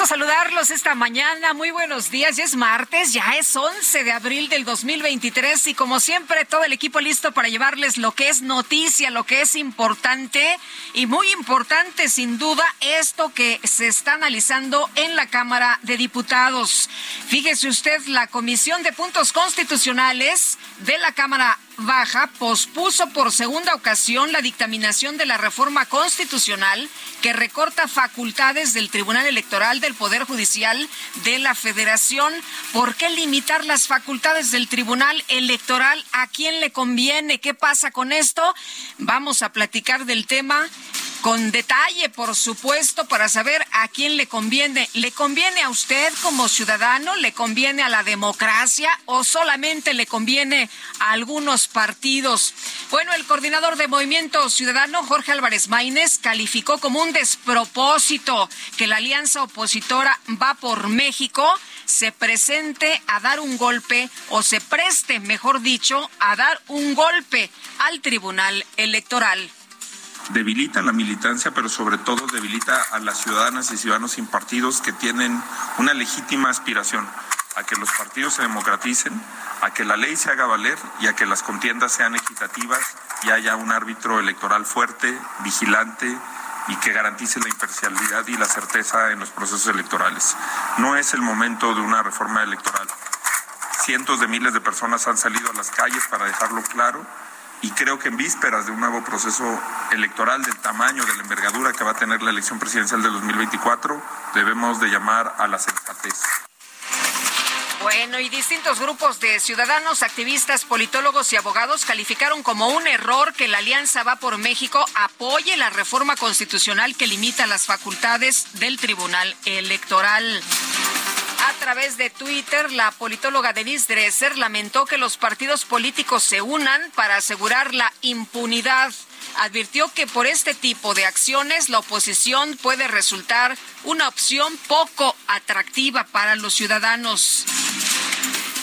Gusto saludarlos esta mañana. Muy buenos días. Ya es martes, ya es 11 de abril del 2023 y como siempre todo el equipo listo para llevarles lo que es noticia, lo que es importante y muy importante sin duda esto que se está analizando en la Cámara de Diputados. Fíjese usted, la Comisión de Puntos Constitucionales de la Cámara Baja pospuso por segunda ocasión la dictaminación de la reforma constitucional que recorta facultades del Tribunal Electoral del Poder Judicial de la Federación. ¿Por qué limitar las facultades del Tribunal Electoral? ¿A quién le conviene? ¿Qué pasa con esto? Vamos a platicar del tema con detalle, por supuesto, para saber a quién le conviene. ¿Le conviene a usted como ciudadano? ¿Le conviene a la democracia? ¿O solamente le conviene a algunos partidos? Bueno, el coordinador de Movimiento Ciudadano, Jorge Álvarez Maínez, calificó como un despropósito que la alianza opositora Va por México se presente a dar un golpe o se preste, mejor dicho, a dar un golpe al Tribunal Electoral debilita la militancia, pero sobre todo debilita a las ciudadanas y ciudadanos sin partidos que tienen una legítima aspiración a que los partidos se democraticen, a que la ley se haga valer y a que las contiendas sean equitativas y haya un árbitro electoral fuerte, vigilante y que garantice la imparcialidad y la certeza en los procesos electorales. No es el momento de una reforma electoral. Cientos de miles de personas han salido a las calles para dejarlo claro y creo que en vísperas de un nuevo proceso electoral del tamaño, de la envergadura que va a tener la elección presidencial de 2024, debemos de llamar a la sensatez. Bueno, y distintos grupos de ciudadanos, activistas, politólogos y abogados calificaron como un error que la Alianza Va por México apoye la reforma constitucional que limita las facultades del Tribunal Electoral. A través de Twitter, la politóloga Denise Dresser lamentó que los partidos políticos se unan para asegurar la impunidad. Advirtió que por este tipo de acciones la oposición puede resultar una opción poco atractiva para los ciudadanos.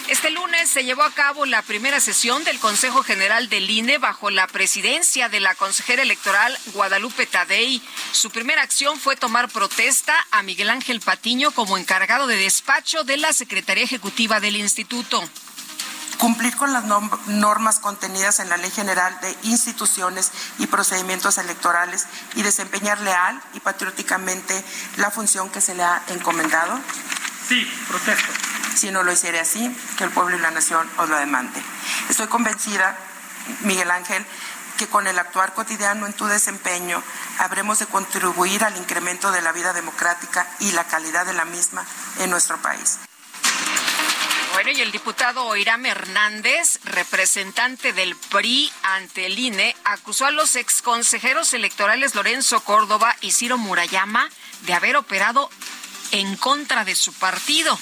Este lunes se llevó a cabo la primera sesión del Consejo General del INE bajo la presidencia de la consejera electoral Guadalupe Tadei. Su primera acción fue tomar protesta a Miguel Ángel Patiño como encargado de despacho de la Secretaría Ejecutiva del Instituto cumplir con las normas contenidas en la Ley General de Instituciones y Procedimientos Electorales y desempeñar leal y patrióticamente la función que se le ha encomendado? Sí, protesto. Si no lo hiciera así, que el pueblo y la nación os lo demande. Estoy convencida, Miguel Ángel, que con el actuar cotidiano en tu desempeño habremos de contribuir al incremento de la vida democrática y la calidad de la misma en nuestro país. Bueno, y el diputado Oiram Hernández, representante del PRI ante el INE, acusó a los exconsejeros electorales Lorenzo Córdoba y Ciro Murayama de haber operado en contra de su partido.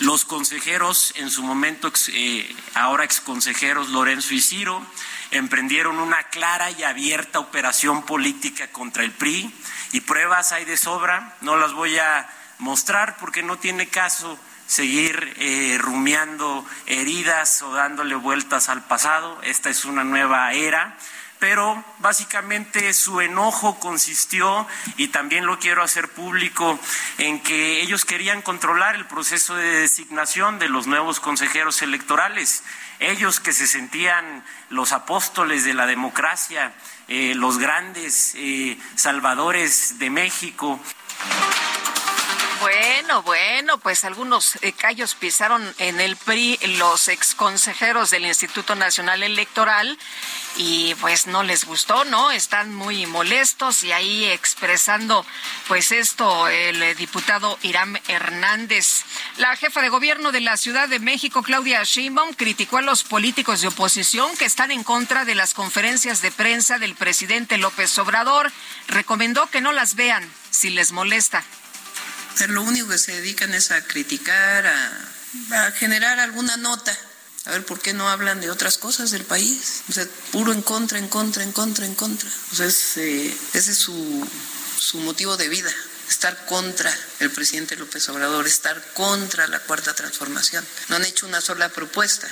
Los consejeros, en su momento, eh, ahora exconsejeros Lorenzo y Ciro, emprendieron una clara y abierta operación política contra el PRI y pruebas hay de sobra. No las voy a mostrar porque no tiene caso seguir eh, rumiando heridas o dándole vueltas al pasado. Esta es una nueva era pero básicamente su enojo consistió, y también lo quiero hacer público, en que ellos querían controlar el proceso de designación de los nuevos consejeros electorales. Ellos que se sentían los apóstoles de la democracia, eh, los grandes eh, salvadores de México. Bueno, bueno, pues algunos eh, callos pisaron en el PRI los exconsejeros del Instituto Nacional Electoral y pues no les gustó, ¿no? Están muy molestos y ahí expresando pues esto el diputado Irán Hernández. La jefa de gobierno de la Ciudad de México, Claudia Sheinbaum, criticó a los políticos de oposición que están en contra de las conferencias de prensa del presidente López Obrador. Recomendó que no las vean si les molesta pero lo único que se dedican es a criticar, a, generar alguna nota. A ver, ¿por qué no hablan de otras cosas del país? O sea, puro en contra, en contra, en contra, en contra. O sea, ese es su motivo de vida, estar contra el presidente López Obrador, estar contra la cuarta transformación. No han hecho una sola propuesta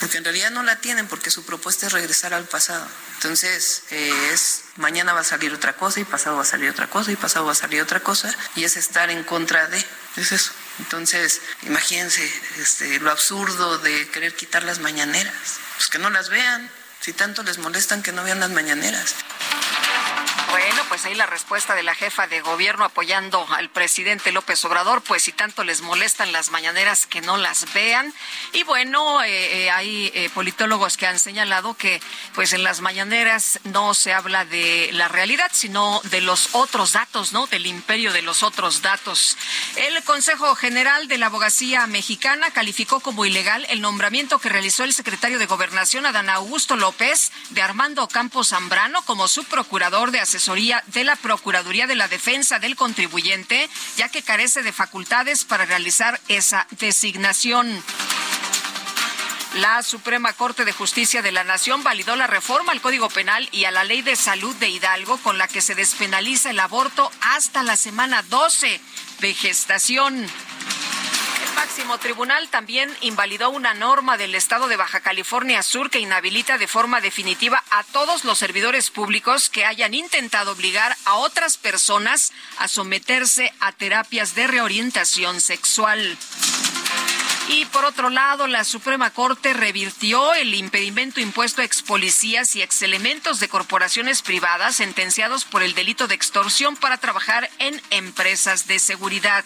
porque en realidad no la tienen porque su propuesta es regresar al pasado. Entonces, eh, es mañana va a salir otra cosa y pasado va a salir otra cosa y pasado va a salir otra cosa y es estar en contra de, es eso. Entonces, imagínense este, lo absurdo de querer quitar las mañaneras, pues que no las vean, si tanto les molestan que no vean las mañaneras. Bueno, pues ahí la respuesta de la jefa de gobierno apoyando al presidente López Obrador, pues si tanto les molestan las mañaneras que no las vean. Y bueno, eh, eh, hay eh, politólogos que han señalado que pues en las mañaneras no se habla de la realidad, sino de los otros datos, ¿no? Del imperio de los otros datos. El Consejo General de la Abogacía Mexicana calificó como ilegal el nombramiento que realizó el secretario de Gobernación, Adán Augusto López, de Armando Campos Zambrano como subprocurador de asesoría de la Procuraduría de la Defensa del Contribuyente, ya que carece de facultades para realizar esa designación. La Suprema Corte de Justicia de la Nación validó la reforma al Código Penal y a la Ley de Salud de Hidalgo con la que se despenaliza el aborto hasta la semana 12 de gestación máximo tribunal también invalidó una norma del Estado de Baja California Sur que inhabilita de forma definitiva a todos los servidores públicos que hayan intentado obligar a otras personas a someterse a terapias de reorientación sexual. Y por otro lado, la Suprema Corte revirtió el impedimento impuesto a ex policías y ex elementos de corporaciones privadas sentenciados por el delito de extorsión para trabajar en empresas de seguridad.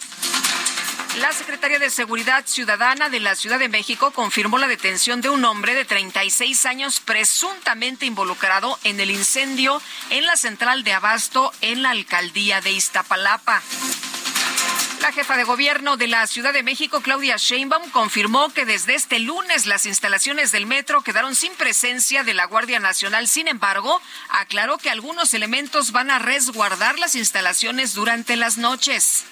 La Secretaría de Seguridad Ciudadana de la Ciudad de México confirmó la detención de un hombre de 36 años presuntamente involucrado en el incendio en la central de Abasto en la alcaldía de Iztapalapa. La jefa de gobierno de la Ciudad de México, Claudia Sheinbaum, confirmó que desde este lunes las instalaciones del metro quedaron sin presencia de la Guardia Nacional. Sin embargo, aclaró que algunos elementos van a resguardar las instalaciones durante las noches.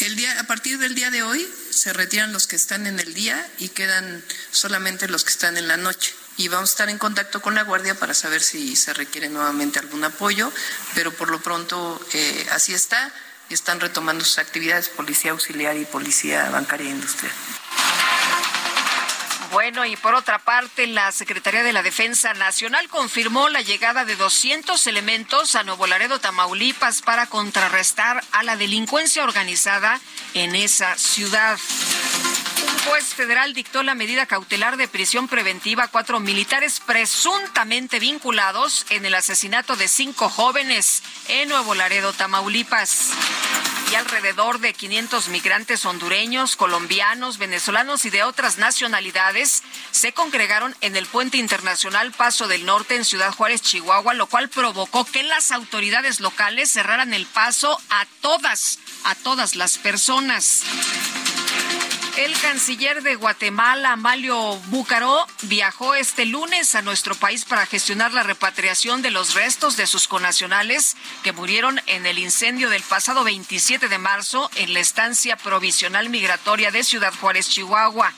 El día, a partir del día de hoy se retiran los que están en el día y quedan solamente los que están en la noche. Y vamos a estar en contacto con la Guardia para saber si se requiere nuevamente algún apoyo, pero por lo pronto eh, así está y están retomando sus actividades policía auxiliar y policía bancaria e industrial. Bueno, y por otra parte, la Secretaría de la Defensa Nacional confirmó la llegada de 200 elementos a Nuevo Laredo, Tamaulipas, para contrarrestar a la delincuencia organizada en esa ciudad. Un juez federal dictó la medida cautelar de prisión preventiva a cuatro militares presuntamente vinculados en el asesinato de cinco jóvenes en Nuevo Laredo, Tamaulipas y alrededor de 500 migrantes hondureños, colombianos, venezolanos y de otras nacionalidades se congregaron en el puente internacional Paso del Norte en Ciudad Juárez, Chihuahua, lo cual provocó que las autoridades locales cerraran el paso a todas, a todas las personas. El canciller de Guatemala, Amalio Búcaro, viajó este lunes a nuestro país para gestionar la repatriación de los restos de sus conacionales que murieron en el incendio del pasado 27 de marzo en la estancia provisional migratoria de Ciudad Juárez, Chihuahua.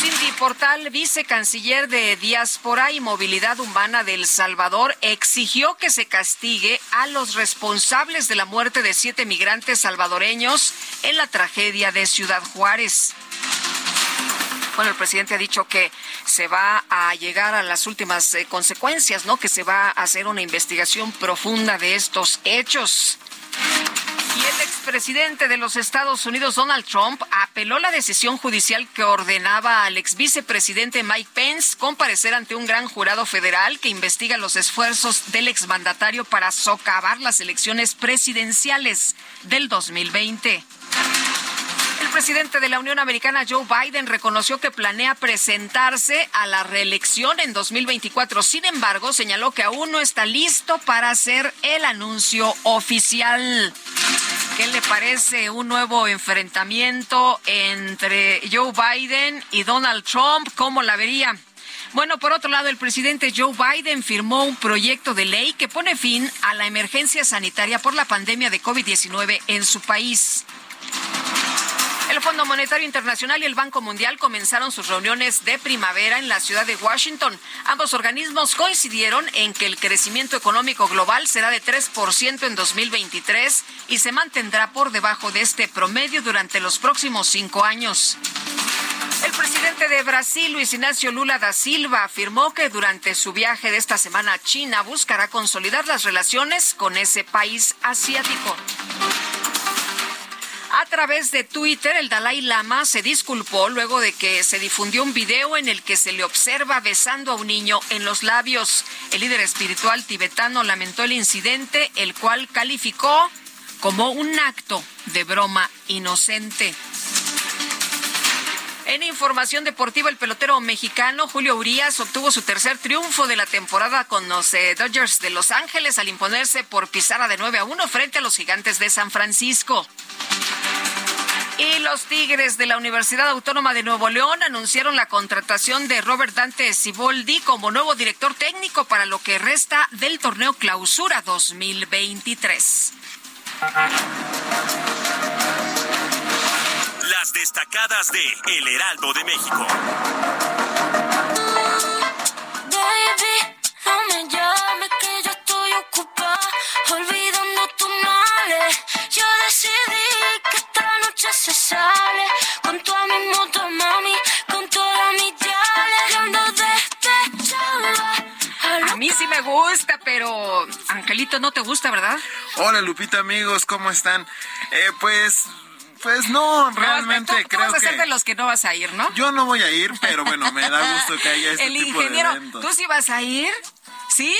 Cindy Portal, vicecanciller de Diáspora y Movilidad Humana de El Salvador, exigió que se castigue a los responsables de la muerte de siete migrantes salvadoreños en la tragedia de Ciudad Juárez. Bueno, el presidente ha dicho que se va a llegar a las últimas eh, consecuencias, ¿no? Que se va a hacer una investigación profunda de estos hechos. El expresidente de los Estados Unidos, Donald Trump, apeló la decisión judicial que ordenaba al ex vicepresidente Mike Pence comparecer ante un gran jurado federal que investiga los esfuerzos del exmandatario para socavar las elecciones presidenciales del 2020. El presidente de la Unión Americana, Joe Biden, reconoció que planea presentarse a la reelección en 2024. Sin embargo, señaló que aún no está listo para hacer el anuncio oficial. ¿Qué le parece un nuevo enfrentamiento entre Joe Biden y Donald Trump? ¿Cómo la vería? Bueno, por otro lado, el presidente Joe Biden firmó un proyecto de ley que pone fin a la emergencia sanitaria por la pandemia de COVID-19 en su país. El Fondo Monetario Internacional y el Banco Mundial comenzaron sus reuniones de primavera en la ciudad de Washington. Ambos organismos coincidieron en que el crecimiento económico global será de 3% en 2023 y se mantendrá por debajo de este promedio durante los próximos cinco años. El presidente de Brasil, Luis Ignacio Lula da Silva, afirmó que durante su viaje de esta semana a China buscará consolidar las relaciones con ese país asiático. A través de Twitter, el Dalai Lama se disculpó luego de que se difundió un video en el que se le observa besando a un niño en los labios. El líder espiritual tibetano lamentó el incidente, el cual calificó como un acto de broma inocente. En información deportiva, el pelotero mexicano Julio Urias obtuvo su tercer triunfo de la temporada con los eh, Dodgers de Los Ángeles al imponerse por pizarra de 9 a 1 frente a los gigantes de San Francisco. Y los Tigres de la Universidad Autónoma de Nuevo León anunciaron la contratación de Robert Dante Siboldi como nuevo director técnico para lo que resta del torneo Clausura 2023. Las destacadas de El Heraldo de México. Baby, no me llames que yo estoy ocupada olvidando tus males. Yo decidí que esta noche se sale con toda mi moto, mami, con toda mi chale. Ando despechada. A mí sí me gusta, pero Angelito no te gusta, ¿verdad? Hola Lupita, amigos, ¿cómo están? Eh, pues, pues no, realmente No, tú- tú creo vas a ser que de los que no vas a ir, ¿no? yo no voy a ir, pero bueno, me da gusto que haya este El tipo ingeniero, de eventos. ¿tú sí vas a ir? ¿Sí?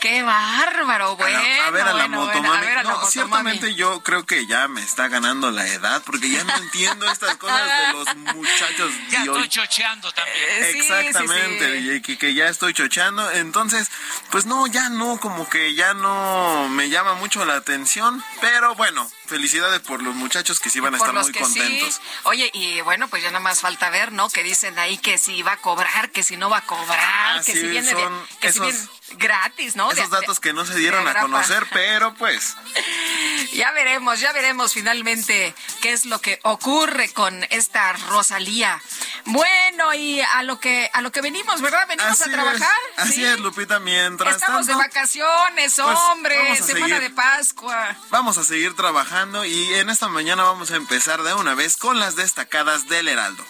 ¡Qué bárbaro! Bueno, a ver a la bueno, bueno, motomami. a ver a la no, ciertamente yo creo que ya me está ganando la edad porque ya no entiendo estas cosas de los muchachos Ya estoy chocheando también. Eh, sí, Exactamente, sí, que, que ya estoy chochando. Entonces, pues no, ya no, como que ya no me llama mucho la atención. Pero bueno, felicidades por los muchachos que sí van a estar los muy que contentos. sí. Oye, y bueno, pues ya nada más falta ver, ¿no? Que dicen ahí que si va a cobrar, que si no va a cobrar, Ah, que sí, si viene de, que si viene gratis, ¿no? Esos De- datos que no se dieron a conocer, pero pues Ya veremos, ya veremos finalmente qué es lo que ocurre con esta Rosalía. Bueno, y a lo que a lo que venimos, ¿verdad? Venimos así a trabajar. es, así ¿sí? es, Lupita, mientras Estamos de vacaciones, pues, hombre, semana seguir. de Pascua. Vamos a seguir trabajando y en esta mañana vamos a empezar de una vez con las destacadas del Heraldo.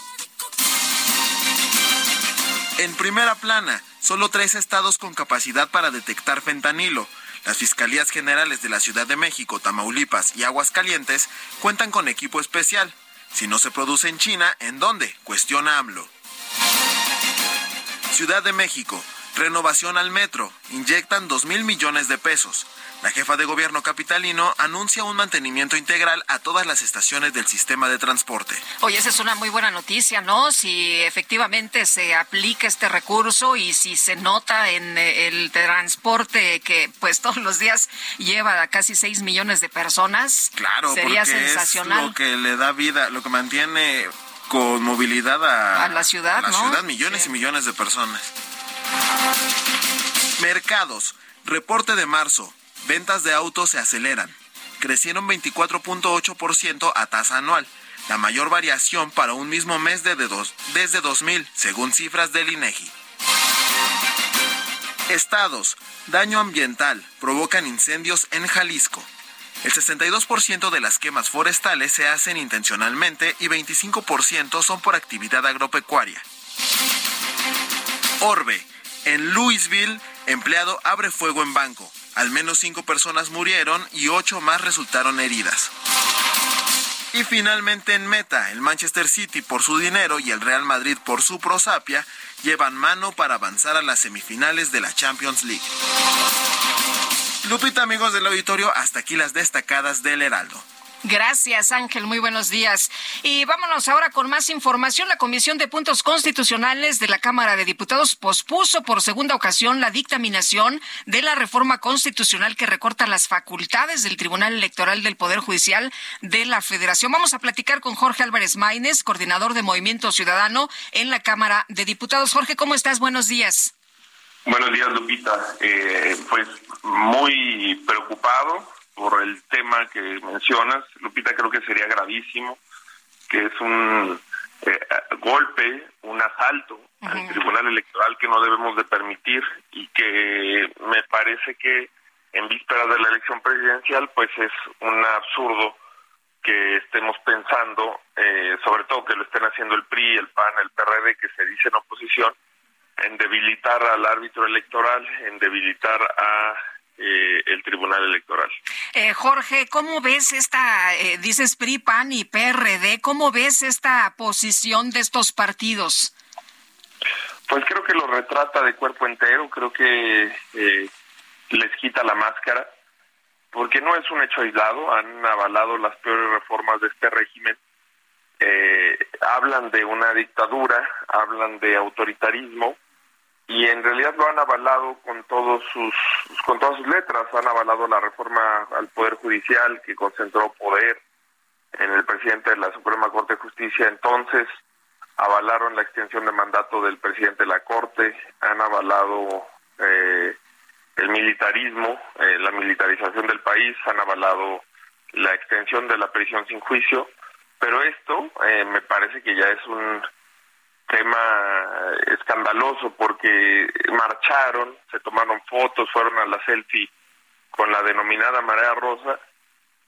En primera plana, solo tres estados con capacidad para detectar fentanilo. Las Fiscalías Generales de la Ciudad de México, Tamaulipas y Aguascalientes cuentan con equipo especial. Si no se produce en China, ¿en dónde? Cuestiona AMLO. Ciudad de México. Renovación al metro. Inyectan 2 mil millones de pesos. La jefa de gobierno capitalino anuncia un mantenimiento integral a todas las estaciones del sistema de transporte. Oye, esa es una muy buena noticia, ¿no? Si efectivamente se aplica este recurso y si se nota en eh, el transporte que pues todos los días lleva a casi 6 millones de personas, Claro, sería porque sensacional. es lo que le da vida, lo que mantiene con movilidad a, A la ciudad, a la ¿no? ciudad, millones Sí. y millones de personas. Mercados. Reporte de marzo. Ventas de autos se aceleran. Crecieron 24.8% a tasa anual, la mayor variación para un mismo mes desde, dos- desde 2000, según cifras del INEGI. Estados. Daño ambiental. Provocan incendios en Jalisco. El 62% de las quemas forestales se hacen intencionalmente y 25% son por actividad agropecuaria. Orbe. En Louisville, empleado abre fuego en banco. Al menos cinco personas murieron y ocho más resultaron heridas. Y finalmente en meta, el Manchester City por su dinero y el Real Madrid por su prosapia llevan mano para avanzar a las semifinales de la Champions League. Lupita, amigos del auditorio, hasta aquí las destacadas del Heraldo. Gracias, Ángel. Muy buenos días. Y vámonos ahora con más información. La Comisión de Puntos Constitucionales de la Cámara de Diputados pospuso por segunda ocasión la dictaminación de la reforma constitucional que recorta las facultades del Tribunal Electoral del Poder Judicial de la Federación. Vamos a platicar con Jorge Álvarez Maínez, coordinador de Movimiento Ciudadano en la Cámara de Diputados. Jorge, ¿cómo estás? Buenos días. Buenos días, Lupita. Eh, pues muy preocupado por el tema que mencionas. Lupita, creo que sería gravísimo, que es un eh, golpe, un asalto al Tribunal Electoral que no debemos de permitir y que me parece que en vísperas de la elección presidencial pues es un absurdo que estemos pensando, eh, sobre todo que lo estén haciendo el PRI, el PAN, el PRD, que se dice en oposición, en debilitar al árbitro electoral, en debilitar a eh, el Tribunal Electoral. Eh, Jorge, ¿cómo ves esta, eh, dices PRI, PAN y PRD, cómo ves esta posición de estos partidos? Pues creo que lo retrata de cuerpo entero, creo que les quita la máscara, porque no es un hecho aislado, han avalado las peores reformas de este régimen. hablan de una dictadura, hablan de autoritarismo, y en realidad lo han avalado con todos sus con todas sus letras. Han avalado la reforma al poder judicial que concentró poder en el presidente de la Suprema Corte de Justicia. Entonces avalaron la extensión de mandato del presidente de la Corte. Han avalado eh, el militarismo eh, la militarización del país. Han avalado la extensión de la prisión sin juicio. Pero esto eh, me parece que ya es un tema escandaloso porque marcharon, se tomaron fotos, fueron a la selfie con la denominada marea rosa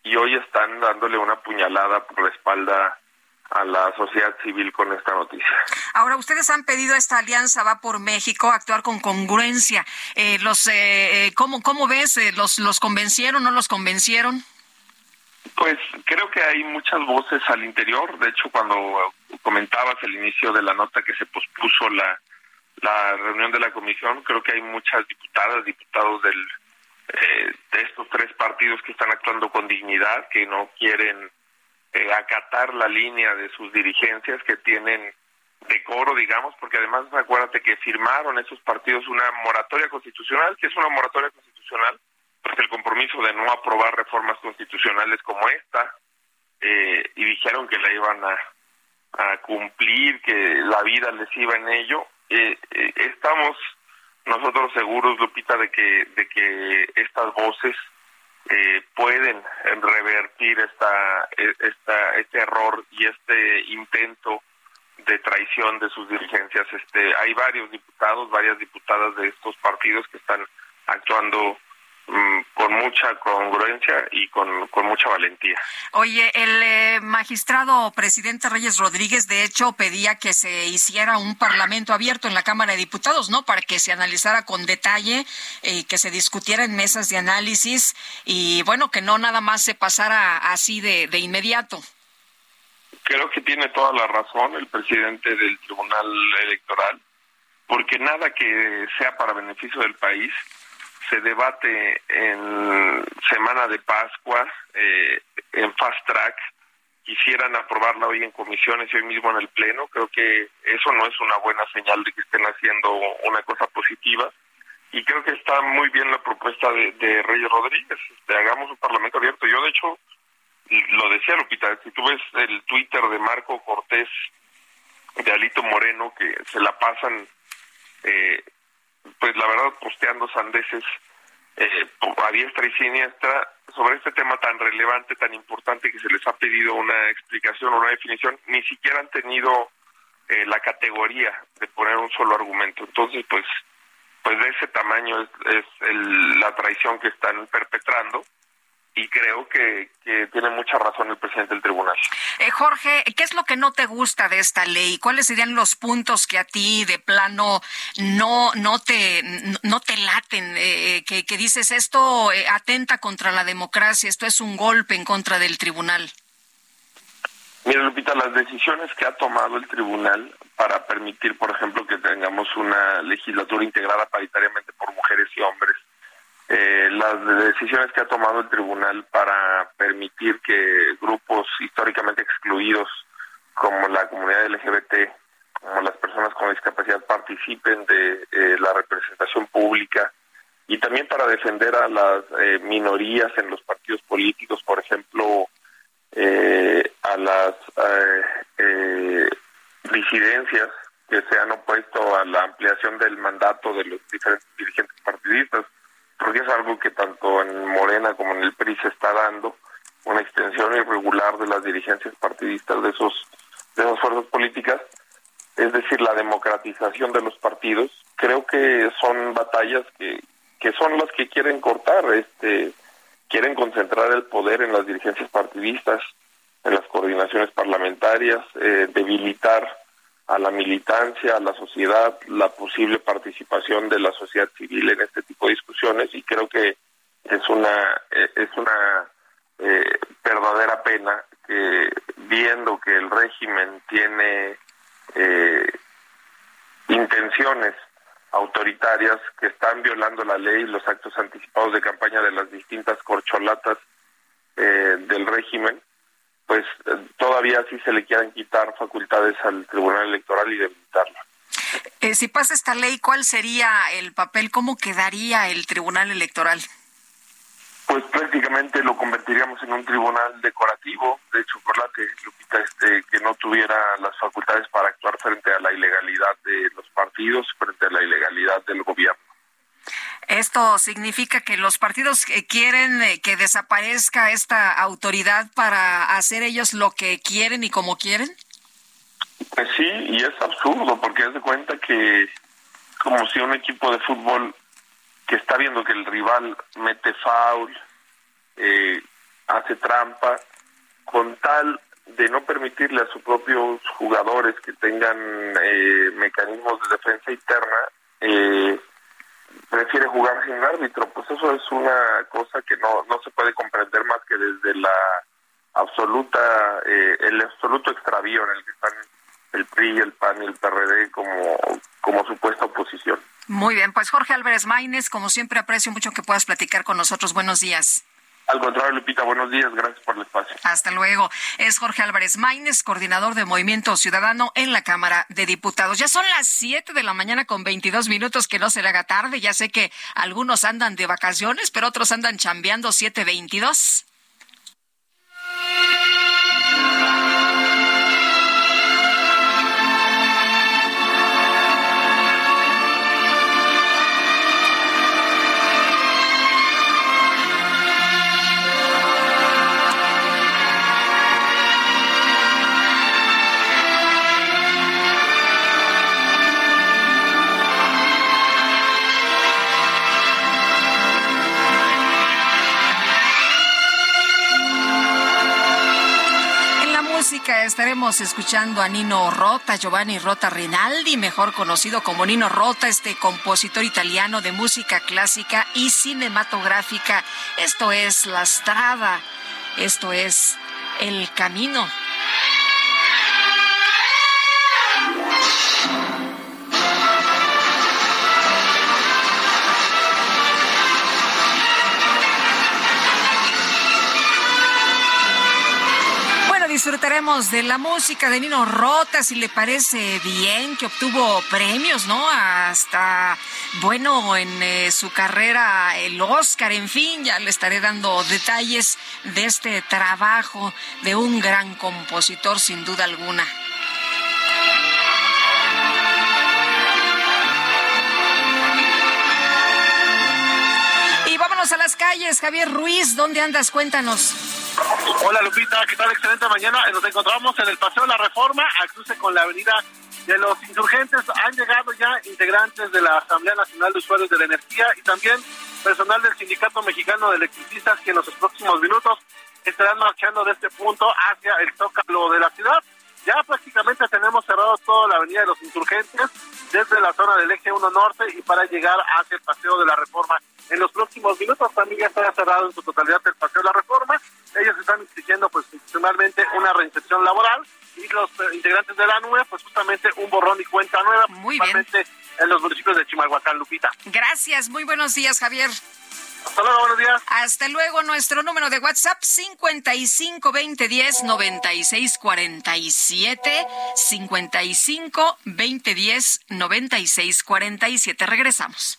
y hoy están dándole una puñalada por la espalda a la sociedad civil con esta noticia. Ahora, ustedes han pedido esta alianza Va por México actuar con congruencia. Eh, los, eh, eh ¿cómo, ¿Cómo ves? Eh, ¿Los, ¿Los convencieron, no los convencieron? Pues creo que hay muchas voces al interior. De hecho, cuando comentabas el inicio de la nota que se pospuso la, la reunión de la comisión, creo que hay muchas diputadas, diputados del, eh, de estos tres partidos que están actuando con dignidad, que no quieren eh, acatar la línea de sus dirigencias, que tienen decoro, digamos, porque además acuérdate que firmaron esos partidos una moratoria constitucional, que es una moratoria constitucional pues el compromiso de no aprobar reformas constitucionales como esta eh, y dijeron que la iban a, cumplir, que la vida les iba en ello. Eh, eh, estamos nosotros seguros, Lupita, de que de que estas voces pueden revertir esta, esta este error y este intento de traición de sus dirigencias. Este, hay varios diputados, varias diputadas de estos partidos que están actuando con mucha congruencia y con, mucha valentía. Oye, el eh, magistrado presidente Reyes Rodríguez, de hecho, pedía que se hiciera un parlamento abierto en la Cámara de Diputados, ¿no? Para que se analizara con detalle y eh, que se discutiera en mesas de análisis y, bueno, que no nada más se pasara así de, de inmediato. Creo que tiene toda la razón el presidente del Tribunal Electoral, porque nada que sea para beneficio del país se debate en semana de Pascua, eh, en fast track, quisieran aprobarla hoy en comisiones y hoy mismo en el Pleno. Creo que eso no es una buena señal de que estén haciendo una cosa positiva. Y creo que está muy bien la propuesta de, de Reyes Rodríguez. Este, hagamos un parlamento abierto. Yo, de hecho, lo decía Lupita, si tú ves el Twitter de Marco Cortés, de Alito Moreno, que se la pasan eh, pues la verdad posteando sandeces eh, a diestra y siniestra sobre este tema tan relevante, tan importante que se les ha pedido una explicación o una definición, ni siquiera han tenido eh, la categoría de poner un solo argumento. Entonces, pues, pues de ese tamaño es, es la traición que están perpetrando y creo que, tiene mucha razón el presidente del tribunal. Eh, Jorge, ¿qué es lo que no te gusta de esta ley? ¿Cuáles serían los puntos que a ti de plano no no te no te laten? Eh, que, que, dices esto eh, atenta contra la democracia, esto es un golpe en contra del tribunal. Mira, Lupita, las decisiones que ha tomado el tribunal para permitir, por ejemplo, que tengamos una legislatura integrada paritariamente por mujeres y hombres, eh, las decisiones que ha tomado el tribunal para permitir que grupos históricamente excluidos como la comunidad LGBT, como las personas con discapacidad participen de eh, la representación pública y también para defender a las eh, minorías en los partidos políticos, por ejemplo, a las disidencias que se han opuesto a la ampliación del mandato de los diferentes dirigentes partidistas porque es algo que tanto en Morena como en el PRI se está dando, una extensión irregular de las dirigencias partidistas de esos de esas fuerzas políticas, es decir, la democratización de los partidos. Creo que son batallas que, que son las que quieren cortar, este quieren concentrar el poder en las dirigencias partidistas, en las coordinaciones parlamentarias, eh, debilitar a la militancia, a la sociedad, la posible participación de la sociedad civil en este tipo de discusiones y creo que es una eh, es una eh, verdadera pena que viendo que el régimen tiene eh, intenciones autoritarias que están violando la ley, los actos anticipados de campaña de las distintas corcholatas del régimen, pues todavía sí se le quieran quitar facultades al Tribunal Electoral y debilitarlo. Eh, si pasa esta ley, ¿cuál sería el papel? ¿Cómo quedaría el Tribunal Electoral? Pues prácticamente lo convertiríamos en un tribunal decorativo, de hecho, por la que Lupita, este, que no tuviera las facultades para actuar frente a la ilegalidad de los partidos, frente a la ilegalidad del gobierno. ¿Esto significa que los partidos quieren eh, que desaparezca esta autoridad para hacer ellos lo que quieren y como quieren? Pues sí, y es absurdo porque es de cuenta que como si un equipo de fútbol que está viendo que el rival mete foul, eh, hace trampa, con tal de no permitirle a sus propios jugadores que tengan eh, mecanismos de defensa interna, eh, prefiere jugar sin árbitro, pues eso es una cosa que no, no se puede comprender más que desde la absoluta, eh, el absoluto extravío en el que están el PRI, el PAN y el PRD como, como supuesta oposición. Muy bien, pues Jorge Álvarez Maínez, como siempre aprecio mucho que puedas platicar con nosotros. Buenos días. Al contrario, Lupita, buenos días, gracias por el espacio. Hasta luego. Es Jorge Álvarez Maínez, coordinador de Movimiento Ciudadano en la Cámara de Diputados. Ya son las 7 de la mañana con 22 minutos, que no se le haga tarde. Ya sé que algunos andan de vacaciones, pero otros andan chambeando 7.22. estaremos escuchando a Nino Rota, Giovanni Rota Rinaldi, mejor conocido como Nino Rota, este compositor italiano de música clásica y cinematográfica. Esto es La Strada, esto es El Camino. Disfrutaremos de la música de Nino Rota, si le parece bien, que obtuvo premios, ¿no? Hasta, bueno, en eh, su carrera el Oscar, en fin, ya le estaré dando detalles de este trabajo de un gran compositor, sin duda alguna. Y vámonos a las calles, Javier Ruiz, ¿dónde andas? Cuéntanos. Hola Lupita, ¿qué tal? Excelente mañana. Nos encontramos en el Paseo de la Reforma, a cruce con la avenida De los insurgentes han llegado ya integrantes de la Asamblea Nacional de Usuarios de la Energía y también personal del Sindicato Mexicano de Electricistas que en los próximos minutos estarán marchando de este punto hacia el Zócalo de la ciudad. Ya prácticamente tenemos cerrado toda la avenida de los insurgentes desde la zona del eje 1 norte y para llegar hacia el paseo de la reforma. En los próximos minutos también ya estará cerrado en su totalidad el paseo de la reforma. Ellos están exigiendo pues institucionalmente una reinserción laboral y los eh, integrantes de la nube pues justamente un borrón y cuenta nueva. Muy bien. En los municipios de Chimalhuacán, Lupita. Gracias, muy buenos días Javier. Hasta luego, nuestro número de WhatsApp 55 20 10 96 47 55 20 10 96 47. Regresamos.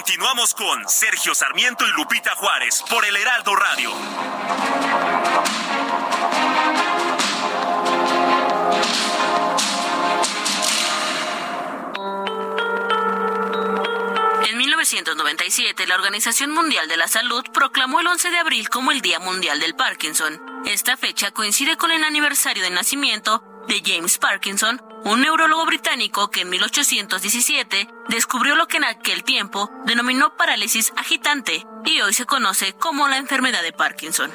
Continuamos con Sergio Sarmiento y Lupita Juárez por el Heraldo Radio. En 1997, la Organización Mundial de la Salud proclamó el 11 de abril como el Día Mundial del Parkinson. Esta fecha coincide con el aniversario de nacimiento de James Parkinson, un neurólogo británico que en 1817 descubrió lo que en aquel tiempo denominó parálisis agitante y hoy se conoce como la enfermedad de Parkinson.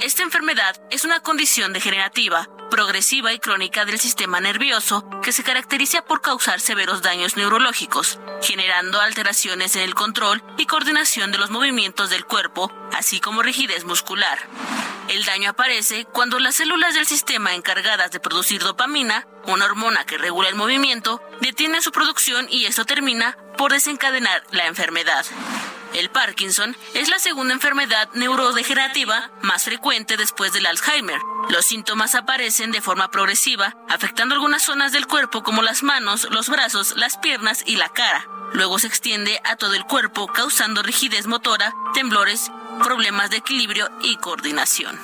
Esta enfermedad es una condición degenerativa, progresiva y crónica del sistema nervioso que se caracteriza por causar severos daños neurológicos, generando alteraciones en el control y coordinación de los movimientos del cuerpo, así como rigidez muscular. El daño aparece cuando las células del sistema encargadas de producir dopamina, una hormona que regula el movimiento, detienen su producción y esto termina por desencadenar la enfermedad. El Parkinson es la segunda enfermedad neurodegenerativa más frecuente después del Alzheimer. Los síntomas aparecen de forma progresiva, afectando algunas zonas del cuerpo como las manos, los brazos, las piernas y la cara. Luego se extiende a todo el cuerpo, causando rigidez motora, temblores, problemas de equilibrio y coordinación.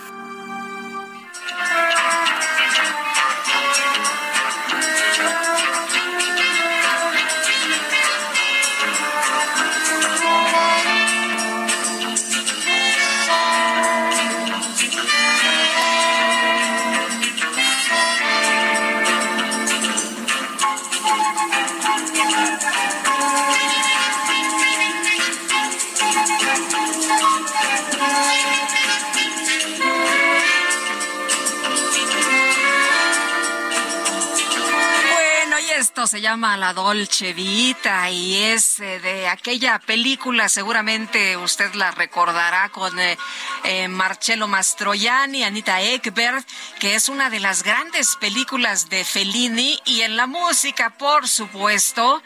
Esto se llama La Dolce Vita y es eh, de aquella película, seguramente usted la recordará con eh, eh, Marcello Mastroianni, Anita Ekberg, que es una de las grandes películas de Fellini y en la música, por supuesto,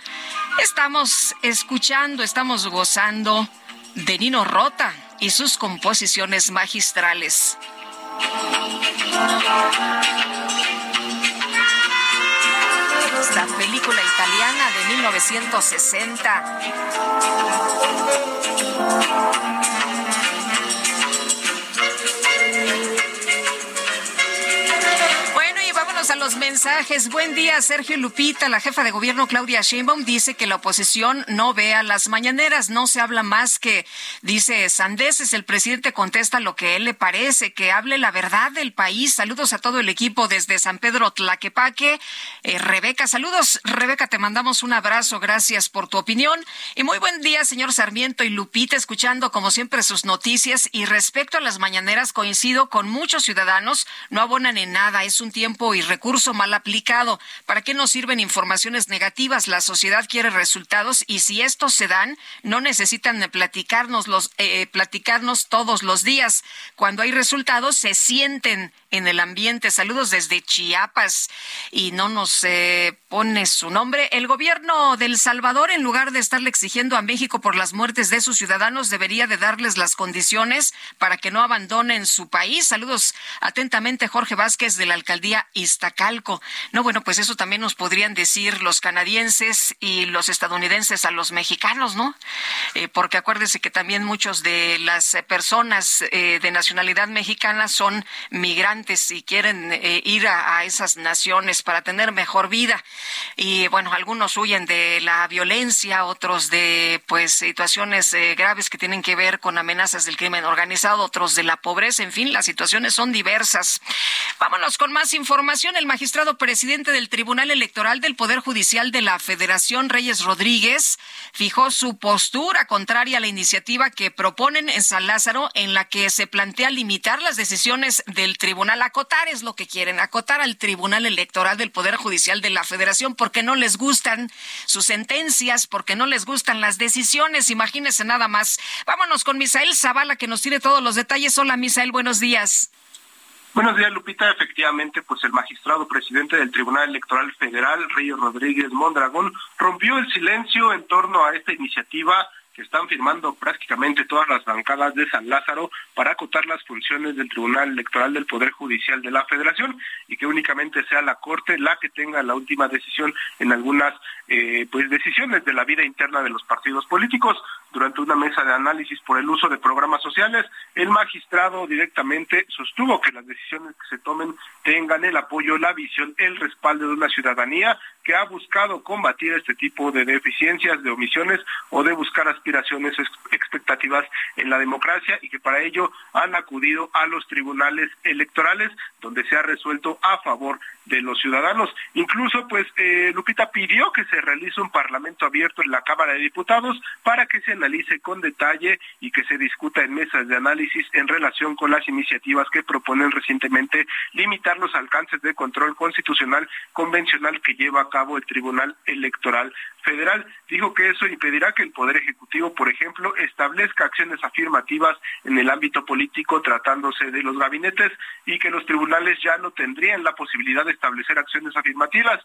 estamos escuchando, estamos gozando de Nino Rota y sus composiciones magistrales película italiana de 1960. a los mensajes. Buen día, Sergio Lupita. La jefa de gobierno, Claudia Sheinbaum, dice que la oposición no vea las mañaneras. No se habla más que, dice Sandeses. El presidente contesta lo que él le parece, que hable la verdad del país. Saludos a todo el equipo desde San Pedro Tlaquepaque. Eh, Rebeca, saludos. Rebeca, te mandamos un abrazo. Gracias por tu opinión. Y muy buen día, señor Sarmiento y Lupita, escuchando como siempre sus noticias. Y respecto a las mañaneras, coincido con muchos ciudadanos. No abonan en nada. Es un tiempo irregular recurso mal aplicado. ¿Para qué nos sirven informaciones negativas? La sociedad quiere resultados y si estos se dan, no necesitan platicarnos, los, eh, platicarnos todos los días. Cuando hay resultados, se sienten en el ambiente. Saludos desde Chiapas y no nos eh, pone su nombre. El gobierno del Salvador, en lugar de estarle exigiendo a México por las muertes de sus ciudadanos, debería de darles las condiciones para que no abandonen su país. Saludos atentamente, Jorge Vázquez de la alcaldía Iztacalco. No, bueno, pues eso también nos podrían decir los canadienses y los estadounidenses a los mexicanos, ¿no? Eh, porque acuérdese que también muchos de las personas eh, de nacionalidad mexicana son migrantes y quieren eh, ir a, esas naciones para tener mejor vida. Y bueno, algunos huyen de la violencia, otros de pues situaciones graves que tienen que ver con amenazas del crimen organizado, otros de la pobreza, en fin, las situaciones son diversas. Vámonos con más información. El magistrado presidente del Tribunal Electoral del Poder Judicial de la Federación, Reyes Rodríguez, fijó su postura contraria a la iniciativa que proponen en San Lázaro, en la que se plantea limitar las decisiones del tribunal. Acotar es lo que quieren, acotar al Tribunal Electoral del Poder Judicial de la Federación porque no les gustan sus sentencias, porque no les gustan las decisiones. Imagínense nada más. Vámonos con Misael Zavala que nos tiene todos los detalles. Hola Misael, buenos días. Buenos días, Lupita. Efectivamente, pues el magistrado presidente del Tribunal Electoral Federal, Río Rodríguez Mondragón, rompió el silencio en torno a esta iniciativa que están firmando prácticamente todas las bancadas de San Lázaro para acotar las funciones del Tribunal Electoral del Poder Judicial de la Federación y que únicamente sea la Corte la que tenga la última decisión en algunas eh, pues decisiones de la vida interna de los partidos políticos. Durante una mesa de análisis por el uso de programas sociales, el magistrado directamente sostuvo que las decisiones que se tomen tengan el apoyo, la visión, el respaldo de una ciudadanía que ha buscado combatir este tipo de deficiencias, de omisiones o de buscar aspiraciones, expectativas en la democracia y que para ello han acudido a los tribunales electorales donde se ha resuelto a favor de los ciudadanos. Incluso, pues, eh, Lupita pidió que se realice un parlamento abierto en la Cámara de Diputados para que se analice con detalle y que se discuta en mesas de análisis en relación con las iniciativas que proponen recientemente limitar los alcances de control constitucional convencional que lleva a cabo el Tribunal Electoral Federal. Dijo que eso impedirá que el Poder Ejecutivo, por ejemplo, establezca acciones afirmativas en el ámbito político tratándose de los gabinetes y que los tribunales ya no tendrían la posibilidad de establecer acciones afirmativas,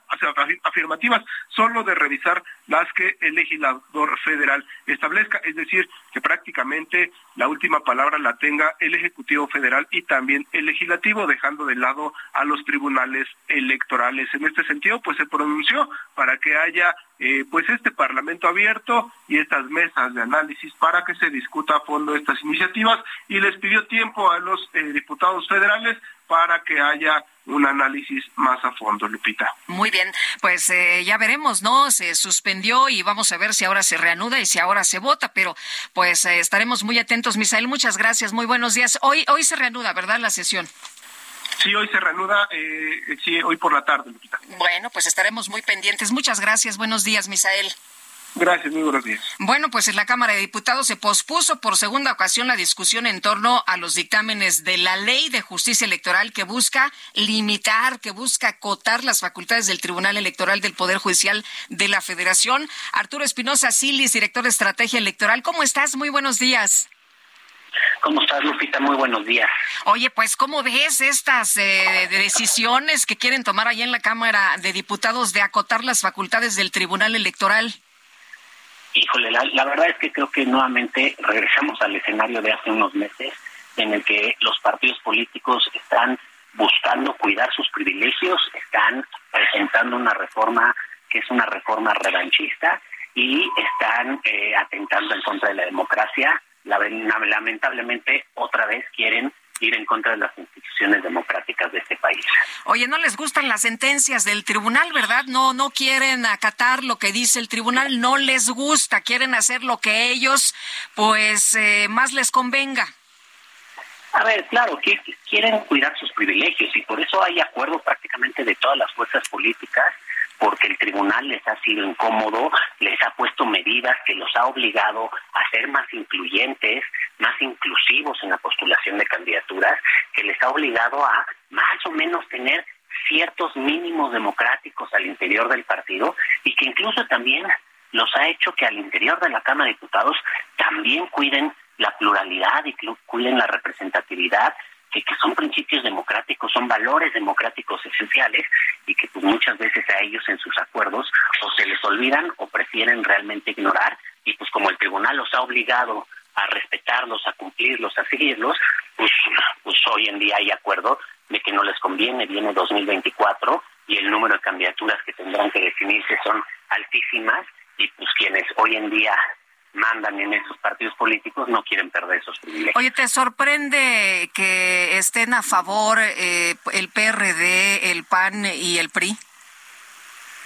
afirmativas solo de revisar las que el legislador federal establezca, es decir, que prácticamente la última palabra la tenga el Ejecutivo Federal y también el Legislativo, dejando de lado a los tribunales electorales. En este sentido, pues se pronunció para que haya eh, pues este Parlamento abierto y estas mesas de análisis para que se discuta a fondo estas iniciativas y les pidió tiempo a los eh, diputados federales para que haya un análisis más a fondo, Lupita. Muy bien, pues eh, ya veremos, ¿no? Se suspendió y vamos a ver si ahora se reanuda y si ahora se vota, pero pues estaremos muy atentos. Misael, muchas gracias, muy buenos días. Hoy, hoy se reanuda, ¿verdad, la sesión? Sí, hoy se reanuda, eh, sí, hoy por la tarde, Lupita. Bueno, pues estaremos muy pendientes. Muchas gracias. Buenos días, Misael. Gracias, muy buenos días. Bueno, pues en la Cámara de Diputados se pospuso por segunda ocasión la discusión en torno a los dictámenes de la Ley de Justicia Electoral que busca limitar, que busca acotar las facultades del Tribunal Electoral del Poder Judicial de la Federación. Arturo Espinosa Silis, director de Estrategia Electoral, ¿cómo estás? Muy buenos días. ¿Cómo estás, Lupita? Muy buenos días. Oye, pues, ¿cómo ves estas eh, decisiones que quieren tomar allá en la Cámara de Diputados de acotar las facultades del Tribunal Electoral? Híjole, la, verdad es que creo que nuevamente regresamos al escenario de hace unos meses en el que los partidos políticos están buscando cuidar sus privilegios, están presentando una reforma que es una reforma revanchista y están eh, atentando en contra de la democracia. Lamentablemente otra vez quieren ir en contra de las instituciones democráticas de este país. Oye, no les gustan las sentencias del tribunal, ¿verdad? No, no quieren acatar lo que dice el tribunal, no les gusta, quieren hacer lo que ellos, pues, eh, más les convenga. A ver, claro, quieren cuidar sus privilegios y por eso hay acuerdo prácticamente de todas las fuerzas políticas porque el tribunal les ha sido incómodo, les ha puesto medidas que los ha obligado a ser más incluyentes, más inclusivos en la postulación de candidaturas, que les ha obligado a más o menos tener ciertos mínimos democráticos al interior del partido y que incluso también los ha hecho que al interior de la Cámara de Diputados también cuiden la pluralidad y cuiden la representatividad que, son principios democráticos, son valores democráticos esenciales y que pues muchas veces a ellos en sus acuerdos o se les olvidan o prefieren realmente ignorar y pues como el tribunal los ha obligado a respetarlos, a cumplirlos, a seguirlos, pues, pues hoy en día hay acuerdo de que no les conviene, viene 2024 y el número de candidaturas que tendrán que definirse son altísimas y pues quienes hoy en día mandan en esos partidos políticos no quieren perder esos privilegios. Oye, ¿te sorprende que estén a favor eh, el PRD, el PAN y el PRI?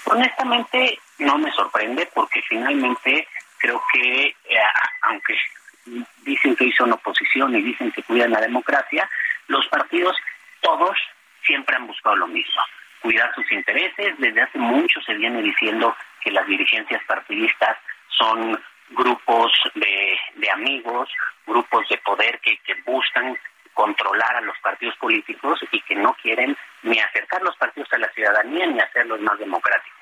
Honestamente, no me sorprende porque finalmente creo que, eh, aunque dicen que son oposición y dicen que cuidan la democracia, los partidos todos siempre han buscado lo mismo, cuidar sus intereses. Desde hace mucho se viene diciendo que las dirigencias partidistas son grupos de, amigos, grupos de poder que, que buscan controlar a los partidos políticos y que no quieren ni acercar los partidos a la ciudadanía ni hacerlos más democráticos.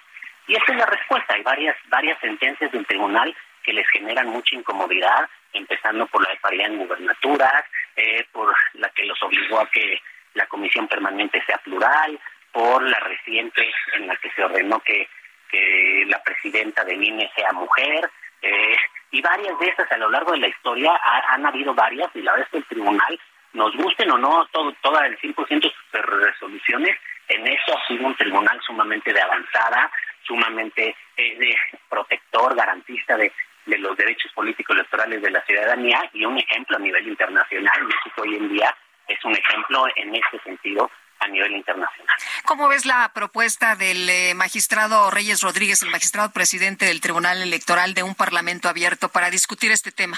Y esa es la respuesta. Hay varias, varias sentencias del tribunal que les generan mucha incomodidad, empezando por la de paridad en gubernaturas, eh, por la que los obligó a que la comisión permanente sea plural, por la reciente en la que se ordenó que, que la presidenta del INE sea mujer, eh, y varias de esas a lo largo de la historia han habido varias, y la vez que el tribunal, nos gusten o no, todo, toda el 100% de sus resoluciones, en eso ha sido un tribunal sumamente de avanzada, sumamente eh, de protector, garantista de, de los derechos políticos electorales de la ciudadanía y un ejemplo a nivel internacional. México hoy en día es un ejemplo en este sentido a nivel internacional. ¿Cómo ves la propuesta del eh, magistrado Reyes Rodríguez, el magistrado presidente del Tribunal Electoral, de un parlamento abierto para discutir este tema?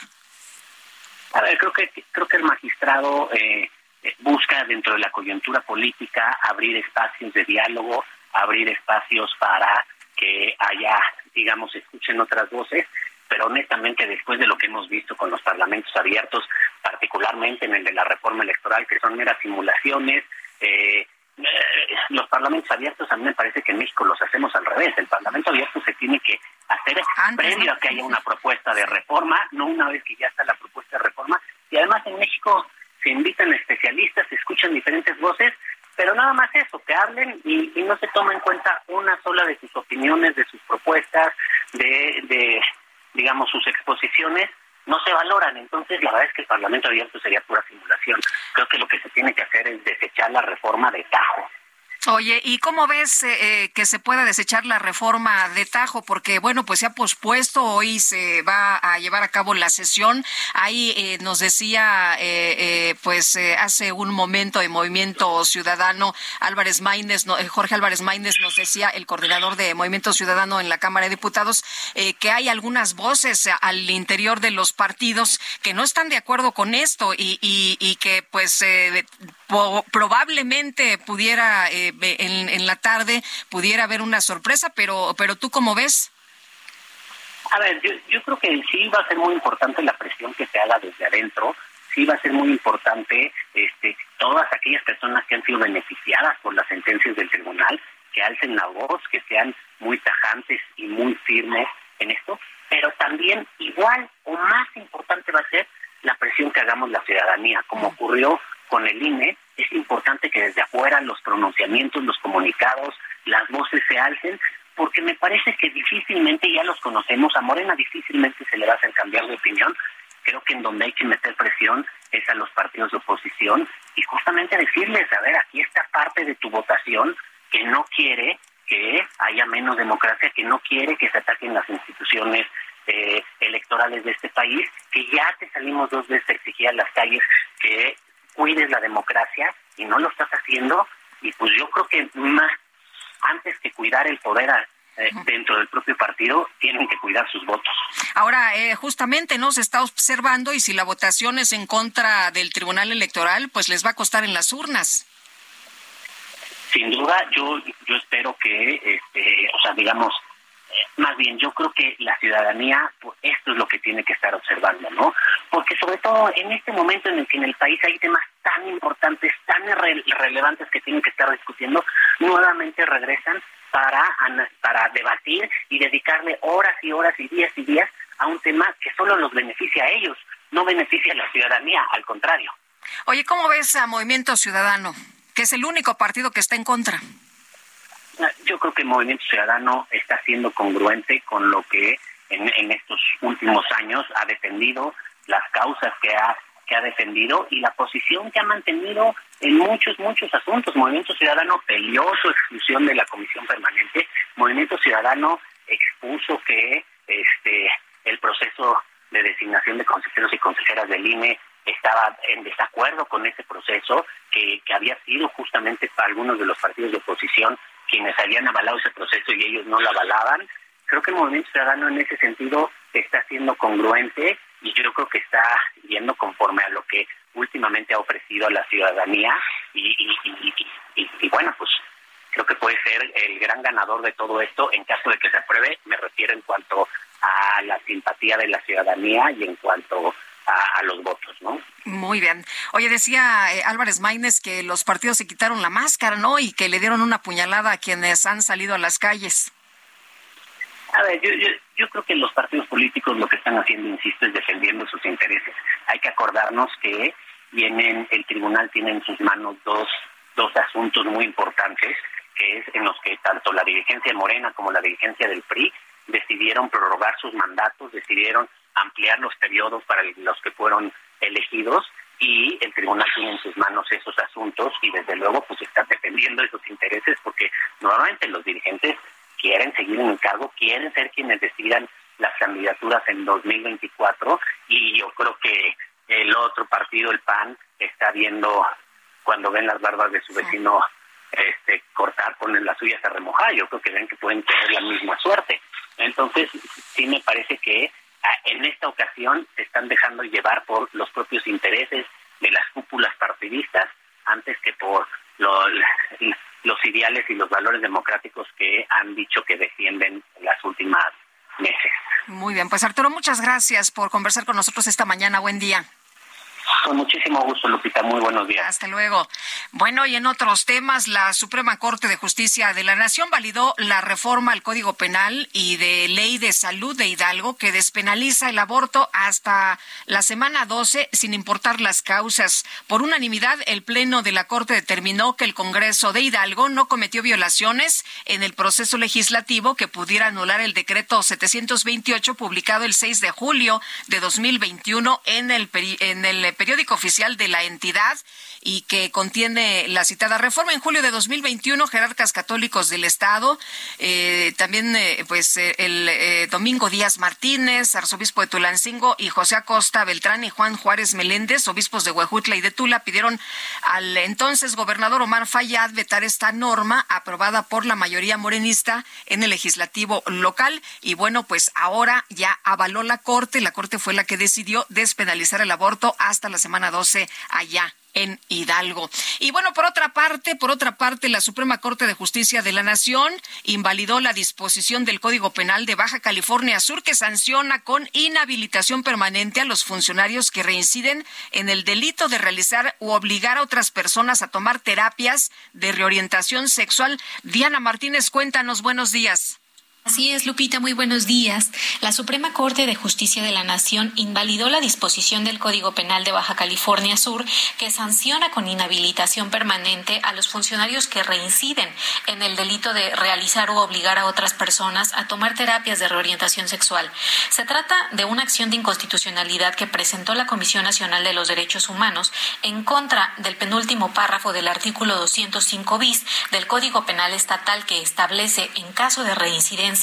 A ver, creo que creo que el magistrado eh, busca dentro de la coyuntura política abrir espacios de diálogo, abrir espacios para que haya, digamos, escuchen otras voces pero honestamente después de lo que hemos visto con los parlamentos abiertos, particularmente en el de la reforma electoral, que son meras simulaciones, eh, eh, los parlamentos abiertos a mí me parece que en México los hacemos al revés. El parlamento abierto se tiene que hacer previo a que haya una propuesta de reforma, no una vez que ya está la propuesta de reforma. Y además en México se invitan especialistas, se escuchan diferentes voces, pero nada más eso, que hablen y, no se toma en cuenta una sola de sus opiniones, de sus propuestas, de, de digamos, sus exposiciones no se valoran. Entonces, la verdad es que el Parlamento abierto sería pura simulación. Creo que lo que se tiene que hacer es desechar la reforma de tajo. Oye, ¿y cómo ves eh, eh, que se pueda desechar la reforma de Tajo? Porque, bueno, pues se ha pospuesto, hoy se va a llevar a cabo la sesión. Ahí eh, nos decía, pues hace un momento de Movimiento Ciudadano, Álvarez Maínez, Jorge Álvarez Maínez nos decía, el coordinador de Movimiento Ciudadano en la Cámara de Diputados, que hay algunas voces al interior de los partidos que no están de acuerdo con esto y, y que, pues, probablemente pudiera eh, en, la tarde pudiera haber una sorpresa, pero pero tú cómo ves? A ver, yo, yo creo que sí va a ser muy importante la presión que se haga desde adentro, sí va a ser muy importante este todas aquellas personas que han sido beneficiadas por las sentencias del tribunal, que alcen la voz, que sean muy tajantes y muy firmes en esto, pero también igual o más importante va a ser la presión que hagamos la ciudadanía, como ocurrió con el INE, es importante que desde afuera los pronunciamientos, los comunicados, las voces se alcen, porque me parece que difícilmente ya los conocemos, a Morena difícilmente se le va a hacer cambiar de opinión, creo que en donde hay que meter presión es a los partidos de oposición y justamente decirles, a ver, aquí está parte de tu votación que no quiere que haya menos democracia, que no quiere que se ataquen las instituciones eh, electorales de este país, que ya te salimos dos veces a exigir a las calles que cuides la democracia y no lo estás haciendo y pues yo creo que más antes que cuidar el poder eh, dentro del propio partido tienen que cuidar sus votos. Ahora, eh, justamente, ¿no? Se está observando y si la votación es en contra del Tribunal Electoral, pues les va a costar en las urnas. Sin duda, yo, yo espero que, este, o sea, digamos, más bien yo creo que la ciudadanía pues, esto es lo que tiene que estar observando, ¿no? Porque sobre todo en este momento en el que en el país hay temas tan importantes, tan relevantes que tienen que estar discutiendo, nuevamente regresan para para debatir y dedicarle horas y horas y días y días a un tema que solo los beneficia a ellos, no beneficia a la ciudadanía, al contrario. Oye, ¿cómo ves a Movimiento Ciudadano, que es el único partido que está en contra? Yo creo que el Movimiento Ciudadano está siendo congruente con lo que en, estos últimos años ha defendido, las causas que ha que ha defendido y la posición que ha mantenido en muchos, muchos asuntos. Movimiento Ciudadano peleó su exclusión de la Comisión Permanente. Movimiento Ciudadano expuso que este el proceso de designación de consejeros y consejeras del INE estaba en desacuerdo con ese proceso, que, que había sido justamente para algunos de los partidos de oposición quienes habían avalado ese proceso y ellos no lo avalaban. Creo que el Movimiento Ciudadano en ese sentido está siendo congruente y yo creo que está yendo conforme a lo que últimamente ha ofrecido a la ciudadanía y, y, bueno, pues creo que puede ser el gran ganador de todo esto en caso de que se apruebe, me refiero en cuanto a la simpatía de la ciudadanía y en cuanto a, los votos, ¿no? Muy bien. Oye, decía eh, Álvarez Maínez que los partidos se quitaron la máscara, ¿no? Y que le dieron una puñalada a quienes han salido a las calles. A ver, yo, yo, yo creo que los partidos políticos lo que están haciendo, insisto, es defendiendo sus intereses. Hay que acordarnos que tienen, el tribunal tiene en sus manos dos, dos asuntos muy importantes, que es en los que tanto la dirigencia de Morena como la dirigencia del PRI decidieron prorrogar sus mandatos, decidieron ampliar los periodos para los que fueron elegidos y el tribunal tiene en sus manos esos asuntos y desde luego pues está defendiendo esos intereses porque nuevamente los dirigentes quieren seguir en el cargo, quieren ser quienes decidan las candidaturas en 2024 y yo creo que el otro partido, el PAN, está viendo cuando ven las barbas de su vecino este cortar, ponen las suyas a remojar, yo creo que ven que pueden tener la misma suerte. Entonces, sí me parece que en esta ocasión se están dejando llevar por los propios intereses de las cúpulas partidistas antes que por los ideales y los valores democráticos que han dicho que defienden en las últimas meses. Muy bien, pues Arturo, muchas gracias por conversar con nosotros esta mañana. Buen día. Con muchísimo gusto, Lupita. Muy buenos días. Hasta luego. Bueno, y en otros temas, la Suprema Corte de Justicia de la Nación validó la reforma al Código Penal y de Ley de Salud de Hidalgo que despenaliza el aborto hasta la semana 12 sin importar las causas. Por unanimidad, el Pleno de la Corte determinó que el Congreso de Hidalgo no cometió violaciones en el proceso legislativo que pudiera anular el decreto 728 publicado el 6 de julio de 2021 en el, en el periódico oficial de la entidad y que contiene la citada reforma. En julio de 2021, jerarcas católicos del Estado, eh, también eh, pues eh, el Domingo Díaz Martínez, arzobispo de Tulancingo, y José Acosta Beltrán y Juan Juárez Meléndez, obispos de Huejutla y de Tula, pidieron al entonces gobernador Omar Fayad vetar esta norma aprobada por la mayoría morenista en el legislativo local. Y bueno, pues ahora ya avaló la Corte, la Corte fue la que decidió despenalizar el aborto hasta la semana 12 allá en Hidalgo. Y bueno, por otra parte, por otra parte, la Suprema Corte de Justicia de la Nación invalidó la disposición del Código Penal de Baja California Sur que sanciona con inhabilitación permanente a los funcionarios que reinciden en el delito de realizar u obligar a otras personas a tomar terapias de reorientación sexual. Diana Martínez, cuéntanos, buenos días. Así es, Lupita, muy buenos días. La Suprema Corte de Justicia de la Nación invalidó la disposición del Código Penal de Baja California Sur que sanciona con inhabilitación permanente a los funcionarios que reinciden en el delito de realizar o obligar a otras personas a tomar terapias de reorientación sexual. Se trata de una acción de inconstitucionalidad que presentó la Comisión Nacional de los Derechos Humanos en contra del penúltimo párrafo del artículo 205 bis del Código Penal Estatal que establece en caso de reincidencia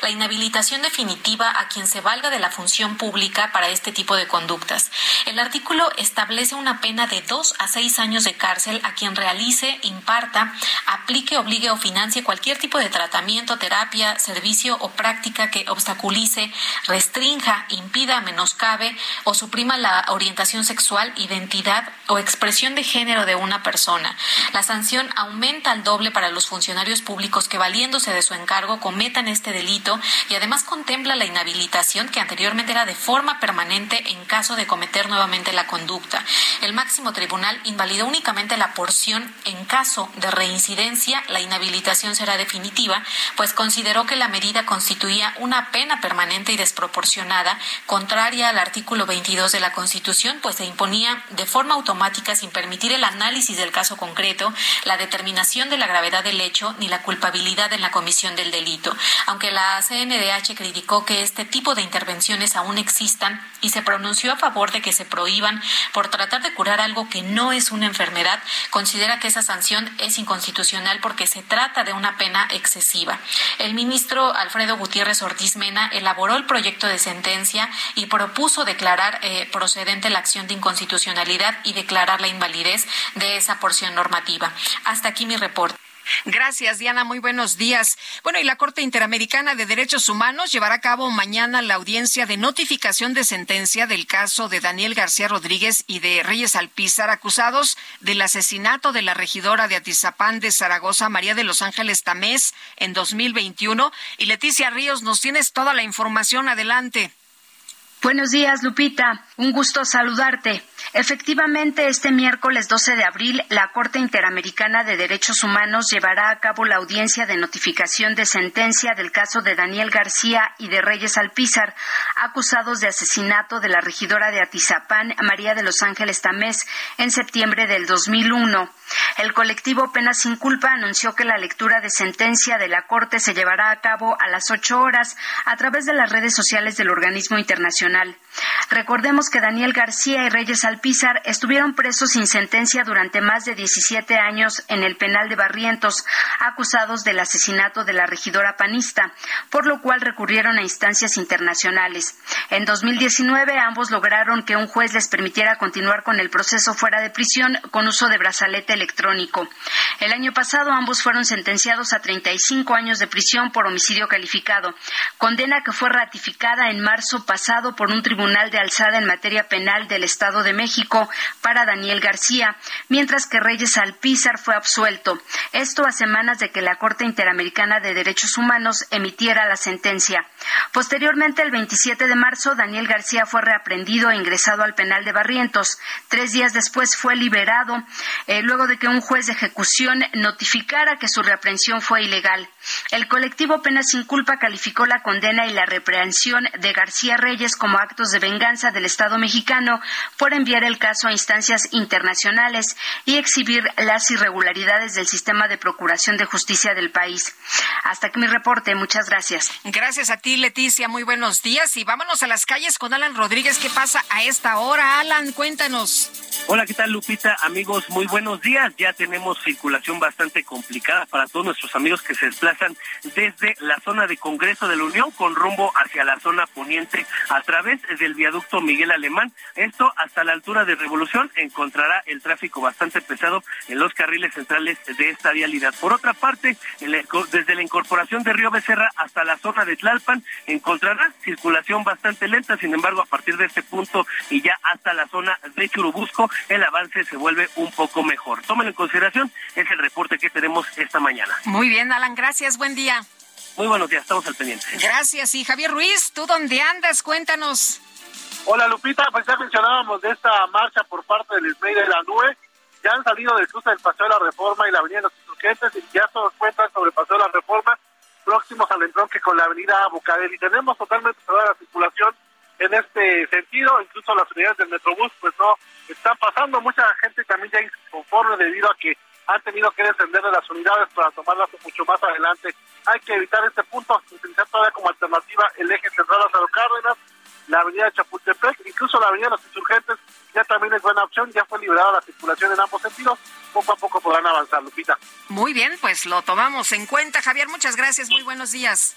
la inhabilitación definitiva a quien se valga de la función pública para este tipo de conductas. El artículo establece una pena de dos a seis años de cárcel a quien realice, imparta, aplique, obligue o financie cualquier tipo de tratamiento, terapia, servicio o práctica que obstaculice, restrinja, impida, menoscabe o suprima la orientación sexual, identidad o expresión de género de una persona. La sanción aumenta al doble para los funcionarios públicos que valiéndose de su encargo cometan este delito y además contempla la inhabilitación que anteriormente era de forma permanente en caso de cometer nuevamente la conducta. El máximo tribunal invalidó únicamente la porción en caso de reincidencia, la inhabilitación será definitiva, pues consideró que la medida constituía una pena permanente y desproporcionada, contraria al artículo 22 de la Constitución, pues se imponía de forma automática sin permitir el análisis del caso concreto, la determinación de la gravedad del hecho ni la culpabilidad en la comisión del delito. Aunque la CNDH criticó que este tipo de intervenciones aún existan y se pronunció a favor de que se prohíban por tratar de curar algo que no es una enfermedad, considera que esa sanción es inconstitucional porque se trata de una pena excesiva. El ministro Alfredo Gutiérrez Ortiz Mena elaboró el proyecto de sentencia y propuso declarar eh, procedente la acción de inconstitucionalidad y declarar la invalidez de esa porción normativa. Hasta aquí mi reporte. Gracias, Diana. Muy buenos días. Bueno, y la Corte Interamericana de Derechos Humanos llevará a cabo mañana la audiencia de notificación de sentencia del caso de Daniel García Rodríguez y de Reyes Alpizar, acusados del asesinato de la regidora de Atizapán de Zaragoza, María de los Ángeles Tamés, en 2021. Y Leticia Ríos, nos tienes toda la información. Adelante. Buenos días, Lupita. Un gusto saludarte. Efectivamente, este miércoles 12 de abril, la Corte Interamericana de Derechos Humanos llevará a cabo la audiencia de notificación de sentencia del caso de Daniel García y de Reyes Alpizar, acusados de asesinato de la regidora de Atizapán, María de los Ángeles Tamés, en septiembre del 2001. El colectivo Penas sin Culpa anunció que la lectura de sentencia de la Corte se llevará a cabo a las ocho horas a través de las redes sociales del organismo internacional. Recordemos que Daniel García y Reyes Alpizar estuvieron presos sin sentencia durante más de 17 años en el penal de Barrientos, acusados del asesinato de la regidora panista, por lo cual recurrieron a instancias internacionales. En 2019 ambos lograron que un juez les permitiera continuar con el proceso fuera de prisión con uso de brazalete electrónico. El año pasado ambos fueron sentenciados a 35 años de prisión por homicidio calificado, condena que fue ratificada en marzo pasado por un tribunal de alzada en materia penal del Estado de México para Daniel García, mientras que Reyes Alpizar fue absuelto. Esto a semanas de que la Corte Interamericana de Derechos Humanos emitiera la sentencia. Posteriormente, el 27 de marzo, Daniel García fue reaprendido e ingresado al penal de Barrientos. Tres días después fue liberado, eh, luego que un juez de ejecución notificara que su reaprensión fue ilegal. El colectivo Penas sin Culpa calificó la condena y la reprehensión de García Reyes como actos de venganza del Estado mexicano por enviar el caso a instancias internacionales y exhibir las irregularidades del sistema de procuración de justicia del país. Hasta aquí mi reporte. Muchas gracias. Gracias a ti, Leticia. Muy buenos días. Y vámonos a las calles con Alan Rodríguez. ¿Qué pasa a esta hora? Alan, cuéntanos. Hola, ¿qué tal, Lupita? Amigos, muy buenos días. Ya tenemos circulación bastante complicada para todos nuestros amigos que se desplazan desde la zona de Congreso de la Unión con rumbo hacia la zona poniente a través del viaducto Miguel Alemán. Esto hasta la altura de Revolución encontrará el tráfico bastante pesado en los carriles centrales de esta vialidad. Por otra parte, desde la incorporación de Río Becerra hasta la zona de Tlalpan encontrará circulación bastante lenta. Sin embargo, a partir de este punto y ya hasta la zona de Churubusco, el avance se vuelve un poco mejor. Tómenlo en consideración, es el reporte que tenemos esta mañana. Muy bien, Alan, gracias, buen día. Muy buenos días, estamos al pendiente. Gracias, y Javier Ruiz, ¿tú dónde andas? Cuéntanos. Hola Lupita, pues ya mencionábamos de esta marcha por parte del SMEI de la NUE. Ya han salido del cruce del Paseo de la Reforma y la Avenida de los Insurgentes y ya se encuentran sobre el Paseo de la Reforma próximos al entronque con la Avenida y Tenemos totalmente cerrada la circulación en este sentido, incluso las unidades del Metrobús pues no están pasando. Mucha gente también ya inconforme debido a que han tenido que descender de las unidades para tomarlas mucho más adelante. Hay que evitar este punto, utilizar todavía como alternativa el eje central Lázaro Cárdenas, la avenida de Chapultepec, incluso la avenida de los Insurgentes ya también es buena opción, ya fue liberada la circulación en ambos sentidos, poco a poco podrán avanzar, Lupita. Muy bien, pues lo tomamos en cuenta, Javier, muchas gracias, muy buenos días.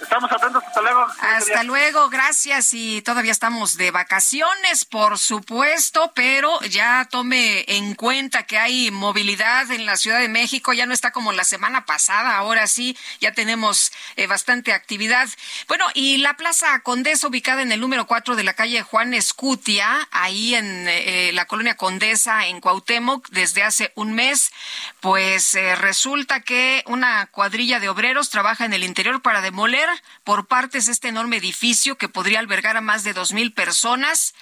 Estamos atentos, hasta luego. Hasta luego, gracias. Y todavía estamos de vacaciones, por supuesto, pero ya tome en cuenta que hay movilidad en la Ciudad de México, ya no está como la semana pasada, ahora sí, ya tenemos eh, bastante actividad. Bueno, y la Plaza Condesa, ubicada en el número 4 de la calle Juan Escutia, ahí en eh, la colonia Condesa, en Cuauhtémoc, desde hace un mes, pues eh, resulta que una cuadrilla de obreros trabaja en el interior para demoler por partes este enorme edificio que podría albergar a más de dos mil personas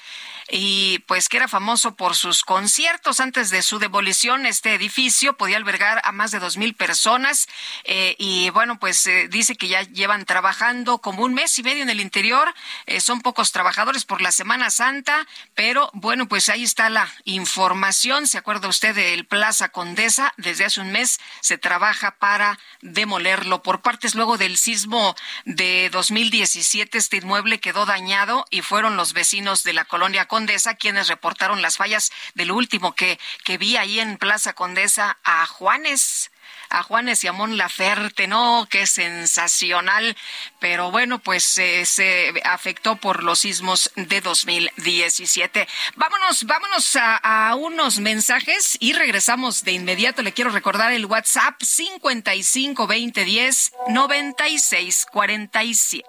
y pues que era famoso por sus conciertos. Antes de su demolición, este edificio podía albergar a más de dos mil personas eh, y bueno, pues eh, dice que ya llevan trabajando como un mes y medio en el interior. Eh, son pocos trabajadores por la Semana Santa, pero bueno, pues ahí está la información. ¿Se acuerda usted del Plaza Condesa? Desde hace un mes se trabaja para demolerlo por partes luego del sismo de 2017. Este inmueble quedó dañado y fueron los vecinos de la colonia Condesa quienes reportaron las fallas del último que, que vi ahí en Plaza Condesa a Juanes a Juanes y a Mon Laferte, ¿no? Qué sensacional. Pero bueno, pues eh, se afectó por los sismos de 2017. Vámonos, vámonos a, unos mensajes y regresamos de inmediato. Le quiero recordar el WhatsApp 55 20 10 96 47.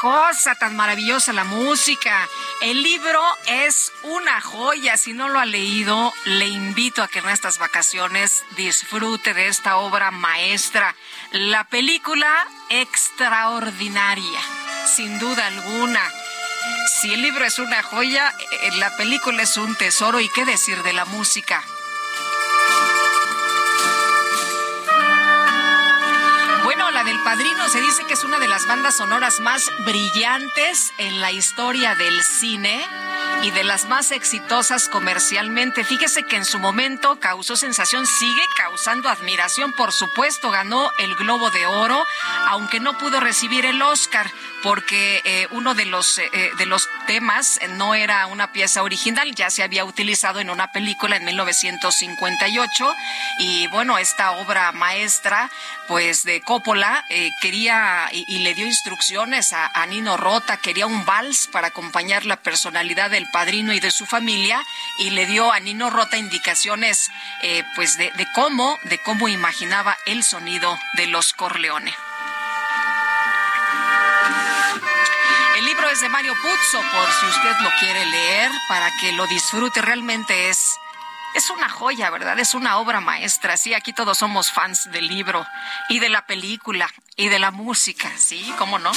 Cosa tan maravillosa la música. El libro es una joya. Si no lo ha leído, le invito a que en estas vacaciones disfrute de esta obra maestra. La película extraordinaria, sin duda alguna. Si el libro es una joya, eh, la película es un tesoro y qué decir de la música. Padrino se dice que es una de las bandas sonoras más brillantes en la historia del cine y de las más exitosas comercialmente. Fíjese que en su momento causó sensación, sigue causando admiración, por supuesto, ganó el Globo de Oro, aunque no pudo recibir el Oscar porque eh, uno de los eh, eh, de los temas no era una pieza original, ya se había utilizado en una película en 1958 y bueno, esta obra maestra pues de Coppola quería y, le dio instrucciones a, Nino Rota, quería un vals para acompañar la personalidad del padrino y de su familia y le dio a Nino Rota indicaciones eh, pues de, cómo de cómo imaginaba el sonido de los Corleone. El libro es de Mario Puzzo por si usted lo quiere leer para que lo disfrute realmente es es una joya, ¿verdad? Es una obra maestra. Sí, aquí todos somos fans del libro y de la película y de la música, ¿sí? ¿Cómo no?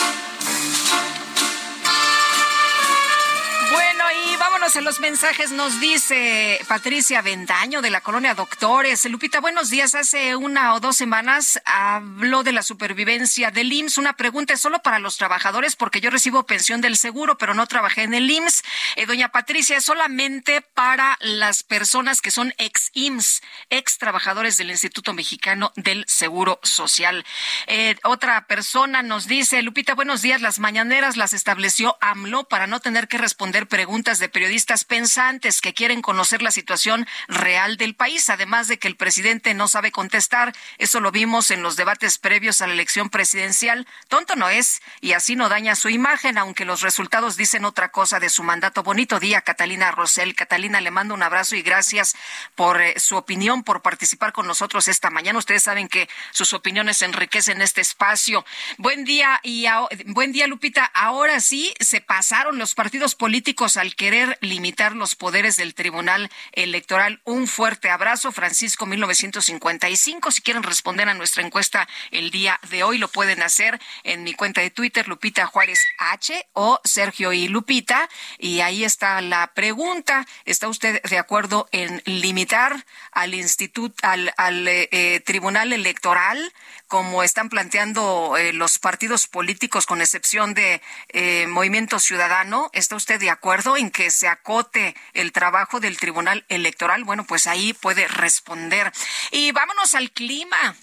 Vámonos a los mensajes. Nos dice Patricia Vendaño de la colonia Doctores. Lupita, buenos días. Hace una o dos semanas habló de la supervivencia del IMSS. Una pregunta es solo para los trabajadores porque yo recibo pensión del seguro, pero no trabajé en el IMSS. Eh, doña Patricia, es solamente para las personas que son ex IMSS, ex trabajadores del Instituto Mexicano del Seguro Social. Eh, otra persona nos dice, Lupita, buenos días. Las mañaneras las estableció AMLO para no tener que responder preguntas de periodistas pensantes que quieren conocer la situación real del país, además de que el presidente no sabe contestar. Eso lo vimos en los debates previos a la elección presidencial. Tonto no es y así no daña su imagen, aunque los resultados dicen otra cosa de su mandato. Bonito día, Catalina Rosell. Catalina, le mando un abrazo y gracias por eh, su opinión, por participar con nosotros esta mañana. Ustedes saben que sus opiniones enriquecen este espacio. Buen día y buen día, Lupita. Ahora sí se pasaron los partidos políticos al querer limitar los poderes del Tribunal Electoral. Un fuerte abrazo, Francisco 1955. Si quieren responder a nuestra encuesta el día de hoy, lo pueden hacer en mi cuenta de Twitter, Lupita Juárez H o Sergio y Lupita. Y ahí está la pregunta. ¿Está usted de acuerdo en limitar al instituto, al, eh, Tribunal Electoral, como están planteando eh, los partidos políticos, con excepción de eh, Movimiento Ciudadano? ¿Está usted de acuerdo en que se acote el trabajo del Tribunal Electoral? Bueno, pues ahí puede responder. Y vámonos al clima.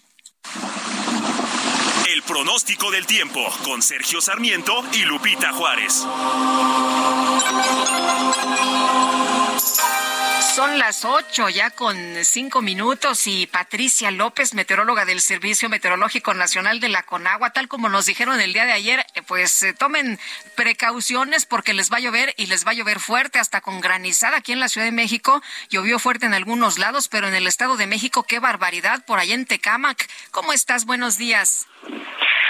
El pronóstico del tiempo con Sergio Sarmiento y Lupita Juárez. Son las ocho ya con cinco minutos y Patricia López, meteoróloga del Servicio Meteorológico Nacional de la Conagua, tal como nos dijeron el día de ayer, eh, pues eh, tomen precauciones porque les va a llover y les va a llover fuerte, hasta con granizada aquí en la Ciudad de México. Llovió fuerte en algunos lados, pero en el Estado de México, qué barbaridad por allá en Tecámac. ¿Cómo estás? Buenos días.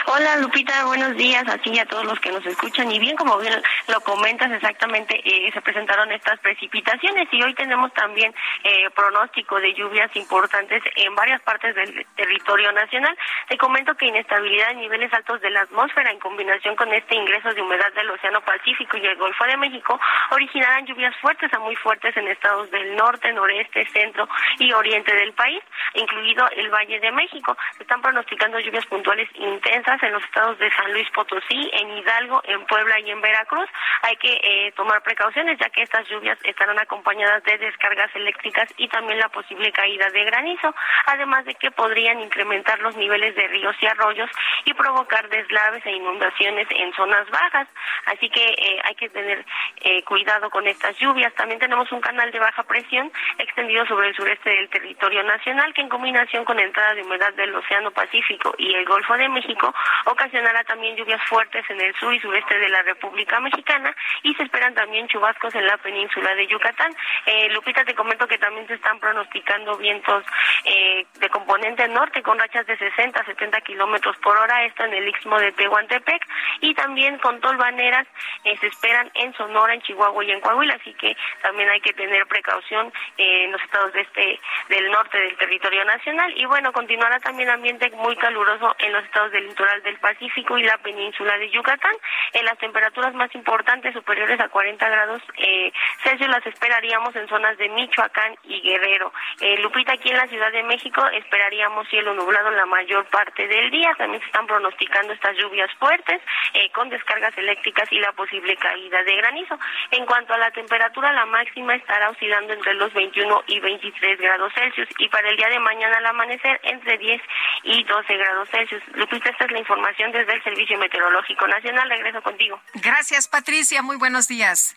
Hola Lupita, buenos días a y a todos los que nos escuchan. Y bien, como bien lo comentas, exactamente eh, se presentaron estas precipitaciones y hoy tenemos también eh, pronóstico de lluvias importantes en varias partes del territorio nacional. Te comento que inestabilidad en niveles altos de la atmósfera en combinación con este ingreso de humedad del Océano Pacífico y el Golfo de México originarán lluvias fuertes a muy fuertes en estados del norte, noreste, centro y oriente del país, incluido el Valle de México. Se están pronosticando lluvias puntuales intensas en los estados de San Luis Potosí, en Hidalgo, en Puebla y en Veracruz. Hay que eh, tomar precauciones ya que estas lluvias estarán acompañadas de descargas eléctricas y también la posible caída de granizo, además de que podrían incrementar los niveles de ríos y arroyos y provocar deslaves e inundaciones en zonas bajas. Así que eh, hay que tener eh, cuidado con estas lluvias. También tenemos un canal de baja presión extendido sobre el sureste del territorio nacional que en combinación con entrada de humedad del Océano Pacífico y el Golfo de México ocasionará también lluvias fuertes en el sur y sureste de la República Mexicana y se esperan también chubascos en la península de Yucatán. Eh, Lupita, te comento que también se están pronosticando vientos eh, de componente norte con rachas de 60 a 70 kilómetros por hora, esto en el istmo de Tehuantepec y también con tolvaneras eh, se esperan en Sonora, en Chihuahua y en Coahuila, así que también hay que tener precaución en los estados de este del norte del territorio nacional y bueno, continuará también ambiente muy caluroso en los estados del litoral del Pacífico y la península de Yucatán. En las temperaturas más importantes, superiores a 40 grados eh, Celsius, las esperaríamos en zonas de Michoacán y Guerrero. Eh, Lupita, aquí en la Ciudad de México, esperaríamos cielo nublado la mayor parte del día. También se están pronosticando estas lluvias fuertes eh, con descargas eléctricas y la posible caída de granizo. En cuanto a la temperatura, la máxima estará oscilando entre los 21 y 23 grados Celsius y para el día de mañana al amanecer entre 10 y 12 grados Celsius. Lupita, esta es la información desde el Servicio Meteorológico Nacional. Regreso contigo. Gracias, Patricia. Muy buenos días.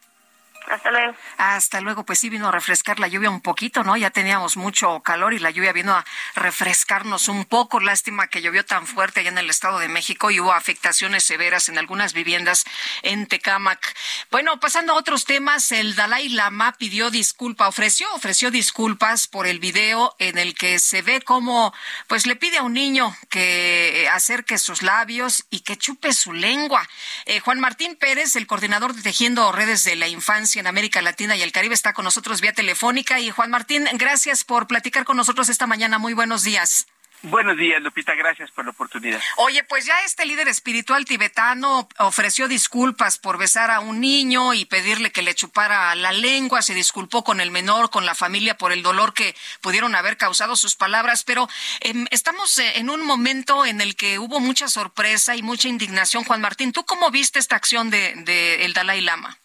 Hasta luego. Hasta luego. Pues sí, vino a refrescar la lluvia un poquito, ¿no? Ya teníamos mucho calor y la lluvia vino a refrescarnos un poco. Lástima que llovió tan fuerte allá en el Estado de México y hubo afectaciones severas en algunas viviendas en Tecámac. Bueno, pasando a otros temas, el Dalai Lama pidió disculpa, ofreció, ofreció disculpas por el video en el que se ve cómo, pues le pide a un niño que acerque sus labios y que chupe su lengua. Eh, Juan Martín Pérez, el coordinador de Tejiendo Redes de la Infancia, en América Latina y el Caribe está con nosotros vía telefónica. Y Juan Martín, gracias por platicar con nosotros esta mañana. Muy buenos días. Buenos días, Lupita. Gracias por la oportunidad. Oye, pues ya este líder espiritual tibetano ofreció disculpas por besar a un niño y pedirle que le chupara la lengua. Se disculpó con el menor, con la familia por el dolor que pudieron haber causado sus palabras. Pero em, estamos eh, en un momento en el que hubo mucha sorpresa y mucha indignación. Juan Martín, ¿tú cómo viste esta acción de, de el Dalai Lama?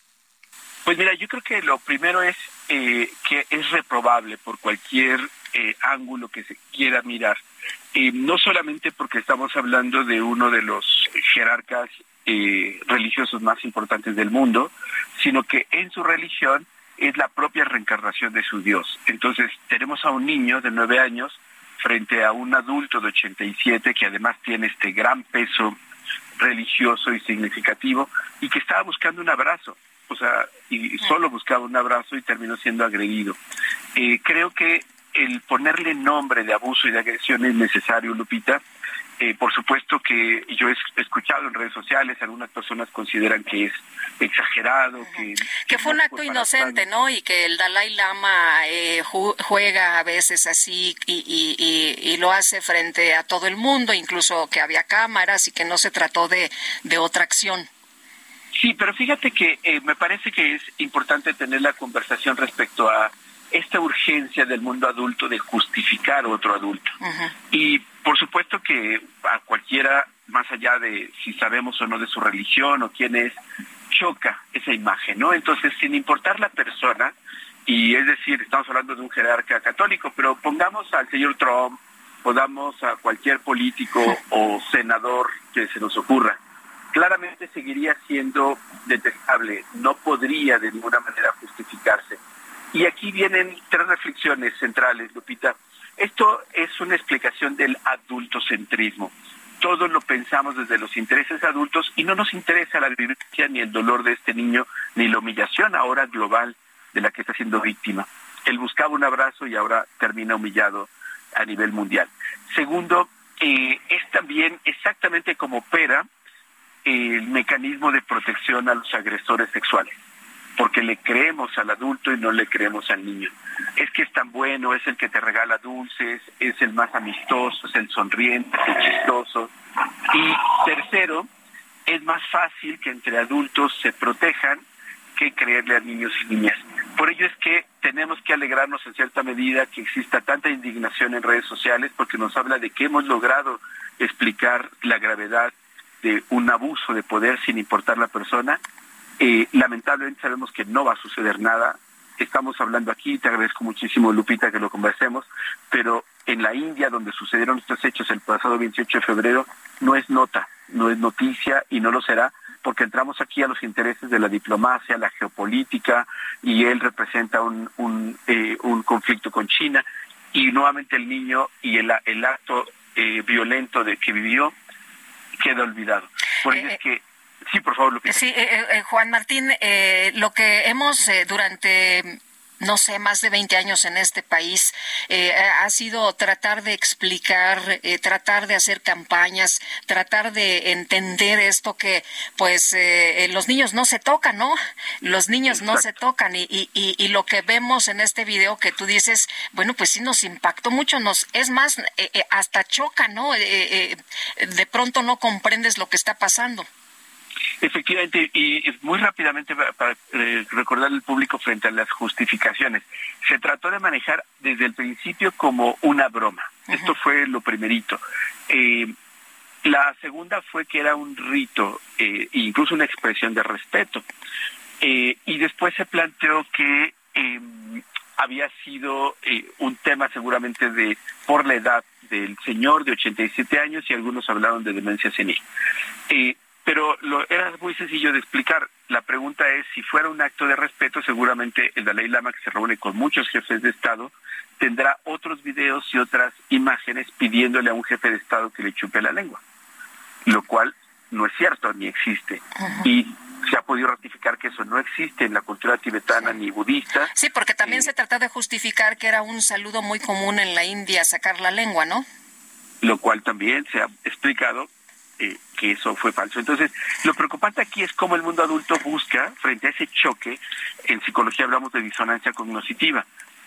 Pues mira, yo creo que lo primero es eh, que es reprobable por cualquier eh, ángulo que se quiera mirar. Eh, no solamente porque estamos hablando de uno de los jerarcas religiosos más importantes del mundo, sino que en su religión es la propia reencarnación de su Dios. Entonces, tenemos a un niño de nueve años frente a un adulto de 87 que además tiene este gran peso religioso y significativo y que estaba buscando un abrazo, o sea, y solo buscaba un abrazo y terminó siendo agredido. Eh, creo que el ponerle nombre de abuso y de agresión es necesario, Lupita, eh, por supuesto que yo he escuchado en redes sociales, algunas personas consideran que es exagerado, que... Que fue un acto inocente, ¿no? Y que el Dalai Lama eh, juega a veces así y, lo hace frente a todo el mundo, incluso que había cámaras y que no se trató de, de otra acción. Sí, pero fíjate que eh, me parece que es importante tener la conversación respecto a esta urgencia del mundo adulto de justificar otro adulto. Y por supuesto que a cualquiera, más allá de si sabemos o no de su religión o quién es, choca esa imagen, ¿no? Entonces, sin importar la persona, y es decir, estamos hablando de un jerarca católico, pero pongamos al señor Trump, podamos a cualquier político o senador que se nos ocurra, claramente seguiría siendo detestable, no podría de ninguna manera justificarse. Y aquí vienen tres reflexiones centrales, Lupita. Esto es una explicación del adultocentrismo. Todo lo pensamos desde los intereses adultos y no nos interesa la vivencia ni el dolor de este niño, ni la humillación ahora global de la que está siendo víctima. Él buscaba un abrazo y ahora termina humillado a nivel mundial. Segundo, eh, es también exactamente como opera el mecanismo de protección a los agresores sexuales porque le creemos al adulto y no le creemos al niño. Es que es tan bueno, es el que te regala dulces, es el más amistoso, es el sonriente, es el chistoso. Y tercero, es más fácil que entre adultos se protejan que creerle a niños y niñas. Por ello es que tenemos que alegrarnos en cierta medida que exista tanta indignación en redes sociales porque nos habla de que hemos logrado explicar la gravedad de un abuso de poder sin importar la persona eh, lamentablemente sabemos que no va a suceder nada. Estamos hablando aquí, te agradezco muchísimo, Lupita, que lo conversemos, pero en la India, donde sucedieron estos hechos el pasado 28 de febrero, no es nota, no es noticia y no lo será, porque entramos aquí a los intereses de la diplomacia, la geopolítica, y él representa un, un, eh, conflicto con China, y nuevamente el niño y el, el acto eh, violento de que vivió queda olvidado. Por eso es que Sí, por favor, Lupita. Sí, eh, eh, eh, Juan Martín, lo que hemos durante no sé, más de 20 años en este país, ha sido tratar de explicar, tratar de hacer campañas, tratar de entender esto que, pues, los niños no se tocan, ¿no? Los niños no se tocan y, y, y, lo que vemos en este video que tú dices, bueno, pues sí nos impactó mucho, nos, es más, hasta choca, ¿no? de pronto no comprendes lo que está pasando. Efectivamente, y muy rápidamente para, eh, recordar al público frente a las justificaciones, se trató de manejar desde el principio como una broma. Esto fue lo primerito. Eh, la segunda fue que era un rito, eh, incluso una expresión de respeto. y después se planteó que em, había sido un tema seguramente de por la edad del señor de 87 años y algunos hablaron de demencia senil. Pero lo, era muy sencillo de explicar. La pregunta es, si fuera un acto de respeto, seguramente el Dalai Lama, que se reúne con muchos jefes de Estado, tendrá otros videos y otras imágenes pidiéndole a un jefe de Estado que le chupe la lengua, lo cual no es cierto ni existe. Y se ha podido ratificar que eso no existe en la cultura tibetana ni budista. Sí, porque también se trata de justificar que era un saludo muy común en la India sacar la lengua, ¿no? Lo cual también se ha explicado eh, que eso fue falso. Entonces, lo preocupante aquí es cómo el mundo adulto busca, frente a ese choque, en psicología hablamos de disonancia cognitiva.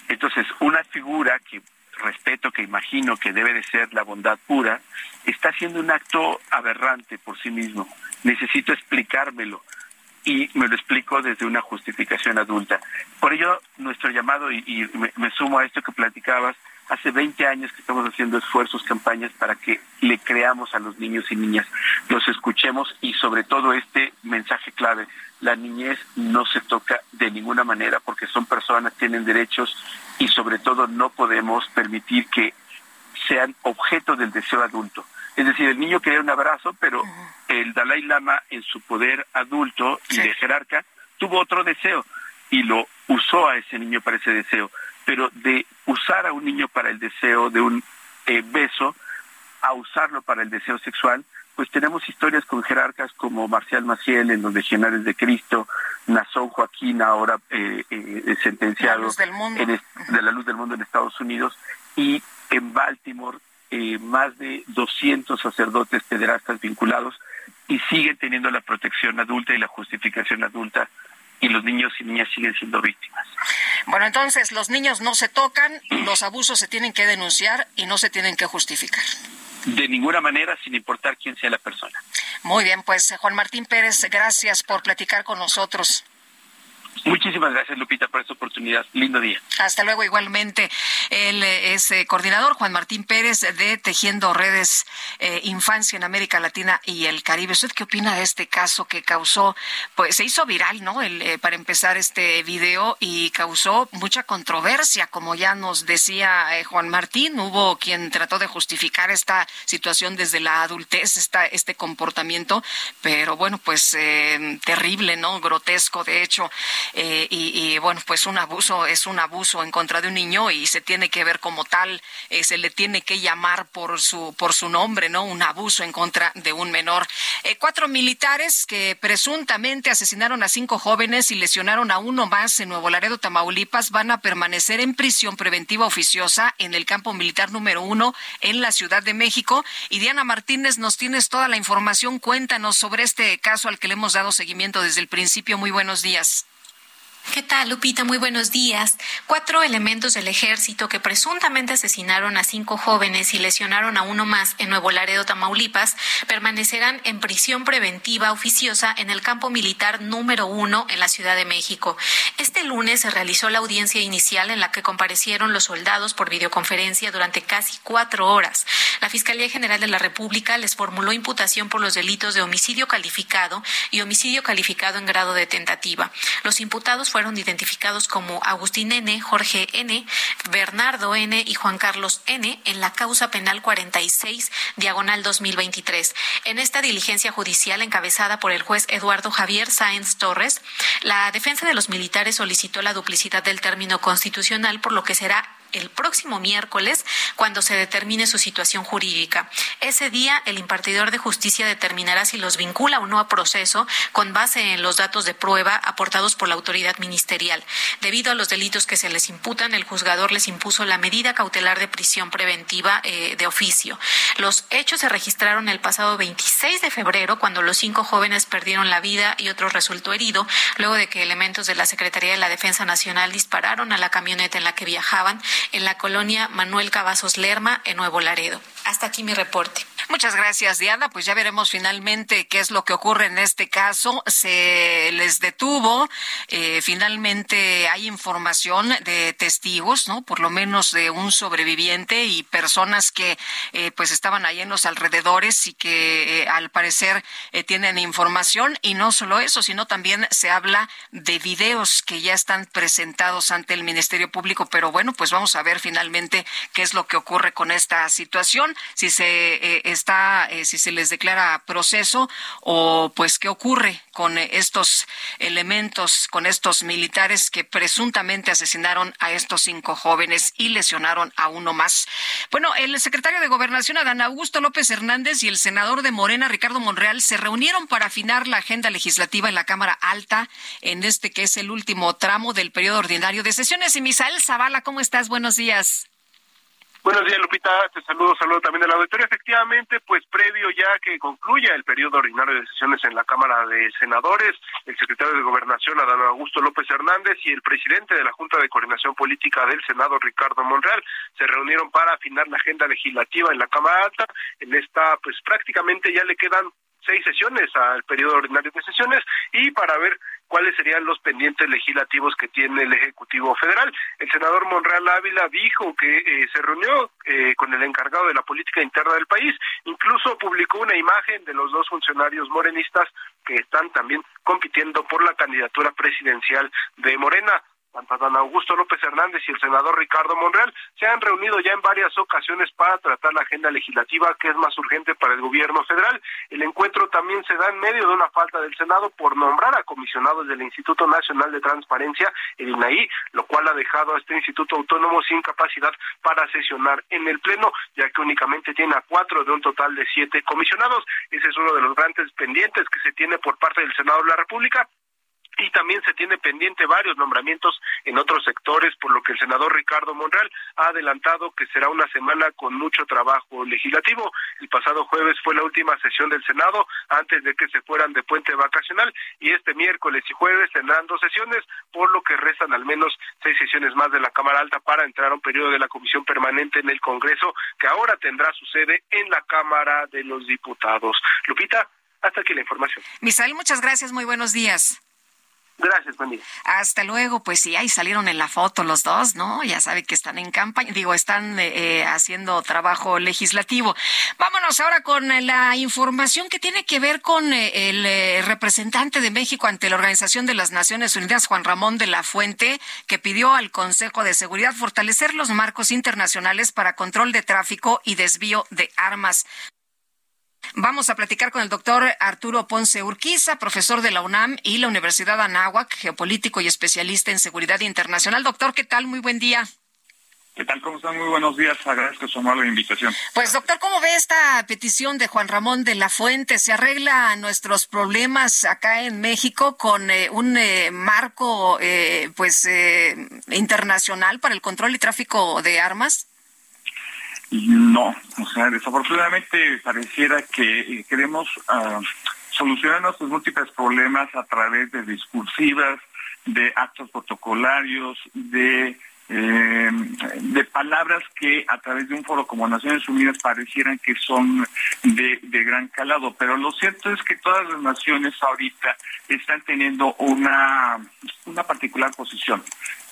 Entonces, una figura que respeto, que imagino que debe de ser la bondad pura, está haciendo un acto aberrante por sí mismo. Necesito explicármelo y me lo explico desde una justificación adulta. Por ello, nuestro llamado, y, me, sumo a esto que platicabas, Hace 20 años que estamos haciendo esfuerzos, campañas para que le creamos a los niños y niñas, los escuchemos y sobre todo este mensaje clave, la niñez no se toca de ninguna manera porque son personas, tienen derechos y sobre todo no podemos permitir que sean objeto del deseo adulto. Es decir, el niño quería un abrazo, pero el Dalai Lama en su poder adulto y de jerarca tuvo otro deseo y lo usó a ese niño para ese deseo, pero de usar a un niño para el deseo de un eh, beso a usarlo para el deseo sexual, pues tenemos historias con jerarcas como Marcial Maciel en Los Legionarios de Cristo, Nazón Joaquín, ahora eh, eh, sentenciado de la luz del mundo en Estados Unidos, y en Baltimore eh, más de 200 sacerdotes pederastas vinculados y siguen teniendo la protección adulta y la justificación adulta y los niños y niñas siguen siendo víctimas. Bueno, entonces los niños no se tocan, los abusos se tienen que denunciar y no se tienen que justificar. De ninguna manera, sin importar quién sea la persona. Muy bien, pues Juan Martín Pérez, gracias por platicar con nosotros. Muchísimas gracias, Lupita, por esta oportunidad. Lindo día. Hasta luego, igualmente. Él es eh, coordinador, Juan Martín Pérez, de Tejiendo Redes eh, Infancia en América Latina y el Caribe. ¿Usted qué opina de este caso que causó, pues se hizo viral, ¿no? El, eh, para empezar este video y causó mucha controversia, como ya nos decía Juan Martín. Hubo quien trató de justificar esta situación desde la adultez, esta, este comportamiento, pero bueno, pues terrible, ¿no? Grotesco, de hecho. Eh, y, bueno, pues un abuso es un abuso en contra de un niño y se tiene que ver como tal, eh, se le tiene que llamar por su, por su nombre, ¿no? Un abuso en contra de un menor. Eh, cuatro militares que presuntamente asesinaron a cinco jóvenes y lesionaron a uno más en Nuevo Laredo, Tamaulipas, van a permanecer en prisión preventiva oficiosa en el campo militar número uno en la Ciudad de México. Y Diana Martínez, nos tienes toda la información. Cuéntanos sobre este caso al que le hemos dado seguimiento desde el principio. Muy buenos días. ¿Qué tal, Lupita? Muy buenos días. Cuatro elementos del ejército que presuntamente asesinaron a cinco jóvenes y lesionaron a uno más en Nuevo Laredo, Tamaulipas, permanecerán en prisión preventiva oficiosa en el campo militar número uno en la Ciudad de México. Este lunes se realizó la audiencia inicial en la que comparecieron los soldados por videoconferencia durante casi cuatro horas. La Fiscalía General de la República les formuló imputación por los delitos de homicidio calificado y homicidio calificado en grado de tentativa. Los imputados fueron identificados como Agustín N., Jorge N., Bernardo N. y Juan Carlos N. en la causa penal 46, diagonal 2023. En esta diligencia judicial encabezada por el juez Eduardo Javier Sáenz Torres, la defensa de los militares solicitó la duplicidad del término constitucional, por lo que será el próximo miércoles cuando se determine su situación jurídica. Ese día, el impartidor de justicia determinará si los vincula o no a proceso con base en los datos de prueba aportados por la autoridad ministerial. Debido a los delitos que se les imputan, el juzgador les impuso la medida cautelar de prisión preventiva eh, de oficio. Los hechos se registraron el pasado 26 de febrero, cuando los cinco jóvenes perdieron la vida y otro resultó herido, luego de que elementos de la Secretaría de la Defensa Nacional dispararon a la camioneta en la que viajaban en la colonia Manuel Cavazos Lerma, en Nuevo Laredo. Hasta aquí mi reporte. Muchas gracias, Diana. Pues ya veremos finalmente qué es lo que ocurre en este caso. Se les detuvo. Eh, finalmente hay información de testigos, ¿no? Por lo menos de un sobreviviente y personas que eh, pues estaban ahí en los alrededores y que eh, al parecer tienen información. Y no solo eso, sino también se habla de videos que ya están presentados ante el Ministerio Público. Pero bueno, pues vamos a ver finalmente qué es lo que ocurre con esta situación. Si se está, eh, si se les declara proceso o pues qué ocurre con estos elementos, con estos militares que presuntamente asesinaron a estos cinco jóvenes y lesionaron a uno más. Bueno, el secretario de Gobernación, Adán Augusto López Hernández, y el senador de Morena, Ricardo Monreal, se reunieron para afinar la agenda legislativa en la Cámara Alta en este que es el último tramo del periodo ordinario de sesiones. Y Misael Zavala, ¿cómo estás? Buenos días. Buenos días, Lupita. Te saludo, saludo también del auditorio. Efectivamente, pues previo ya que concluya el periodo ordinario de sesiones en la Cámara de Senadores, el secretario de Gobernación, Adán Augusto López Hernández, y el presidente de la Junta de Coordinación Política del Senado, Ricardo Monreal, se reunieron para afinar la agenda legislativa en la Cámara Alta. En esta, pues prácticamente ya le quedan seis sesiones al periodo ordinario de sesiones y para ver cuáles serían los pendientes legislativos que tiene el Ejecutivo Federal. El senador Monreal Ávila dijo que eh, se reunió eh, con el encargado de la política interna del país, incluso publicó una imagen de los dos funcionarios morenistas que están también compitiendo por la candidatura presidencial de Morena. Tanto Dan Augusto López Hernández y el senador Ricardo Monreal se han reunido ya en varias ocasiones para tratar la agenda legislativa que es más urgente para el gobierno federal. El encuentro también se da en medio de una falta del Senado por nombrar a comisionados del Instituto Nacional de Transparencia, el INAI, lo cual ha dejado a este instituto autónomo sin capacidad para sesionar en el Pleno, ya que únicamente tiene a cuatro de un total de siete comisionados. Ese es uno de los grandes pendientes que se tiene por parte del Senado de la República y también se tiene pendiente varios nombramientos en otros sectores, por lo que el senador Ricardo Monreal ha adelantado que será una semana con mucho trabajo legislativo. El pasado jueves fue la última sesión del Senado antes de que se fueran de puente vacacional y este miércoles y jueves tendrán dos sesiones, por lo que restan al menos seis sesiones más de la Cámara Alta para entrar a un periodo de la Comisión Permanente en el Congreso, que ahora tendrá su sede en la Cámara de los Diputados. Lupita, hasta aquí la información. Misael, muchas gracias, muy buenos días. Gracias, buen Hasta luego, pues sí, ahí salieron en la foto los dos, ¿no? Ya sabe que están en campaña, digo, están eh, haciendo trabajo legislativo. Vámonos ahora con la información que tiene que ver con eh, el eh, representante de México ante la Organización de las Naciones Unidas, Juan Ramón de la Fuente, que pidió al Consejo de Seguridad fortalecer los marcos internacionales para control de tráfico y desvío de armas. Vamos a platicar con el doctor Arturo Ponce Urquiza, profesor de la UNAM y la Universidad Anáhuac, geopolítico y especialista en seguridad internacional. Doctor, ¿qué tal? Muy buen día. ¿Qué tal? ¿Cómo están? Muy buenos días. Agradezco su amable invitación. Pues, doctor, ¿cómo ve esta petición de Juan Ramón de la Fuente? ¿Se arregla nuestros problemas acá en México con eh, un eh, marco eh, pues internacional para el control y tráfico de armas? No, o sea, desafortunadamente pareciera que eh, queremos uh, solucionar nuestros múltiples problemas a través de discursivas, de actos protocolarios, de eh, de palabras que a través de un foro como Naciones Unidas parecieran que son de, de, gran calado, pero lo cierto es que todas las naciones ahorita están teniendo una, una particular posición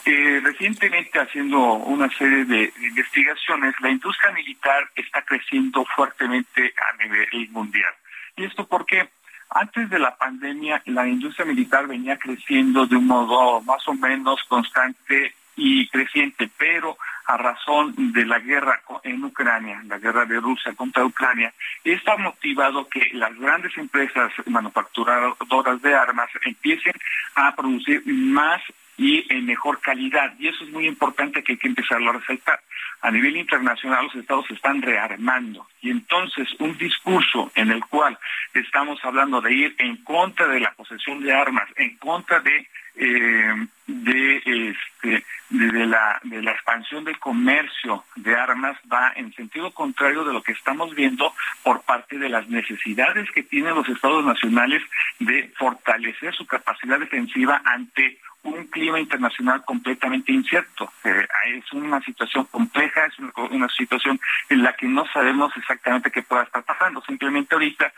recientemente haciendo una serie de investigaciones, la industria militar está creciendo fuertemente a nivel mundial. ¿Y esto porque Antes de la pandemia, la industria militar venía creciendo de un modo más o menos constante y creciente, pero a razón de la guerra en Ucrania, la guerra de Rusia contra Ucrania, está motivado que las grandes empresas manufacturadoras de armas empiecen a producir más y en mejor calidad. Y eso es muy importante que hay que empezarlo a resaltar. A nivel internacional los estados se están rearmando y entonces un discurso en el cual estamos hablando de ir en contra de la posesión de armas, en contra de eh, de este de, la de la expansión del comercio de armas va en sentido contrario de lo que estamos viendo por parte de las necesidades que tienen los estados nacionales de fortalecer su capacidad defensiva ante un clima internacional completamente incierto. Eh, es una situación compleja, es una, situación en la que no sabemos exactamente qué pueda estar pasando. Simplemente ahorita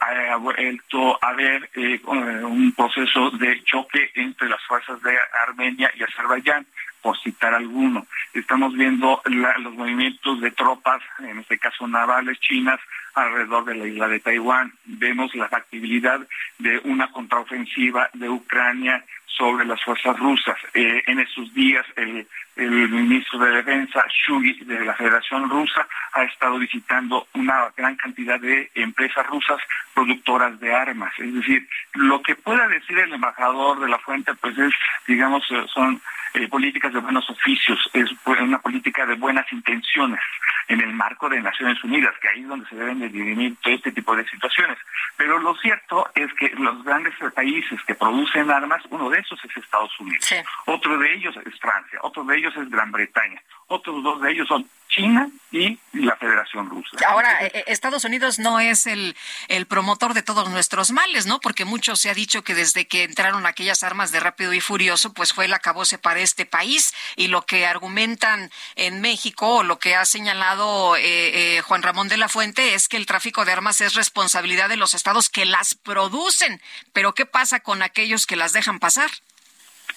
ha vuelto a haber eh, un proceso de choque entre las fuerzas de Armenia y Azerbaiyán, por citar alguno. Estamos viendo los movimientos de tropas, en este caso navales chinas, alrededor de la isla de Taiwán. Vemos la factibilidad de una contraofensiva de Ucrania sobre las fuerzas rusas. Eh, en esos días el, ministro de Defensa, Shugi, de la Federación Rusa, ha estado visitando una gran cantidad de empresas rusas productoras de armas. Es decir, lo que pueda decir el embajador de la fuente, pues es, digamos, eh, son eh, políticas de buenos oficios, es una política de buenas intenciones en el marco de Naciones Unidas, que ahí es donde se deben de dirimir todo este tipo de situaciones. Pero lo cierto es que los grandes países que producen armas, uno de esos es Estados Unidos, otro de ellos es Francia, otro de ellos es Gran Bretaña, otros dos de ellos son China y la Federación Rusa. Ahora, eh, eh, Estados Unidos no es el, promotor de todos nuestros males, ¿no? Porque mucho se ha dicho que desde que entraron aquellas armas de rápido y furioso, pues fue el acabose para este país. Y lo que argumentan en México, o lo que ha señalado eh, Juan Ramón de la Fuente, es que el tráfico de armas es responsabilidad de los estados que las producen. Pero, ¿qué pasa con aquellos que las dejan pasar?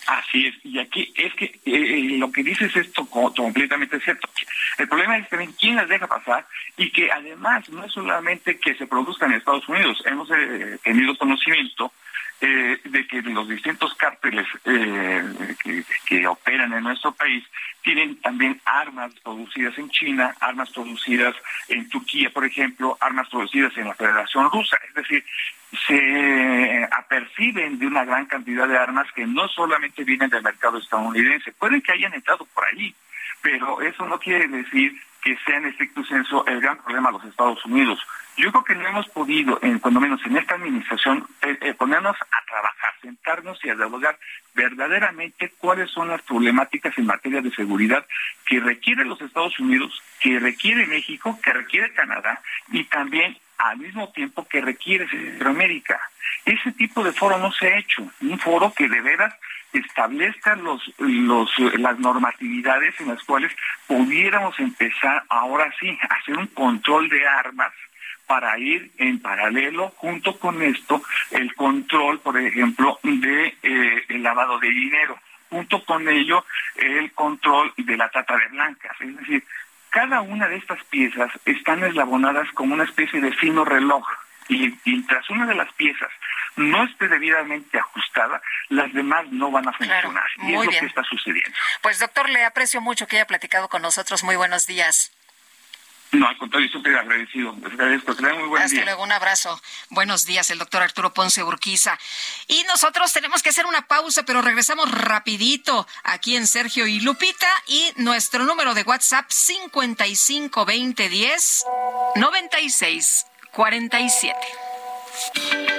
Así es, y aquí es que eh, eh, lo que dices es esto completamente cierto. El problema es también quién las deja pasar y que además no es solamente que se produzca en Estados Unidos, hemos eh, tenido conocimiento de que los distintos cárteles eh, que, operan en nuestro país tienen también armas producidas en China, armas producidas en Turquía, por ejemplo, armas producidas en la Federación Rusa. Es decir, se aperciben de una gran cantidad de armas que no solamente vienen del mercado estadounidense, pueden que hayan entrado por ahí, pero eso no quiere decir que sea en estricto senso el gran problema de los Estados Unidos. Yo creo que no hemos podido, en, cuando menos en esta administración, eh, eh, ponernos a trabajar, sentarnos y a dialogar verdaderamente cuáles son las problemáticas en materia de seguridad que requiere los Estados Unidos, que requiere México, que requiere Canadá y también al mismo tiempo que requiere Centroamérica. Ese tipo de foro no se ha hecho, un foro que de veras establezca los, las normatividades en las cuales pudiéramos empezar ahora sí a hacer un control de armas para ir en paralelo junto con esto el control, por ejemplo, de eh, el lavado de dinero, junto con ello el control de la trata de blancas, es decir, cada una de estas piezas están eslabonadas como una especie de fino reloj y mientras una de las piezas no esté debidamente ajustada, las demás no van a funcionar. y es lo que está sucediendo. Pues doctor, le aprecio mucho que haya platicado con nosotros. Muy buenos días. No, al contrario, súper agradecido. Les agradezco. Que muy buen Hasta luego, un abrazo. Buenos días, el doctor Arturo Ponce Urquiza. Y nosotros tenemos que hacer una pausa, pero regresamos rapidito aquí en Sergio y Lupita. Y nuestro número de WhatsApp, 552010 9647.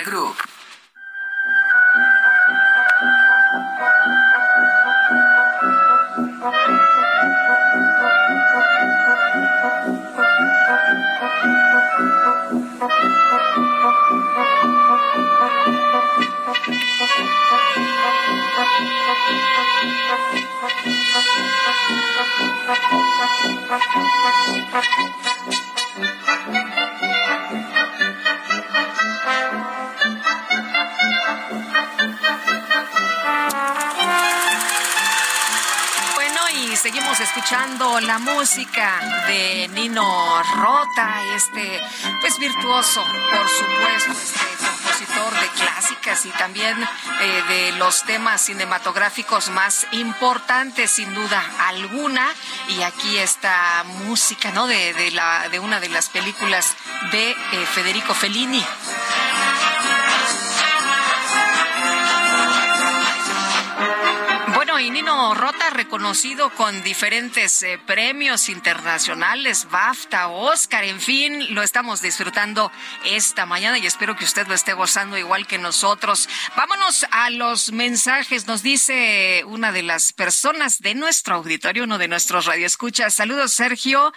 Group. Seguimos escuchando la música de Nino Rota, este pues virtuoso, por supuesto, este compositor de clásicas y también eh, de los temas cinematográficos más importantes, sin duda alguna. Y aquí esta música, ¿no? De, de la de una de las películas de eh, Federico Fellini. Rota reconocido con diferentes eh, premios internacionales, BAFTA, Oscar, en fin, lo estamos disfrutando esta mañana y espero que usted lo esté gozando igual que nosotros. Vámonos a los mensajes, nos dice una de las personas de nuestro auditorio, uno de nuestros radioescuchas. Saludos, Sergio.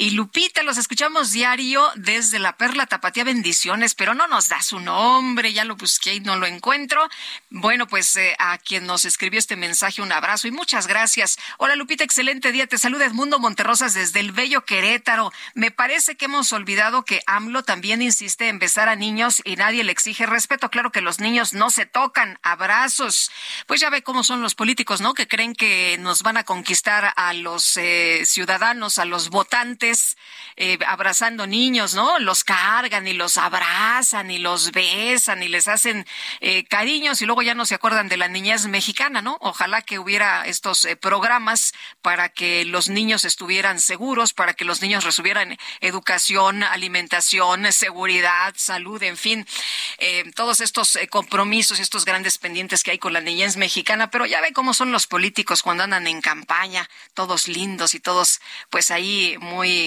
Y Lupita, los escuchamos diario desde la Perla Tapatía Bendiciones, pero no nos da su nombre, ya lo busqué y no lo encuentro. Bueno, pues eh, a quien nos escribió este mensaje, un abrazo y muchas gracias. Hola Lupita, excelente día. Te saluda Edmundo Monterrosas desde el Bello Querétaro. Me parece que hemos olvidado que AMLO también insiste en besar a niños y nadie le exige respeto. Claro que los niños no se tocan. Abrazos. Pues ya ve cómo son los políticos, ¿no? Que creen que nos van a conquistar a los eh, ciudadanos, a los votantes, eh, abrazando niños, ¿no? Los cargan y los abrazan y los besan y les hacen eh, cariños y luego ya no se acuerdan de la niñez mexicana, ¿no? Ojalá que hubiera estos programas para que los niños estuvieran seguros, para que los niños recibieran educación, alimentación, seguridad, salud, en fin, todos estos compromisos y estos grandes pendientes que hay con la niñez mexicana, pero ya ve cómo son los políticos cuando andan en campaña, todos lindos y todos pues ahí muy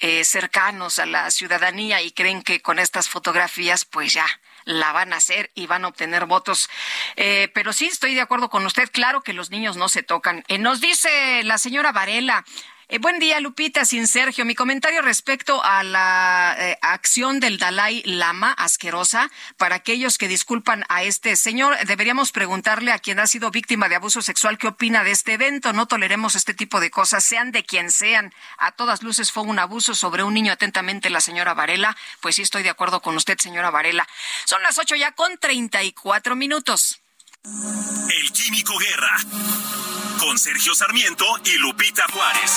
eh, cercanos a la ciudadanía y creen que con estas fotografías pues ya la van a hacer y van a obtener votos. Eh, pero sí, estoy de acuerdo con usted. Claro que los niños no se tocan. Eh, nos dice la señora Varela, eh, buen día, Lupita, sin Sergio. Mi comentario respecto a la eh, acción del Dalai Lama asquerosa para aquellos que disculpan a este señor. Deberíamos preguntarle a quien ha sido víctima de abuso sexual qué opina de este evento. No toleremos este tipo de cosas, sean de quien sean. A todas luces fue un abuso sobre un niño. Atentamente, la señora Varela. Pues sí, estoy de acuerdo con usted, señora Varela. Son las ocho ya con treinta y cuatro minutos. El Químico Guerra con Sergio Sarmiento y Lupita Juárez.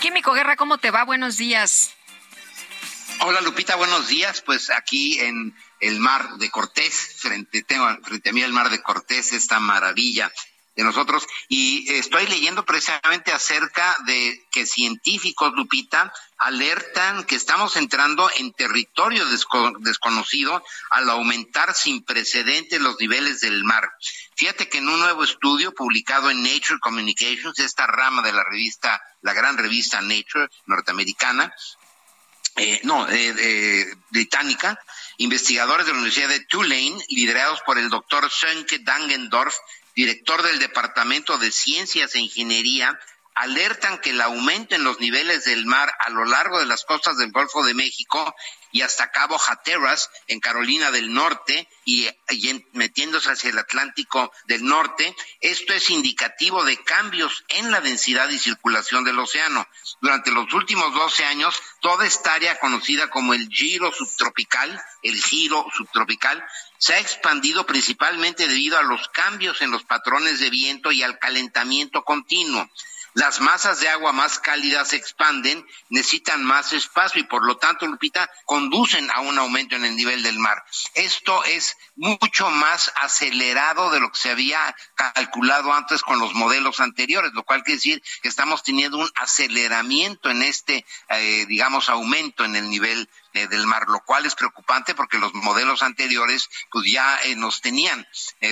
Químico Guerra, ¿cómo te va? Buenos días. Hola Lupita, buenos días. Pues aquí en el mar de Cortés, frente, tengo frente a mí el mar de Cortés, esta maravilla de nosotros. Y estoy leyendo precisamente acerca de que científicos, Lupita, alertan que estamos entrando en territorio desconocido al aumentar sin precedentes los niveles del mar. Fíjate que en un nuevo estudio publicado en Nature Communications, esta rama de la revista, la gran revista Nature norteamericana, eh, no, eh, británica, investigadores de la Universidad de Tulane, liderados por el doctor Sönke Dangendorf, director del Departamento de Ciencias e Ingeniería, alertan que el aumento en los niveles del mar a lo largo de las costas del Golfo de México y hasta Cabo Hatteras en Carolina del Norte y, metiéndose hacia el Atlántico del Norte. Esto es indicativo de cambios en la densidad y circulación del océano. Durante los últimos 12 años, toda esta área conocida como el giro subtropical, el giro subtropical, se ha expandido principalmente debido a los cambios en los patrones de viento y al calentamiento continuo. Las masas de agua más cálidas se expanden, necesitan más espacio y por lo tanto, Lupita, conducen a un aumento en el nivel del mar. Esto es mucho más acelerado de lo que se había calculado antes con los modelos anteriores, lo cual quiere decir que estamos teniendo un aceleramiento en este, eh, digamos, aumento en el nivel eh, del mar, lo cual es preocupante porque los modelos anteriores pues ya eh, nos tenían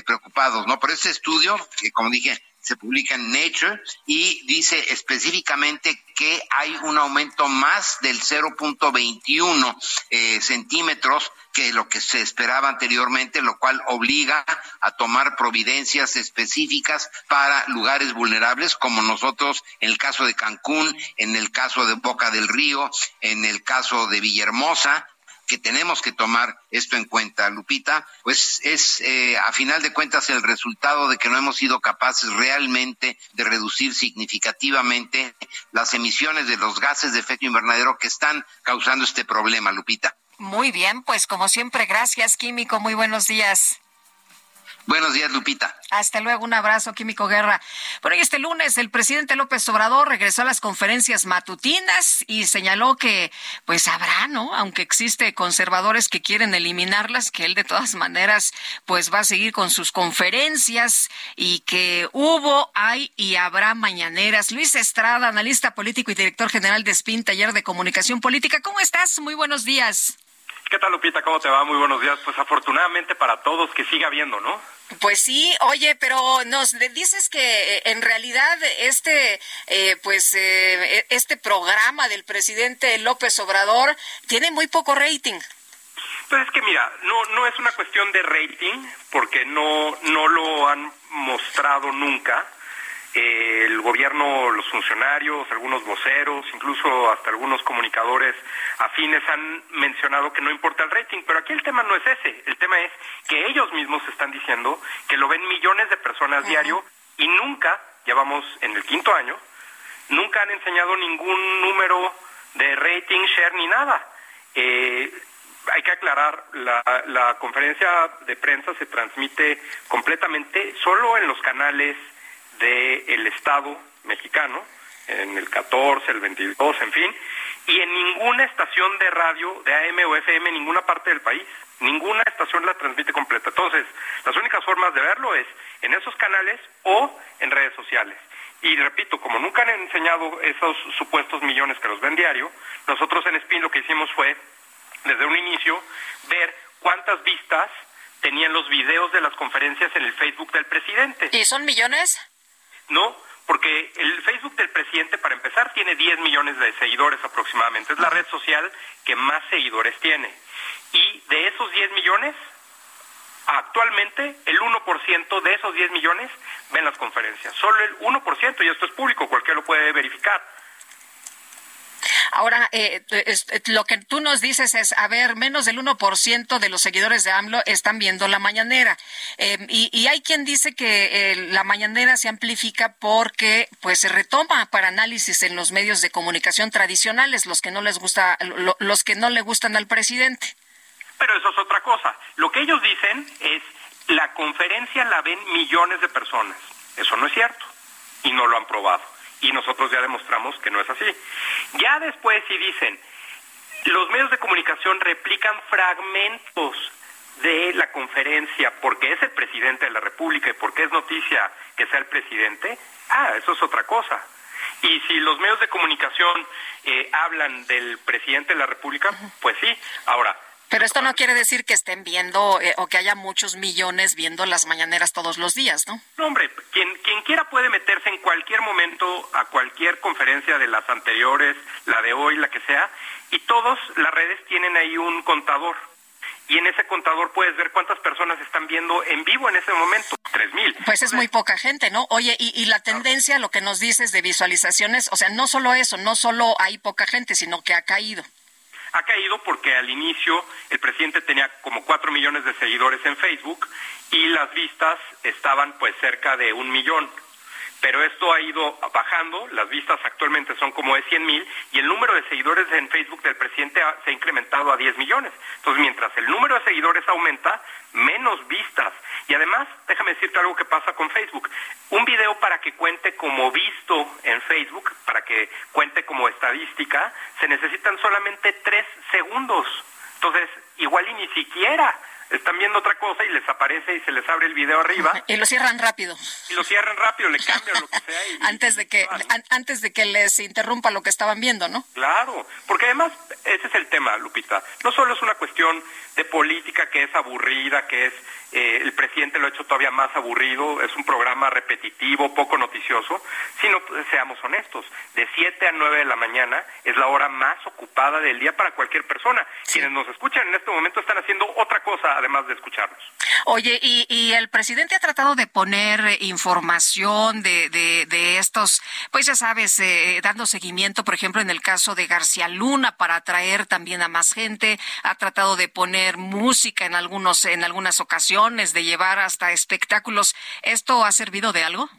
preocupados, ¿no? Pero este estudio, que como dije, se publica en Nature y dice específicamente que hay un aumento más del 0.21 eh, centímetros que lo que se esperaba anteriormente, lo cual obliga a tomar providencias específicas para lugares vulnerables, como nosotros en el caso de Cancún, en el caso de Boca del Río, en el caso de Villahermosa, que tenemos que tomar esto en cuenta, Lupita, pues es eh, a final de cuentas el resultado de que no hemos sido capaces realmente de reducir significativamente las emisiones de los gases de efecto invernadero que están causando este problema, Lupita. Muy bien, pues como siempre, gracias, Químico. Muy buenos días. Buenos días, Lupita. Hasta luego, un abrazo, Químico Guerra. Bueno, y este lunes el presidente López Obrador regresó a las conferencias matutinas y señaló que, pues habrá, ¿no? Aunque existe conservadores que quieren eliminarlas, que él de todas maneras, pues va a seguir con sus conferencias y que hubo, hay y habrá mañaneras. Luis Estrada, analista político y director general de SPIN, Taller de Comunicación Política. ¿Cómo estás? Muy buenos días. ¿Qué tal, Lupita? ¿Cómo te va? Muy buenos días. Pues afortunadamente para todos que siga habiendo, ¿no? Pues sí, oye, pero nos dices que eh, en realidad este, eh, pues, eh, e, este programa del presidente López Obrador tiene muy poco rating. Pues es que mira, no, no es una cuestión de rating, porque no, no lo han mostrado nunca. Eh, el gobierno, los funcionarios, algunos voceros, incluso hasta algunos comunicadores afines han mencionado que no importa el rating, pero aquí el tema no es ese, el tema es que ellos mismos están diciendo que lo ven millones de personas diario y nunca, ya vamos en el quinto año, nunca han enseñado ningún número de rating, share ni nada. Eh, hay que aclarar, la, la conferencia de prensa se transmite completamente solo en los canales del Estado mexicano, en el 14, el 22, en fin, y en ninguna estación de radio de AM o FM en ninguna parte del país. Ninguna estación la transmite completa. Entonces, las únicas formas de verlo es en esos canales o en redes sociales. Y repito, como nunca han enseñado esos supuestos millones que los ven diario, nosotros en Spin lo que hicimos fue, desde un inicio, ver cuántas vistas tenían los videos de las conferencias en el Facebook del presidente. ¿Y son millones? No, porque el Facebook del presidente, para empezar, tiene 10 millones de seguidores aproximadamente. Es la red social que más seguidores tiene. Y de esos 10 millones, actualmente el 1% de esos 10 millones ven las conferencias. Solo el 1%, y esto es público, cualquiera lo puede verificar. Ahora, eh, lo que tú nos dices es, a ver, menos del 1% de los seguidores de AMLO están viendo la mañanera. Eh, y, hay quien dice que eh, la mañanera se amplifica porque pues se retoma para análisis en los medios de comunicación tradicionales, los que no les gusta, los que no le gustan al presidente. Pero eso es otra cosa. Lo que ellos dicen es, la conferencia la ven millones de personas. Eso no es cierto. Y no lo han probado y nosotros ya demostramos que no es así. Ya después si dicen, los medios de comunicación replican fragmentos de la conferencia porque es el presidente de la República y porque es noticia que sea el presidente, ah, eso es otra cosa. Y si los medios de comunicación eh, hablan del presidente de la República, pues sí. Ahora, pero esto no quiere decir que estén viendo eh, o que haya muchos millones viendo las mañaneras todos los días, ¿no? No, hombre, quien, quien quiera puede meterse en cualquier momento a cualquier conferencia de las anteriores, la de hoy, la que sea, y todas las redes tienen ahí un contador. Y en ese contador puedes ver cuántas personas están viendo en vivo en ese momento, tres mil. Pues es muy poca gente, ¿no? Oye, y, y la tendencia, lo que nos dices de visualizaciones, o sea, no solo eso, no solo hay poca gente, sino que ha caído ha caído porque al inicio el presidente tenía como cuatro millones de seguidores en Facebook y las vistas estaban pues cerca de un millón pero esto ha ido bajando, las vistas actualmente son como de 100 mil y el número de seguidores en Facebook del presidente se ha incrementado a 10 millones. Entonces, mientras el número de seguidores aumenta, menos vistas. Y además, déjame decirte algo que pasa con Facebook. Un video para que cuente como visto en Facebook, para que cuente como estadística, se necesitan solamente tres segundos. Entonces, igual y ni siquiera están viendo otra cosa y les aparece y se les abre el video arriba. Y lo cierran rápido. Y lo cierran rápido, le cambian lo que sea. antes, de que, antes de que les interrumpa lo que estaban viendo, ¿no? Claro, porque además ese es el tema, Lupita. No solo es una cuestión de política que es aburrida, que es eh, el presidente lo ha hecho todavía más aburrido, es un programa repetitivo, poco noticioso, sino pues, seamos honestos, de 7 a 9 de la mañana es la hora más ocupada del día para cualquier persona. Quienes nos escuchan en este momento están haciendo otra cosa además de escucharnos. Oye, y, y el presidente ha tratado de poner información de, de, de estos, pues ya sabes, eh, dando seguimiento, por ejemplo, en el caso de García Luna, para atraer también a más gente, ha tratado de poner música en algunos, en algunas ocasiones, de llevar hasta espectáculos. ¿Esto ha servido de algo?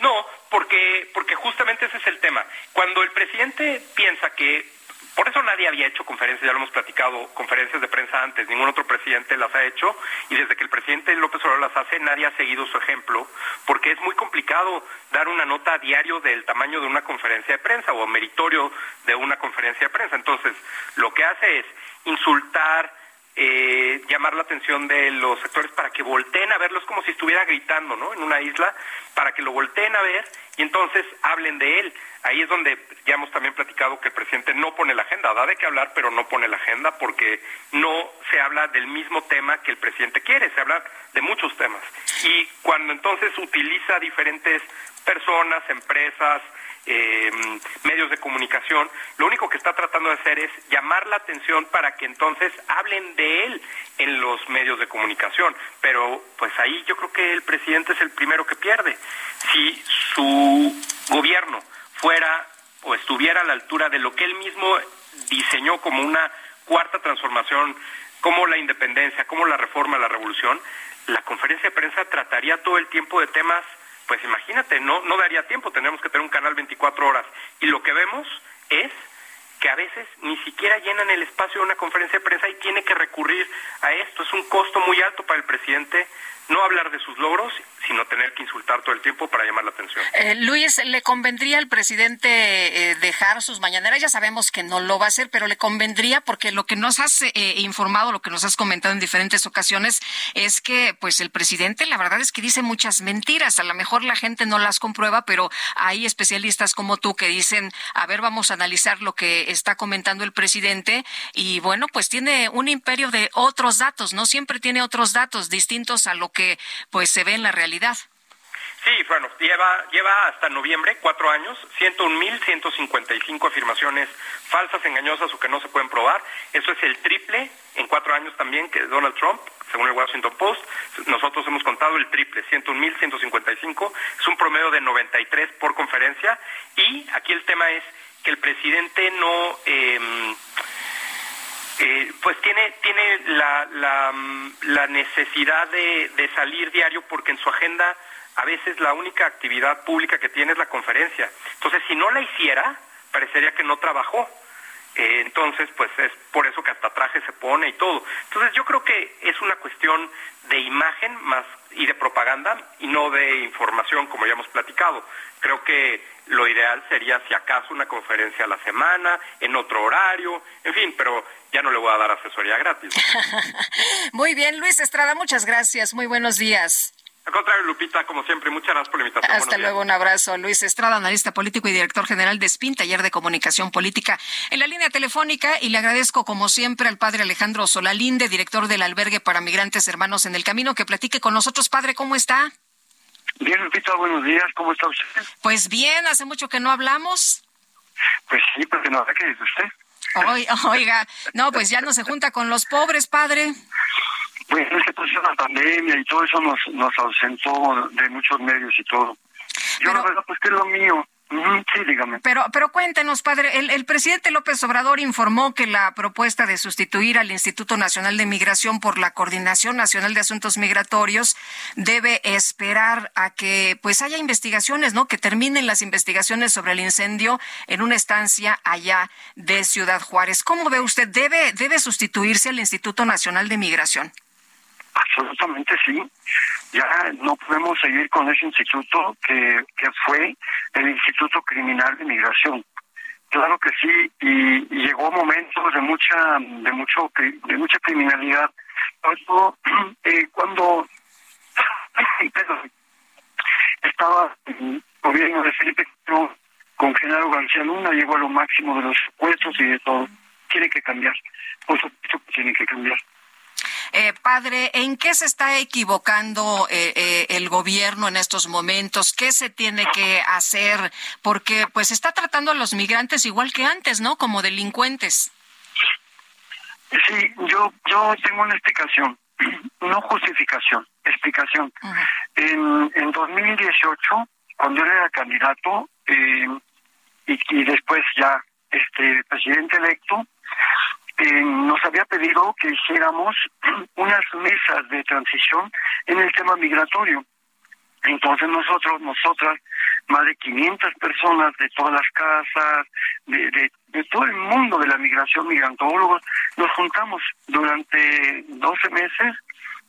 No, porque, porque justamente ese es el tema. Cuando el presidente piensa que por eso nadie había hecho conferencias, ya lo hemos platicado, conferencias de prensa antes, ningún otro presidente las ha hecho y desde que el presidente López Obrador las hace nadie ha seguido su ejemplo porque es muy complicado dar una nota a diario del tamaño de una conferencia de prensa o meritorio de una conferencia de prensa. Entonces, lo que hace es insultar, eh, llamar la atención de los sectores para que volteen a verlos como si estuviera gritando, ¿no? En una isla, para que lo volteen a ver y entonces hablen de él. Ahí es donde ya hemos también platicado que el presidente no pone la agenda, da de qué hablar, pero no pone la agenda porque no se habla del mismo tema que el presidente quiere, se habla de muchos temas. Y cuando entonces utiliza diferentes personas, empresas, eh, medios de comunicación, lo único que está tratando de hacer es llamar la atención para que entonces hablen de él en los medios de comunicación. Pero pues ahí yo creo que el presidente es el primero que pierde. Si su gobierno fuera o estuviera a la altura de lo que él mismo diseñó como una cuarta transformación, como la independencia, como la reforma, la revolución, la conferencia de prensa trataría todo el tiempo de temas, pues imagínate, no, no daría tiempo, tendríamos que tener un canal 24 horas. Y lo que vemos es que a veces ni siquiera llenan el espacio de una conferencia de prensa y tiene que recurrir a esto. Es un costo muy alto para el presidente no hablar de sus logros, sino tener que insultar todo el tiempo para llamar la atención. Eh, Luis, ¿le convendría al presidente eh, dejar sus mañaneras? Ya sabemos que no lo va a hacer, pero le convendría porque lo que nos has eh, informado, lo que nos has comentado en diferentes ocasiones es que pues el presidente la verdad es que dice muchas mentiras. A lo mejor la gente no las comprueba, pero hay especialistas como tú que dicen, a ver, vamos a analizar lo que está comentando el presidente y bueno, pues tiene un imperio de otros datos, ¿no? Siempre tiene otros datos distintos a lo que pues se ve en la realidad. Sí, bueno, lleva, lleva hasta noviembre, cuatro años, 101.155 afirmaciones falsas, engañosas o que no se pueden probar. Eso es el triple en cuatro años también que Donald Trump, según el Washington Post. Nosotros hemos contado el triple, 101.155. Es un promedio de 93 por conferencia. Y aquí el tema es que el presidente no... Eh, eh, pues tiene, tiene la, la, la necesidad de, de, salir diario porque en su agenda a veces la única actividad pública que tiene es la conferencia. Entonces, si no la hiciera, parecería que no trabajó. Eh, entonces, pues es por eso que hasta traje se pone y todo. Entonces, yo creo que es una cuestión de imagen más y de propaganda y no de información, como ya hemos platicado. Creo que lo ideal sería, si acaso, una conferencia a la semana, en otro horario, en fin, pero ya no le voy a dar asesoría gratis. Muy bien, Luis Estrada, muchas gracias. Muy buenos días. Al contrario, Lupita, como siempre, muchas gracias por la invitación. Hasta luego, un abrazo. Luis Estrada, analista político y director general de SPIN, taller de comunicación política, en la línea telefónica. Y le agradezco, como siempre, al padre Alejandro Solalinde, director del albergue para migrantes hermanos en el camino, que platique con nosotros. Padre, ¿cómo está? Bien, Lupita, buenos días. ¿Cómo está usted? Pues bien, hace mucho que no hablamos. Pues sí, porque no qué dice usted. Oiga, no, pues ya no se junta con los pobres, padre. Pues es que pues la pandemia y todo eso nos, nos ausentó de muchos medios y todo. Yo Pero- la verdad pues que es lo mío. Sí, dígame. Pero, pero cuéntenos, padre, el, el presidente López Obrador informó que la propuesta de sustituir al Instituto Nacional de Migración por la Coordinación Nacional de Asuntos Migratorios debe esperar a que pues haya investigaciones, ¿no? Que terminen las investigaciones sobre el incendio en una estancia allá de Ciudad Juárez. ¿Cómo ve usted? ¿Debe, debe sustituirse al Instituto Nacional de Migración? Absolutamente sí. Ya no podemos seguir con ese instituto que, que fue el Instituto Criminal de Migración. Claro que sí, y, llegó momentos de mucha de mucho de mucha criminalidad. Todo, eh, cuando estaba el gobierno de Felipe con Genaro García Luna, llegó a lo máximo de los secuestros y de todo. Tiene que cambiar. Por supuesto que tiene que cambiar. Eh, padre, ¿en qué se está equivocando eh, eh, el gobierno en estos momentos? ¿Qué se tiene que hacer? Porque pues está tratando a los migrantes igual que antes, ¿no? Como delincuentes. Sí, yo, yo tengo una explicación, no justificación, explicación. En, en 2018, cuando él era candidato eh, y, y después ya este presidente electo, eh, nos había pedido que hiciéramos unas mesas de transición en el tema migratorio. Entonces nosotros, nosotras, más de 500 personas de todas las casas, de, todo el mundo de la migración, migrantólogos, nos juntamos durante 12 meses,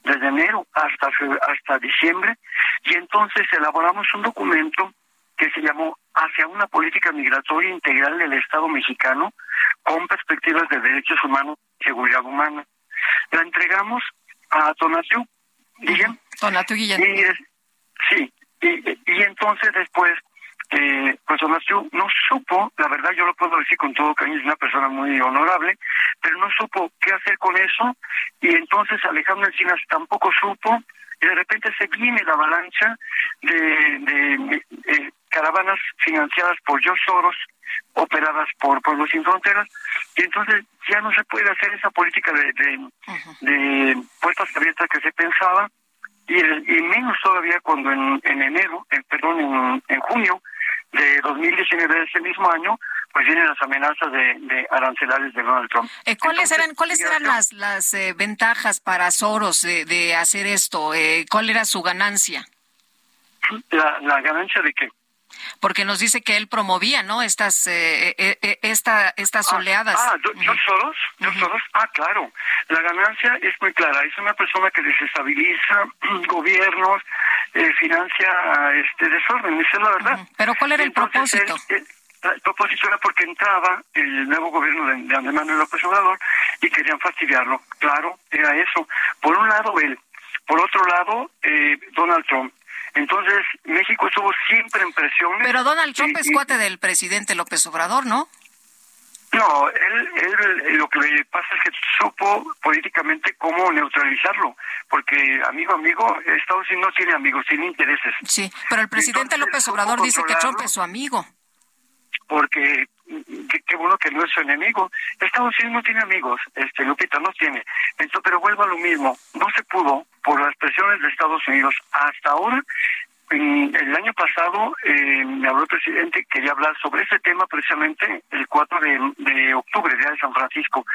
desde enero hasta, hasta diciembre, y entonces elaboramos un documento que se llamó Hacia una política migratoria integral del Estado mexicano con perspectivas de derechos humanos y seguridad humana. La entregamos a Tonatiu, Guillén. Tonatiu Guillén. Y es- sí, y, y entonces después, eh, pues Tonatiu no supo, la verdad yo lo puedo decir con todo cariño, es una persona muy honorable, pero no supo qué hacer con eso, y entonces Alejandro Encinas tampoco supo, y de repente se viene la avalancha de, de, eh, caravanas financiadas por George Soros, operadas por Pueblos Sin Fronteras, y entonces ya no se puede hacer esa política de, de, de puertas abiertas que se pensaba, y, y menos todavía cuando en, en enero, en, perdón, en, en junio de 2019 de ese mismo año, pues vienen las amenazas de, de arancelarios de Donald Trump. Eh, ¿Cuáles eran cuáles eran las las eh, ventajas para Soros de, de hacer esto? Eh, ¿Cuál era su ganancia? La, la ganancia de qué? Porque nos dice que él promovía, ¿no? Estas eh, eh, eh, esta, estas oleadas. Ah, George Soros, George Soros, ah, claro. La ganancia es muy clara. Es una persona que desestabiliza gobiernos, eh, financia este desorden, esa es la verdad. Pero ¿cuál era el propósito? él- el propósito era porque entraba el nuevo gobierno de, de Andrés Manuel López Obrador y querían fastidiarlo. Claro, era eso. Por un lado él, por otro lado eh, Donald Trump. Entonces México estuvo siempre en presión. Pero Donald Trump es cuate del presidente López Obrador, ¿no? No, él, él lo que le pasa es que supo políticamente cómo neutralizarlo, porque amigo, amigo, Estados Unidos no tiene amigos, tiene intereses. Sí, pero el presidente López Obrador dice que Trump es su amigo. porque mm, qué, qué bueno que no es su enemigo. Estados Unidos no tiene amigos, este Lupita no tiene. Entonces, pero vuelvo a lo mismo, no se pudo por las presiones de Estados Unidos hasta ahora. en- el año pasado eh, me habló el presidente, quería hablar sobre ese tema precisamente el 4 de, de octubre, día de San Francisco,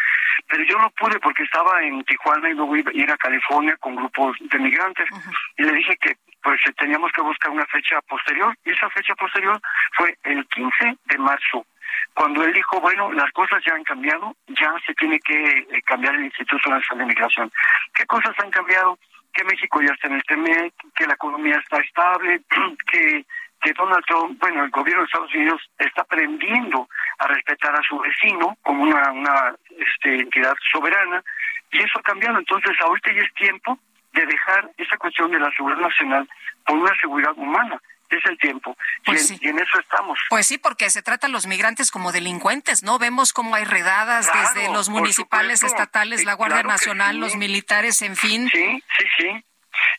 pero yo no pude porque estaba en Tijuana y luego iba a ir a California con grupos de migrantes y le dije que pues eh, teníamos que buscar una fecha posterior y esa fecha posterior fue el 15 de marzo cuando él dijo, bueno, las cosas ya han cambiado, ya se tiene que eh, cambiar el Instituto Nacional de Migración. ¿Qué cosas han cambiado? Que México ya está en este mes, que la economía está estable, que, que Donald Trump, bueno, el gobierno de Estados Unidos está aprendiendo a respetar a su vecino como una, una este, entidad soberana, y eso ha cambiado. Entonces, ahorita ya es tiempo de dejar esa cuestión de la seguridad nacional por una seguridad humana. Es el tiempo. y, en, y en eso estamos. Pues sí, porque se tratan los migrantes como delincuentes, ¿no? Vemos cómo hay redadas Claro, desde los municipales, estatales, la Sí, Guardia claro Nacional, sí. los militares, en fin. Sí, sí, sí.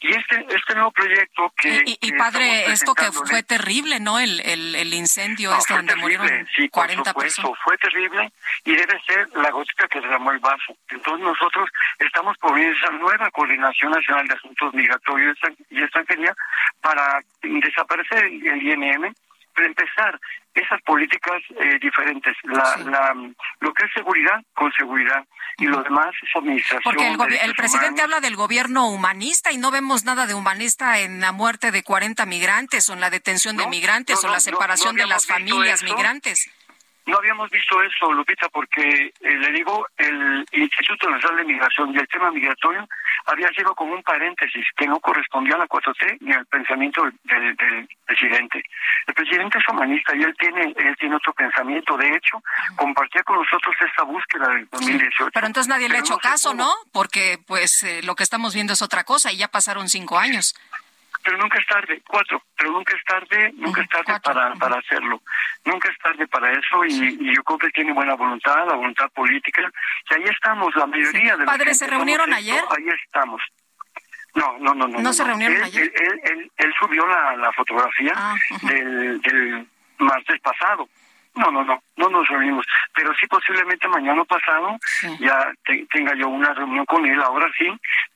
Y este, este nuevo proyecto que... Y, padre, esto que fue terrible, ¿no? El, el, el incendio No, este donde terrible, murieron sí, por 40 supuesto, personas. fue terrible y debe ser la gotita que derramó el vaso. Entonces nosotros estamos poniendo esa nueva Coordinación Nacional de Asuntos Migratorios y Extranjería para desaparecer el INM, para empezar esas políticas eh, diferentes, la, la, lo que es seguridad con seguridad y lo demás es administración. Porque el, presidente humanos. habla del gobierno humanista y no vemos nada de humanista en la muerte de 40 migrantes o en la detención de migrantes no, o la separación de las familias eso. migrantes. No habíamos visto eso, Lupita, porque eh, le digo, el Instituto Nacional de Migración y el tema migratorio había sido como un paréntesis que no correspondía a la 4T ni al pensamiento del, del presidente. El presidente es humanista y él tiene, él tiene otro pensamiento. De hecho, compartía con nosotros esta búsqueda del 2018. Pero entonces nadie le ha hecho no caso. ¿no? Porque pues eh, lo que estamos viendo es otra cosa y ya pasaron cinco años. Pero nunca es tarde, cuatro, pero nunca es tarde, nunca es tarde para, para hacerlo. Nunca es tarde para eso y, y yo creo que tiene buena voluntad, la voluntad política. Y ahí estamos, la mayoría de los Padre, que ¿se reunieron esto, ayer? Ahí estamos. No, no, no, no. ¿No se reunieron Él- ayer? Él, él, él- él subió la, la fotografía Ah, del, del martes pasado. No, no, no, no nos reunimos. Pero sí posiblemente mañana pasado ya te- tenga yo una reunión con él, ahora sí,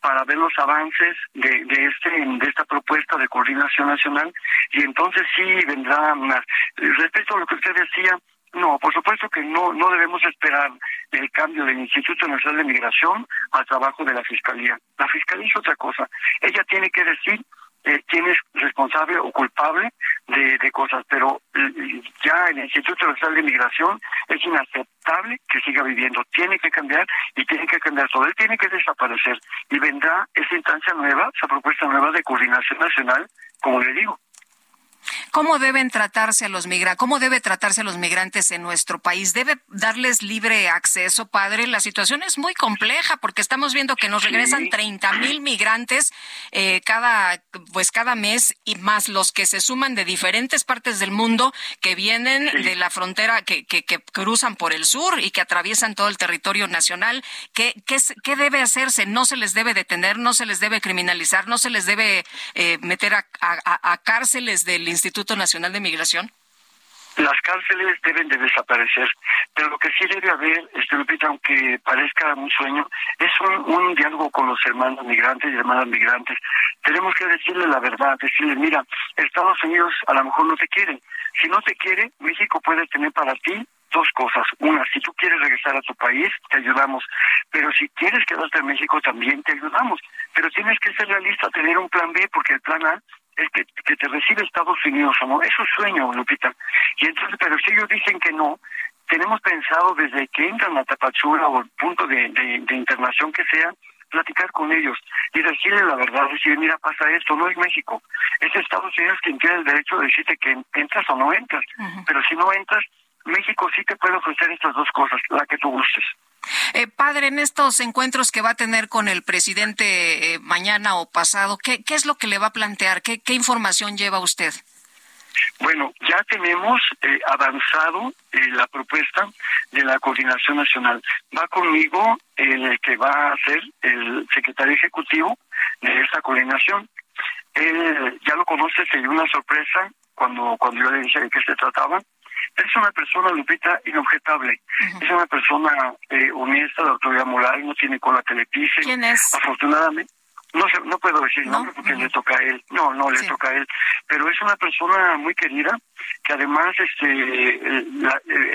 para ver los avances de, de este de esta propuesta de coordinación nacional y entonces sí vendrá una... Respecto a lo que usted decía, no, por supuesto que no no debemos esperar el cambio del Instituto Nacional de Migración al trabajo de la Fiscalía. La Fiscalía es otra cosa. Ella tiene que decir eh, quién es responsable o culpable de, de cosas, pero eh, ya el Instituto Nacional de Migración es inaceptable que siga viviendo, tiene que cambiar y tiene que cambiar todo, él tiene que desaparecer y vendrá esa instancia nueva, esa propuesta nueva de coordinación nacional, como le digo. ¿Cómo deben tratarse a los migrantes? ¿Cómo debe tratarse a los migrantes en nuestro país? ¿Debe darles libre acceso, padre? La situación es muy compleja porque estamos viendo que nos regresan 30 mil migrantes eh, cada, pues cada mes y más los que se suman de diferentes partes del mundo que vienen de la frontera, que, que, que cruzan por el sur y que atraviesan todo el territorio nacional. ¿Qué, qué, qué debe hacerse? No se les debe detener, no se les debe criminalizar, no se les debe eh, meter a, a- a- a cárceles del Instituto Nacional de Migración. las cárceles deben de desaparecer, pero lo que sí debe haber, este aunque parezca un sueño, es un, diálogo con los hermanos migrantes y hermanas migrantes. Tenemos que decirle la verdad, decirle, mira, Estados Unidos a lo mejor no te quiere. Si no te quiere, México puede tener para ti dos cosas. Una, si tú quieres regresar a tu país, te ayudamos. Pero si quieres quedarte en México, también te ayudamos. Pero tienes que ser realista, tener un plan B, porque el plan A es que, te recibe Estados Unidos o no. Es un sueño, Lupita. Y entonces, pero si ellos dicen que no, tenemos pensado desde que entran a Tapachula o el punto de, de, internación que sea, platicar con ellos y decirles la verdad, decir, mira, pasa esto, no es México, es Estados Unidos quien tiene el derecho de decirte que entras o no entras, pero si no entras, México sí te puede ofrecer estas dos cosas, la que tú gustes. Eh, padre, en estos encuentros que va a tener con el presidente eh, mañana o pasado, ¿qué, ¿qué, es lo que le va a plantear? ¿Qué, qué información lleva usted? Bueno, ya tenemos eh, avanzado eh, la propuesta de la coordinación nacional. Va conmigo el que va a ser el secretario ejecutivo de esta coordinación. Él ya lo conoce, se dio una sorpresa cuando, cuando yo le dije de qué se trataba es una persona, Lupita, inobjetable. Es una persona eh, honesta, de autoridad moral, no tiene cola que le pise. ¿Quién es? Afortunadamente. No sé, no puedo decir nombre porque le toca a él. No, no le toca a él. Pero es una persona muy querida que además este eh,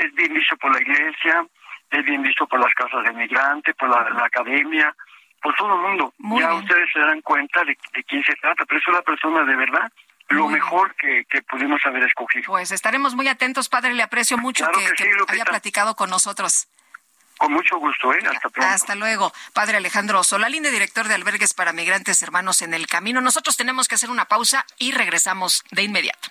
es bien visto por la iglesia, es bien visto por las casas de migrantes, por la, academia, por todo el mundo. ya ustedes se darán cuenta de, de quién se trata, pero es una persona de verdad lo mejor que, pudimos haber escogido. Pues estaremos muy atentos, padre. Le aprecio mucho que, haya platicado con nosotros. Con mucho gusto, ¿eh? Hasta pronto. Hasta luego. Padre Alejandro Solalinde, director de albergues para migrantes hermanos en el camino. Nosotros tenemos que hacer una pausa y regresamos de inmediato.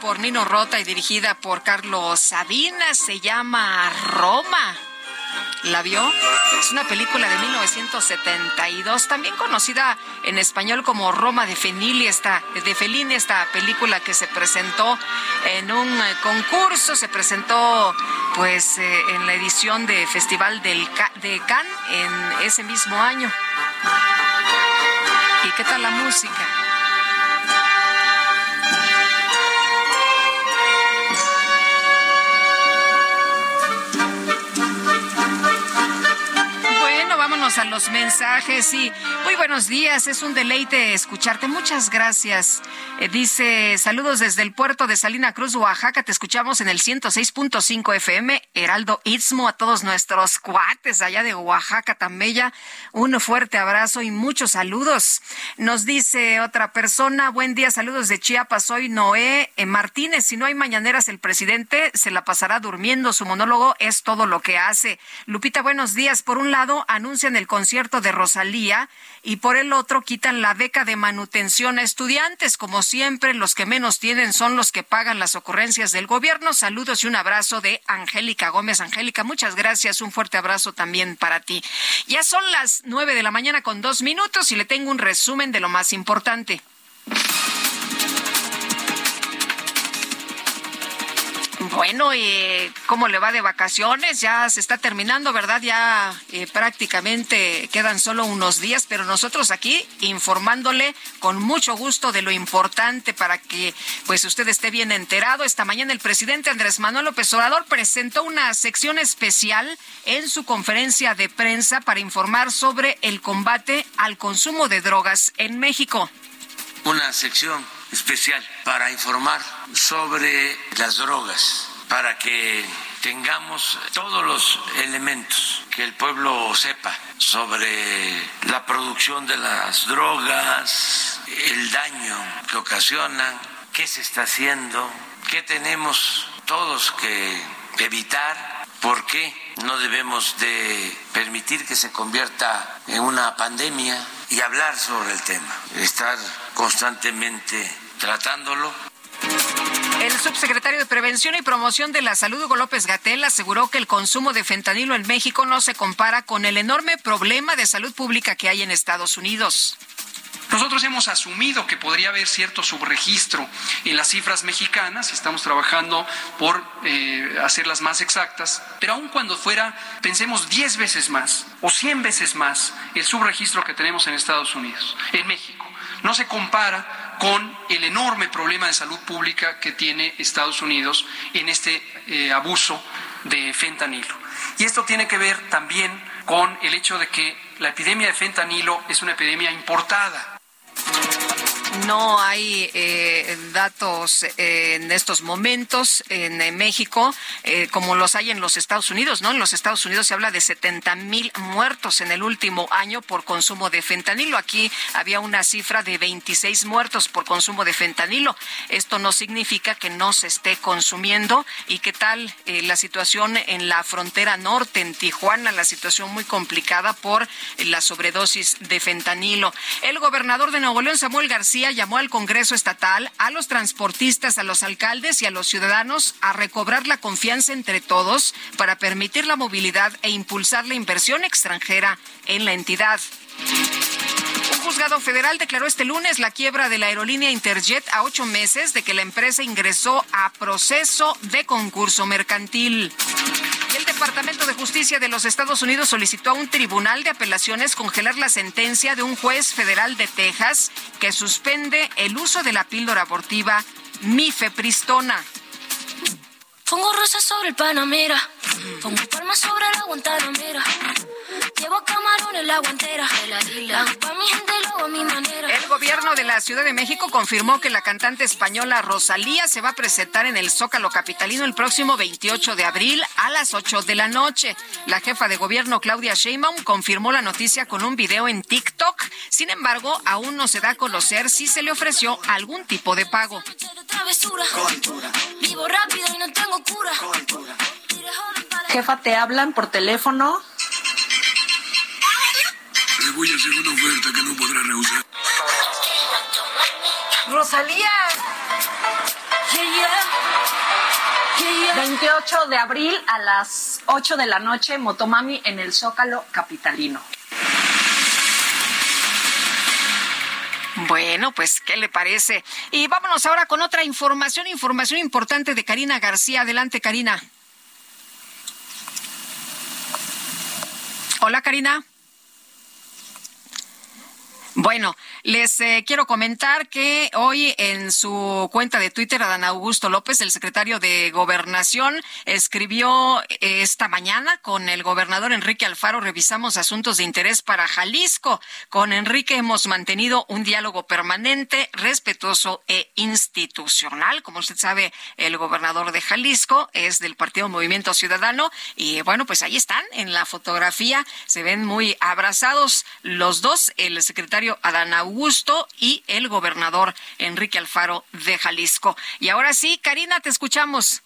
Por Nino Rota y dirigida por Carlos Sabina. Se llama Roma. ¿La vio? Es una película de 1972, también conocida en español como Roma de Fellini, esta, de Fellini, esta película que se presentó en un eh, concurso, se presentó pues eh, en la edición de Festival del, de Cannes en ese mismo año. ¿Y qué tal la música? A los mensajes y muy buenos días. Es un deleite escucharte. Muchas gracias. Eh, dice, saludos desde el puerto de Salina Cruz, Oaxaca. Te escuchamos en el 106.5 FM. Heraldo Istmo, a todos nuestros cuates allá de Oaxaca tan bella. Un fuerte abrazo y muchos saludos. Nos dice otra persona, buen día, saludos de Chiapas. Soy Noé eh, Martínez. Si no hay mañaneras, el presidente se la pasará durmiendo. Su monólogo es todo lo que hace. Lupita, buenos días. Por un lado, anuncian el concierto de Rosalía y por el otro quitan la beca de manutención a estudiantes. Como siempre, los que menos tienen son los que pagan las ocurrencias del gobierno. Saludos y un abrazo de Angélica Gómez. Angélica, muchas gracias. Un fuerte abrazo también para ti. Ya son las nueve de la mañana con dos minutos y le tengo un resumen de lo más importante. Bueno, y ¿cómo le va de vacaciones? Ya se está terminando, ¿verdad? Ya eh, prácticamente quedan solo unos días, pero nosotros aquí informándole con mucho gusto de lo importante para que pues usted esté bien enterado. Esta mañana el presidente Andrés Manuel López Obrador presentó una sección especial en su conferencia de prensa para informar sobre el combate al consumo de drogas en México. Una sección especial para informar sobre las drogas, para que tengamos todos los elementos, que el pueblo sepa sobre la producción de las drogas, el daño que ocasionan, qué se está haciendo, qué tenemos todos que evitar, por qué no debemos de permitir que se convierta en una pandemia y hablar sobre el tema, estar constantemente tratándolo. El subsecretario de Prevención y Promoción de la Salud, Hugo López Gatel, aseguró que el consumo de fentanilo en México no se compara con el enorme problema de salud pública que hay en Estados Unidos. Nosotros hemos asumido que podría haber cierto subregistro en las cifras mexicanas, estamos trabajando por eh, hacerlas más exactas, pero aun cuando fuera, pensemos 10 veces más o 100 veces más el subregistro que tenemos en Estados Unidos, en México. No se compara con el enorme problema de salud pública que tiene Estados Unidos en este eh, abuso de fentanilo. Y esto tiene que ver también con el hecho de que la epidemia de fentanilo es una epidemia importada. No hay eh, datos eh, en estos momentos en, México eh, como los hay en los Estados Unidos, ¿no? En los Estados Unidos se habla de 70 mil muertos en el último año por consumo de fentanilo. Aquí había una cifra de 26 muertos por consumo de fentanilo. Esto no significa que no se esté consumiendo. ¿Y qué tal la situación en la frontera norte, en Tijuana? La situación muy complicada por la sobredosis de fentanilo. El gobernador de Nuevo León, Samuel García, llamó al Congreso Estatal, a los transportistas, a los alcaldes y a los ciudadanos a recobrar la confianza entre todos para permitir la movilidad e impulsar la inversión extranjera en la entidad. Un juzgado federal declaró este lunes la quiebra de la aerolínea Interjet a ocho meses de que la empresa ingresó a proceso de concurso mercantil. El Departamento de Justicia de los Estados Unidos solicitó a un tribunal de apelaciones congelar la sentencia de un juez federal de Texas que suspende el uso de la píldora abortiva mifepristona. Pongo rosas sobre el Panamera. Pongo palmas sobre la Guantanamera. Llevo camarones la guantera. mi gente, luego a mi manera. El gobierno de la Ciudad de México confirmó que la cantante española Rosalía se va a presentar en el Zócalo Capitalino el próximo 28 de abril a las 8 de la noche. La jefa de gobierno Claudia Sheinbaum confirmó la noticia con un video en TikTok. Sin embargo, aún no se da a conocer si se le ofreció algún tipo de pago. Vivo rápido y no tengo Jefa, te hablan por teléfono. Le voy a hacer una oferta que no podrá rehusar. Rosalía. 28 de abril a las 8 de la noche, Motomami en el Zócalo Capitalino. Bueno, pues, ¿qué le parece? Y vámonos ahora con otra información, información importante de Karina García. Adelante, Karina. Hola, Karina. Bueno, les eh, quiero comentar que hoy en su cuenta de Twitter, Adán Augusto López, el secretario de Gobernación, escribió eh, esta mañana con el gobernador Enrique Alfaro, revisamos asuntos de interés para Jalisco. Con Enrique hemos mantenido un diálogo permanente, respetuoso e institucional. Como usted sabe, el gobernador de Jalisco es del Partido Movimiento Ciudadano y bueno, pues ahí están en la fotografía, se ven muy abrazados los dos, el secretario Adán y el gobernador Enrique Alfaro de Jalisco. Y ahora sí, Karina, te escuchamos.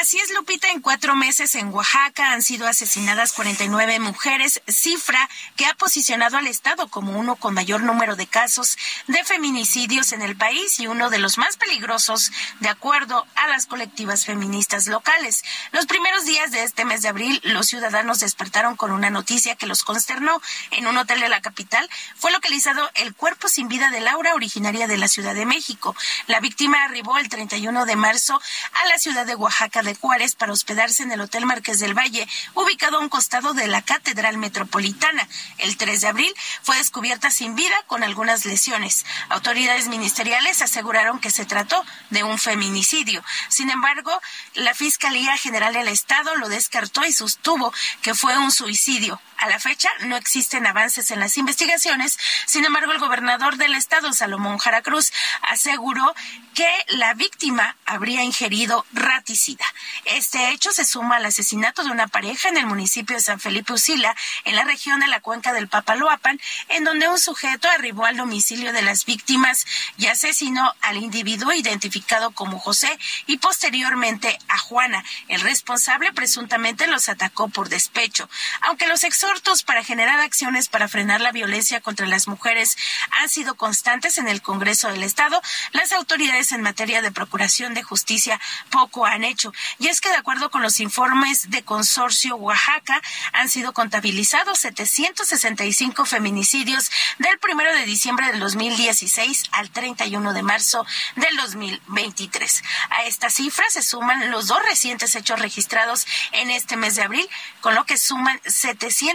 Así es, Lupita, en cuatro meses en Oaxaca han sido asesinadas 49 mujeres, cifra que ha posicionado al Estado como uno con mayor número de casos de feminicidios en el país y uno de los más peligrosos, de acuerdo a las colectivas feministas locales. Los primeros días de este mes de abril, los ciudadanos despertaron con una noticia que los consternó. En un hotel de la capital fue localizado el cuerpo sin vida de Laura, originaria de la Ciudad de México. La víctima arribó el 31 de marzo a la ciudad de Oaxaca de Juárez para hospedarse en el Hotel Marqués del Valle, ubicado a un costado de la Catedral Metropolitana. El 3 de abril fue descubierta sin vida con algunas lesiones. Autoridades ministeriales aseguraron que se trató de un feminicidio. Sin embargo, la Fiscalía General del Estado lo descartó y sostuvo que fue un suicidio. A la fecha no existen avances en las investigaciones. Sin embargo, el gobernador del estado, Salomón Jara Cruz, aseguró que la víctima habría ingerido raticida. Este hecho se suma al asesinato de una pareja en el municipio de San Felipe Usila, en la región de la cuenca del Papaloapan, en donde un sujeto arribó al domicilio de las víctimas y asesinó al individuo identificado como José y posteriormente a Juana. El responsable presuntamente los atacó por despecho. Aunque los exhortos para generar acciones para frenar la violencia contra las mujeres han sido constantes en el Congreso del Estado, las autoridades en materia de procuración de justicia poco han hecho. Y es que de acuerdo con los informes de Consorcio Oaxaca, han sido contabilizados 765 feminicidios del primero de diciembre del 2016 al 31 de marzo del 2023. A esta cifra se suman los dos recientes hechos registrados en este mes de abril, con lo que suman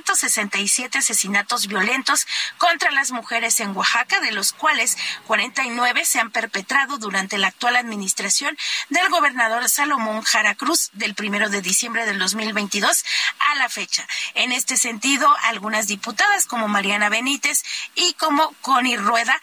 767 asesinatos violentos contra las mujeres en Oaxaca, de los cuales 49 se han perpetrado durante la actual administración del gobernador Salomón Jara Cruz del primero de diciembre del 2022 a la fecha. En este sentido, algunas diputadas como Mariana Benítez y como Connie Rueda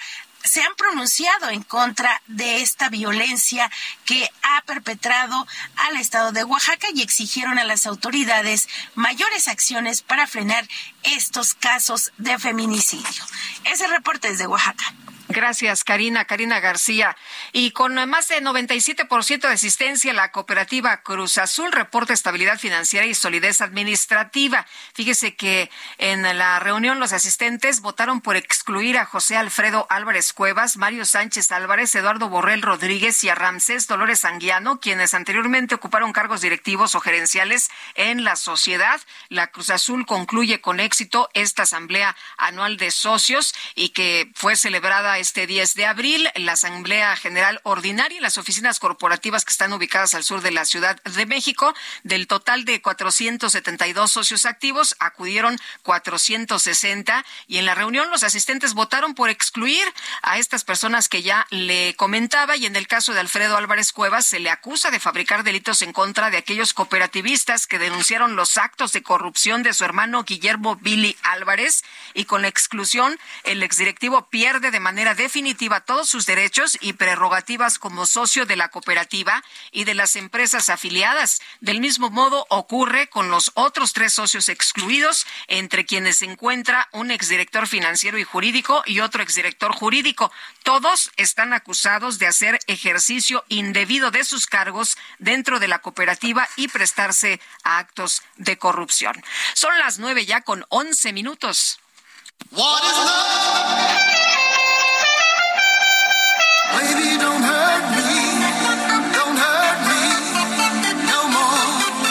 se han pronunciado en contra de esta violencia que ha perpetrado al Estado de Oaxaca y exigieron a las autoridades mayores acciones para frenar estos casos de feminicidio. Ese reporte es de Oaxaca. Gracias, Karina. Karina García. Y con más de 97% de asistencia, la cooperativa Cruz Azul reporta estabilidad financiera y solidez administrativa. Fíjese que en la reunión los asistentes votaron por excluir a José Alfredo Álvarez Cuevas, Mario Sánchez Álvarez, Eduardo Borrell Rodríguez y a Ramsés Dolores Anguiano, quienes anteriormente ocuparon cargos directivos o gerenciales en la sociedad. La Cruz Azul concluye con éxito esta asamblea anual de socios y que fue celebrada este 10 de abril la Asamblea General Ordinaria y las oficinas corporativas que están ubicadas al sur de la Ciudad de México. Del total de 472 socios activos, acudieron 460 y en la reunión los asistentes votaron por excluir a estas personas que ya le comentaba y en el caso de Alfredo Álvarez Cuevas se le acusa de fabricar delitos en contra de aquellos cooperativistas que denunciaron los actos de corrupción de su hermano Guillermo Billy Álvarez y con la exclusión el exdirectivo pierde de manera definitiva todos sus derechos y prerrogativas como socio de la cooperativa y de las empresas afiliadas. Del mismo modo ocurre con los otros tres socios excluidos, entre quienes se encuentra un exdirector financiero y jurídico y otro exdirector jurídico. Todos están acusados de hacer ejercicio indebido de sus cargos dentro de la cooperativa y prestarse a actos de corrupción. Son las nueve ya con once minutos.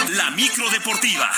La micro deportiva.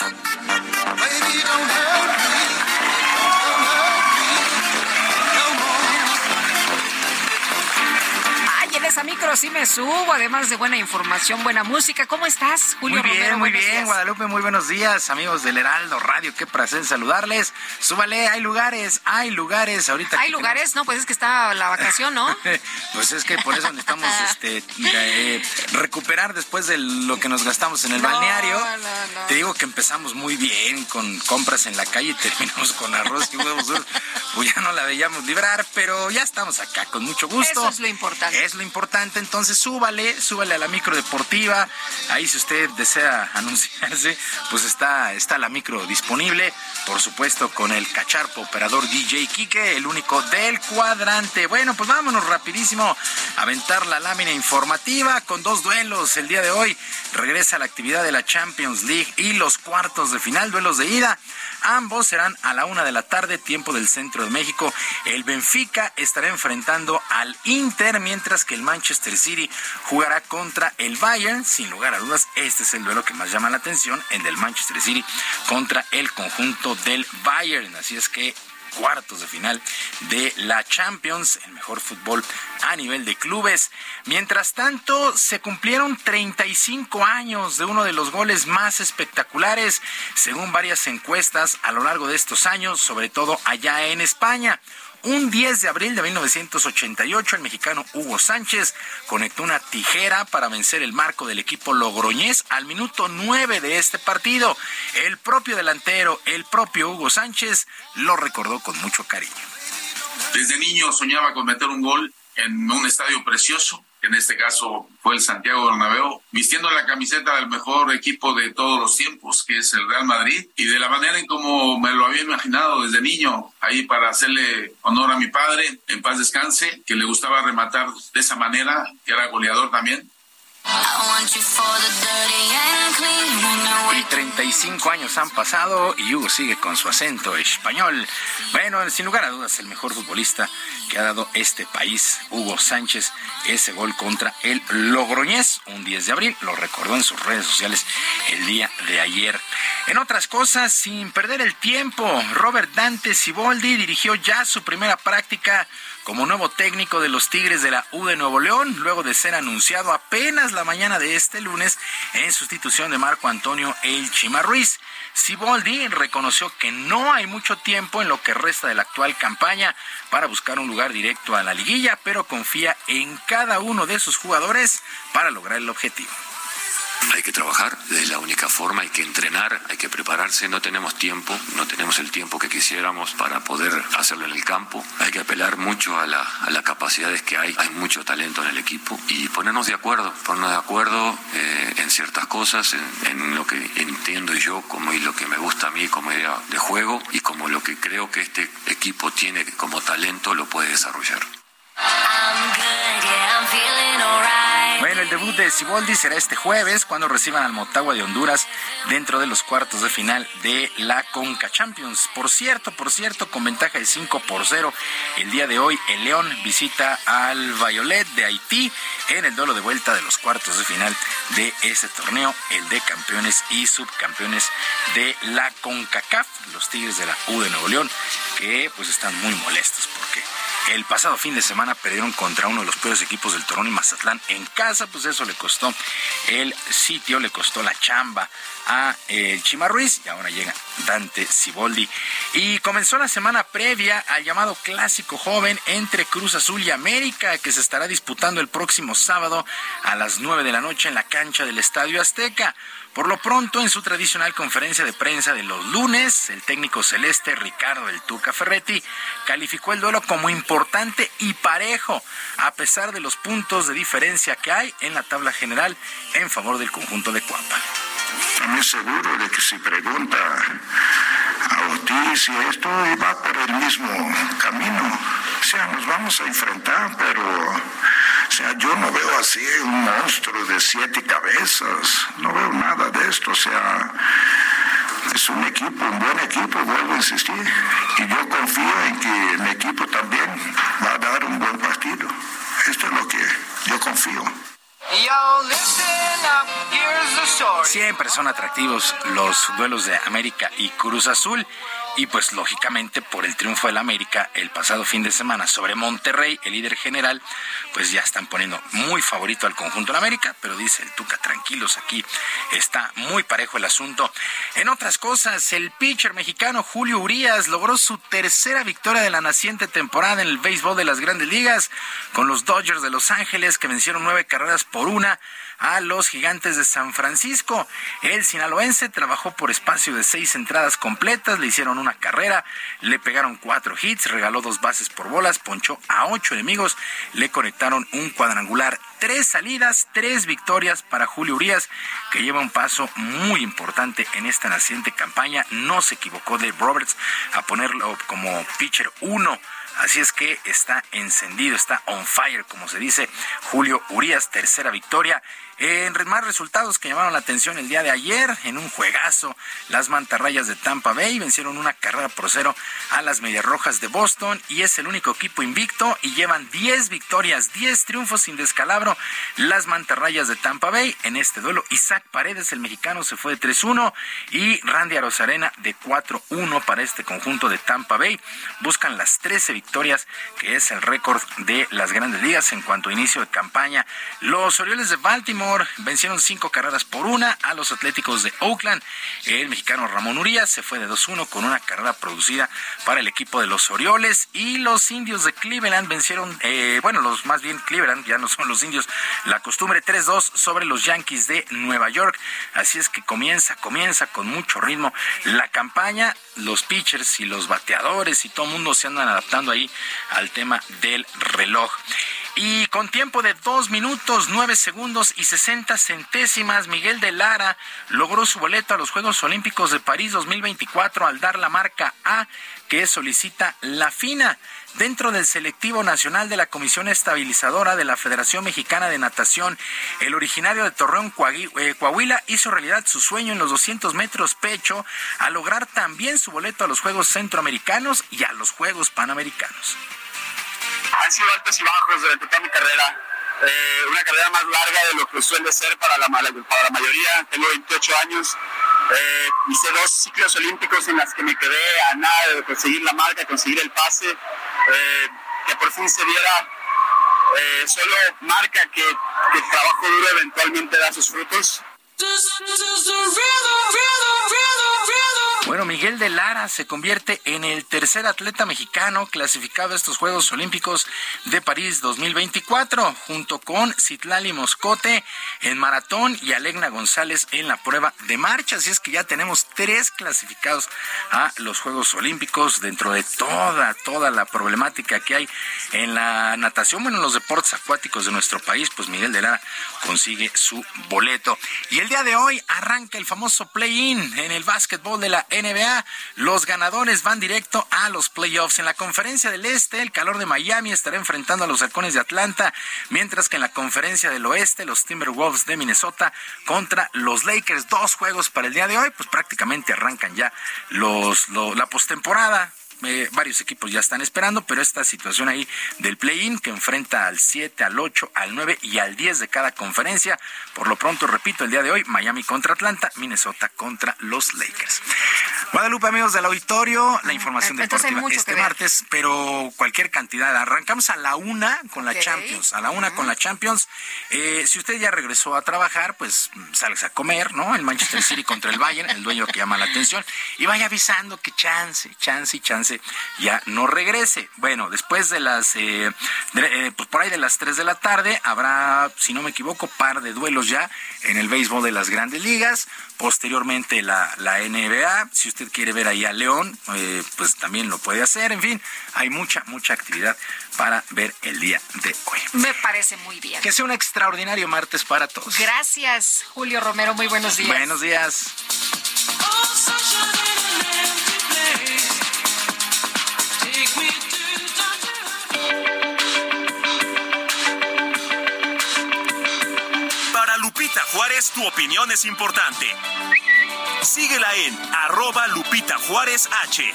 Esa micro sí me subo, además de buena información, buena música. ¿Cómo estás, Julio Muy bien, Romero? muy bien, días. Guadalupe, muy buenos días, amigos del Heraldo Radio, qué placer saludarles. Súbale, hay lugares, hay lugares ahorita. Hay lugares, no, pues es que está la vacación, ¿no? Pues es que por eso necesitamos este, eh, recuperar después de lo que nos gastamos en el No, balneario. no, no. Te digo que empezamos muy bien con compras en la calle y terminamos con arroz y huevos duros. Pues ya no la veíamos librar, pero ya estamos acá con mucho gusto. Eso es lo importante. Es lo importante, entonces súbale, súbale a la micro deportiva. Ahí si usted desea anunciarse, pues está, está la micro disponible. Por supuesto, con el cacharpo operador DJ Kike, el único del cuadrante. Bueno, pues vámonos rapidísimo a aventar la lámina informativa con dos duelos el día de hoy. Regresa la actividad de la Champions League y los cuartos de final, duelos de ida. Ambos serán a la una de la tarde, tiempo del centro de México. El Benfica estará enfrentando al Inter, mientras que el Manchester City jugará contra el Bayern. Sin lugar a dudas, este es el duelo que más llama la atención, el del Manchester City contra el conjunto del Bayern. Así es que cuartos de final de la Champions, el mejor fútbol a nivel de clubes. Mientras tanto, se cumplieron 35 años de uno de los goles más espectaculares, según varias encuestas a lo largo de estos años, sobre todo allá en España. Un 10 de abril de 1988, el mexicano Hugo Sánchez conectó una tijera para vencer el marco del equipo logroñés al minuto 9 de este partido. El propio delantero, el propio Hugo Sánchez, lo recordó con mucho cariño. Desde niño soñaba con meter un gol en un estadio precioso, en este caso fue el Santiago Bernabéu, vistiendo la camiseta del mejor equipo de todos los tiempos, que es el Real Madrid, y de la manera en como me lo había imaginado desde niño, ahí para hacerle honor a mi padre, en paz descanse, que le gustaba rematar de esa manera, que era goleador también. Y 35 años han pasado y Hugo sigue con su acento español. Bueno, sin lugar a dudas, el mejor futbolista que ha dado este país, Hugo Sánchez, ese gol contra el Logroñés, un 10 de abril, lo recordó en sus redes sociales el día de ayer. En otras cosas, sin perder el tiempo, Robert Dante Siboldi dirigió ya su primera práctica como nuevo técnico de los Tigres de la U de Nuevo León, luego de ser anunciado apenas la mañana de este lunes en sustitución de Marco Antonio El Chima Ruiz. Siboldi reconoció que no hay mucho tiempo en lo que resta de la actual campaña para buscar un lugar directo a la liguilla, pero confía en cada uno de sus jugadores para lograr el objetivo. Hay que trabajar, es la única forma, hay que entrenar, hay que prepararse, no tenemos tiempo, no tenemos el tiempo que quisiéramos para poder hacerlo en el campo, hay que apelar mucho a, la, las capacidades que hay, hay mucho talento en el equipo y ponernos de acuerdo, ponernos de acuerdo eh, en ciertas cosas, en, en, lo que entiendo yo como y lo que me gusta a mí como idea de juego y como lo que creo que este equipo tiene como talento lo puede desarrollar. Bueno, el debut de Siboldi será este jueves cuando reciban al Motagua de Honduras dentro de los cuartos de final de la Conca Champions. Por cierto, por cierto, con ventaja de 5 por 0, el día de hoy el León visita al Violet de Haití en el duelo de vuelta de los cuartos de final de este torneo, el de campeones y subcampeones de la CONCACAF, los Tigres de la U de Nuevo León, que pues están muy molestos porque el pasado fin de semana perdieron contra uno de los peores equipos del Torón y Mazatlán en casa, pues eso le costó el sitio, le costó la chamba a el Chima Ruiz y ahora llega Dante Siboldi. Y comenzó la semana previa al llamado clásico joven entre Cruz Azul y América que se estará disputando el próximo sábado a las 9 de la noche en la cancha del Estadio Azteca. Por lo pronto, en su tradicional conferencia de prensa de los lunes, el técnico celeste Ricardo del Tuca Ferretti calificó el duelo como importante y parejo, a pesar de los puntos de diferencia que hay en la tabla general en favor del conjunto de Cuapa. Estamos seguros de que si pregunta a Ortiz y esto va por el mismo camino. O sea, nos vamos a enfrentar, pero o sea, yo no veo así un monstruo de siete cabezas, no veo nada de esto, o sea, es un equipo, un buen equipo, vuelvo a insistir, y yo confío en que mi equipo también va a dar un buen partido. Esto es lo que yo confío. Siempre son atractivos los duelos de América y Cruz Azul. Y pues lógicamente por el triunfo del América el pasado fin de semana sobre Monterrey, el líder general, pues ya están poniendo muy favorito al conjunto de América, pero dice el Tuca, tranquilos, aquí está muy parejo el asunto. En otras cosas, el pitcher mexicano Julio Urias logró su tercera victoria de la naciente temporada en el béisbol de las grandes ligas con los Dodgers de Los Ángeles que vencieron nueve carreras por una a los gigantes de San Francisco. El sinaloense trabajó por espacio de seis entradas completas, le hicieron una carrera, le pegaron cuatro hits, regaló dos bases por bolas, ponchó a ocho enemigos, le conectaron un cuadrangular, tres salidas, tres victorias para Julio Urias, que lleva un paso muy importante en esta naciente campaña. No se equivocó Dave Roberts a ponerlo como pitcher uno Así es que está encendido, está on fire, como se dice. Julio Urias, tercera victoria. En más resultados que llamaron la atención el día de ayer, en un juegazo, las mantarrayas de Tampa Bay vencieron una carrera por cero a las Medias Rojas de Boston y es el único equipo invicto y llevan 10 victorias, 10 triunfos sin descalabro. Las mantarrayas de Tampa Bay en este duelo. Isaac Paredes, el mexicano, se fue de 3-1 y Randy Arozarena de 4-1 para este conjunto de Tampa Bay. Buscan las 13 victorias, que es el récord de las grandes ligas en cuanto a inicio de campaña. Los Orioles de Baltimore vencieron cinco carreras por una a los Atléticos de Oakland. El mexicano Ramón Urias se fue de 2-1 con una carrera producida para el equipo de los Orioles y los indios de Cleveland vencieron, eh, bueno, los más bien Cleveland, ya no son los indios, la costumbre 3-2 sobre los Yankees de Nueva York. Así es que comienza, comienza con mucho ritmo la campaña. Los pitchers y los bateadores y todo el mundo se andan adaptando ahí al tema del reloj. Y con tiempo de 2 minutos, 9 segundos y 60 centésimas, Miguel de Lara logró su boleto a los Juegos Olímpicos de París 2024 al dar la marca A que solicita la FINA. Dentro del selectivo nacional de la Comisión Estabilizadora de la Federación Mexicana de Natación, el originario de Torreón, eh, Coahuila, hizo realidad su sueño en los 200 metros pecho al lograr también su boleto a los Juegos Centroamericanos y a los Juegos Panamericanos han sido altos y bajos durante toda mi carrera. Eh, una carrera más larga de lo que suele ser para la, para la mayoría. Tengo 28 años. Eh, hice dos ciclos olímpicos en las que me quedé a nada de conseguir la marca, conseguir el pase, eh, que por fin se diera. solo marca que, que el trabajo duro eventualmente da sus frutos. Bueno, Miguel de Lara se convierte en el tercer atleta mexicano clasificado a estos Juegos Olímpicos de París 2024, junto con Citlali Moscote en maratón y Alegna González en la prueba de marcha. Así es que ya tenemos tres clasificados a los Juegos Olímpicos dentro de toda, toda la problemática que hay en la natación, bueno, en los deportes acuáticos de nuestro país, pues Miguel de Lara consigue su boleto. Y el día de hoy arranca el famoso play-in en el básquetbol de la NBA. Los ganadores van directo a los playoffs. En la conferencia del Este, el calor de Miami estará enfrentando a los halcones de Atlanta, mientras que en la conferencia del Oeste, los Timberwolves de Minnesota contra los Lakers. Dos juegos para el día de hoy, pues prácticamente arrancan ya los, la postemporada eh, varios equipos ya están esperando, pero esta situación ahí del play-in que enfrenta al 7, al 8, al 9 y al 10 de cada conferencia. Por lo pronto, repito, el día de hoy, Miami contra Atlanta, Minnesota contra los Lakers. Guadalupe, amigos del auditorio, la información deportiva este martes, pero cualquier cantidad. Arrancamos a la una con la Champions, a la una con la Champions. Eh, si usted ya regresó a trabajar, pues sales a comer, ¿no? El Manchester City contra el Bayern, el dueño que llama la atención, y vaya avisando que chance, chance y chance ya no regrese. Bueno, después de las, eh, eh, pues por ahí de las 3 de la tarde, habrá, si no me equivoco, par de duelos ya en el béisbol de las grandes ligas. Posteriormente la, la NBA, si usted quiere ver ahí a León, eh, pues también lo puede hacer. En fin, hay mucha, mucha actividad para ver el día de hoy. Me parece muy bien. Que sea un extraordinario martes para todos. Gracias, Julio Romero. Muy buenos días. Buenos días. Lupita Juárez, tu opinión es importante. Síguela en arroba Lupita Juárez H.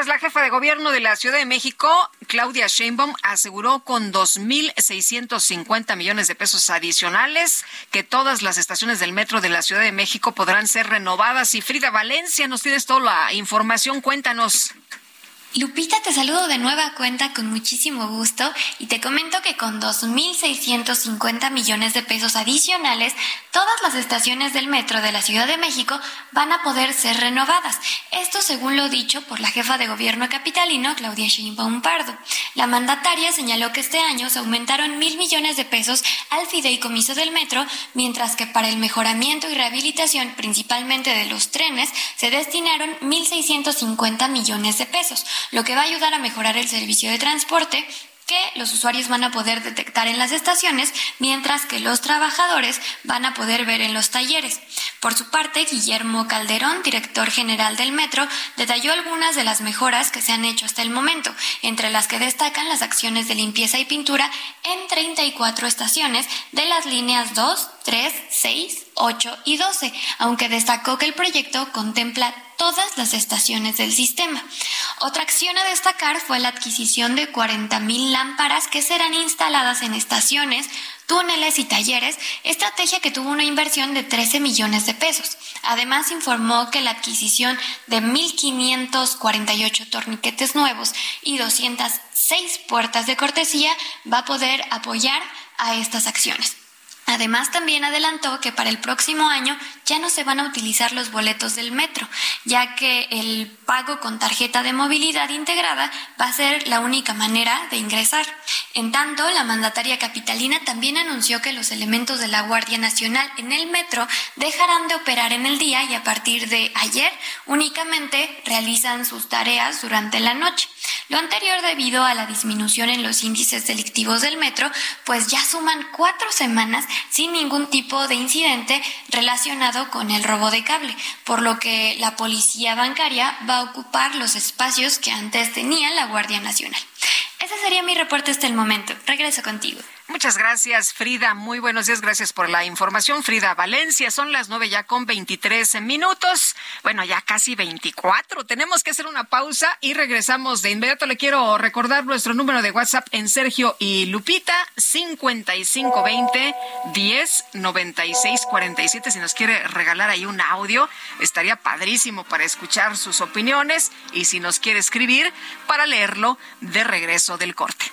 pues la jefa de gobierno de la Ciudad de México, Claudia Sheinbaum, aseguró con 2.650 millones de pesos adicionales que todas las estaciones del metro de la Ciudad de México podrán ser renovadas. Y Frida Valencia, nos tienes toda la información, cuéntanos. Lupita, te saludo de nueva cuenta con muchísimo gusto y te comento que con 2.650 millones de pesos adicionales, todas las estaciones del metro de la Ciudad de México van a poder ser renovadas. Esto según lo dicho por la jefa de gobierno capitalino, Claudia Sheinbaum Pardo. La mandataria señaló que este año se aumentaron mil millones de pesos al fideicomiso del metro, mientras que para el mejoramiento y rehabilitación, principalmente de los trenes, se destinaron 1.650 millones de pesos lo que va a ayudar a mejorar el servicio de transporte que los usuarios van a poder detectar en las estaciones, mientras que los trabajadores van a poder ver en los talleres. Por su parte, Guillermo Calderón, director general del Metro, detalló algunas de las mejoras que se han hecho hasta el momento, entre las que destacan las acciones de limpieza y pintura en 34 estaciones de las líneas 2, 3, 6, 8 y 12, aunque destacó que el proyecto contempla todas las estaciones del sistema. Otra acción a destacar fue la adquisición de 40.000 lámparas que serán instaladas en estaciones, túneles y talleres, estrategia que tuvo una inversión de 13 millones de pesos. Además, informó que la adquisición de 1.548 torniquetes nuevos y 206 puertas de cortesía va a poder apoyar a estas acciones. Además, también adelantó que para el próximo año ya no se van a utilizar los boletos del metro, ya que el pago con tarjeta de movilidad integrada va a ser la única manera de ingresar. En tanto, la mandataria capitalina también anunció que los elementos de la Guardia Nacional en el metro dejarán de operar en el día y a partir de ayer únicamente realizan sus tareas durante la noche. Lo anterior debido a la disminución en los índices delictivos del metro, pues ya suman cuatro semanas sin ningún tipo de incidente relacionado con el robo de cable, por lo que la policía bancaria va a ocupar los espacios que antes tenía la Guardia Nacional. Ese sería mi reporte hasta el momento. Regreso contigo. Muchas gracias, Frida. Muy buenos días. Gracias por la información. Frida Valencia, son las nueve ya con 23 minutos. Bueno, ya casi 24. Tenemos que hacer una pausa y regresamos de inmediato. Le quiero recordar nuestro número de WhatsApp en Sergio y Lupita, 5520 10 96 47. Si nos quiere regalar ahí un audio, estaría padrísimo para escuchar sus opiniones y si nos quiere escribir, para leerlo de regreso del corte.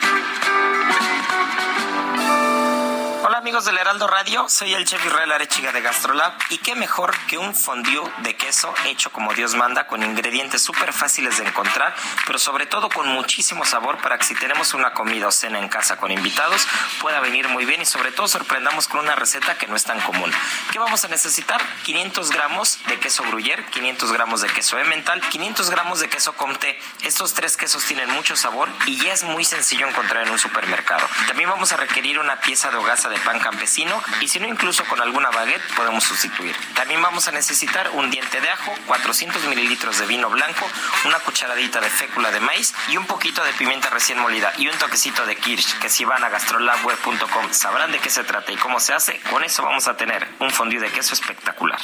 Amigos del Heraldo Radio, soy el chef Israel Arechiga de Gastrolab y qué mejor que un fondue de queso hecho como Dios manda con ingredientes súper fáciles de encontrar, pero sobre todo con muchísimo sabor para que si tenemos una comida o cena en casa con invitados pueda venir muy bien y sobre todo sorprendamos con una receta que no es tan común. ¿Qué vamos a necesitar? 500 gramos de queso gruyere, 500 gramos de queso emmental, 500 gramos de queso comté. Estos tres quesos tienen mucho sabor y ya es muy sencillo encontrar en un supermercado. También vamos a requerir una pieza de hogaza de pan campesino y si no incluso con alguna baguette podemos sustituir. También vamos a necesitar un diente de ajo, 400 mililitros de vino blanco, una cucharadita de fécula de maíz y un poquito de pimienta recién molida y un toquecito de kirsch que si van a gastrolabweb.com sabrán de qué se trata y cómo se hace. Con eso vamos a tener un fondue de queso espectacular.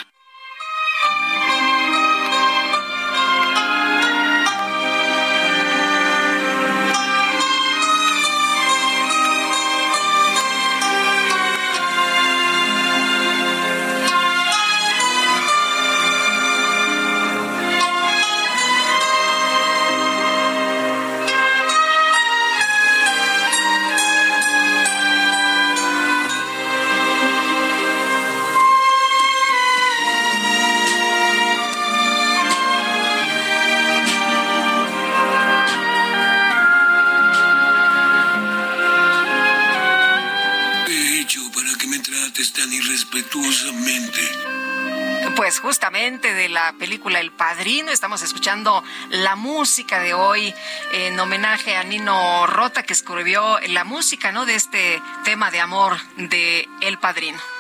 La música de hoy en homenaje a Nino Rota que escribió la música, ¿no? De este tema de amor de El Padrino.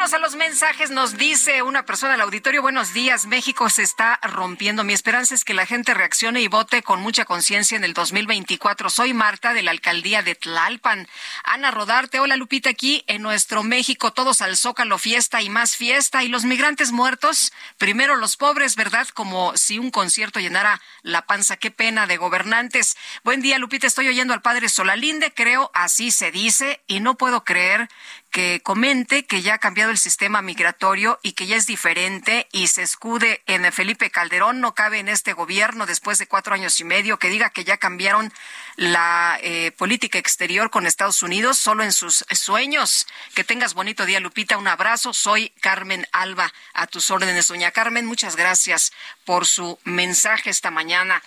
A los mensajes. Nos dice una persona del auditorio, buenos días, México se está rompiendo. Mi esperanza es que la gente reaccione y vote con mucha conciencia en el 2024. Soy Marta de la alcaldía de Tlalpan. Ana Rodarte, hola Lupita, aquí en nuestro México, todos al zócalo, fiesta y más fiesta. Y los migrantes muertos, primero los pobres, ¿verdad? Como si un concierto llenara la panza. Qué pena de gobernantes. Buen día, Lupita, estoy oyendo al padre Solalinde, creo así se dice, y no puedo creer que comente que ya ha cambiado el sistema migratorio y que ya es diferente y se escude en Felipe Calderón. No cabe en este gobierno después de cuatro años y medio que diga que ya cambiaron la eh, política exterior con Estados Unidos solo en sus sueños. Que tengas bonito día, Lupita. Un abrazo. Soy Carmen Alba. A tus órdenes, doña Carmen. Muchas gracias por su mensaje esta mañana.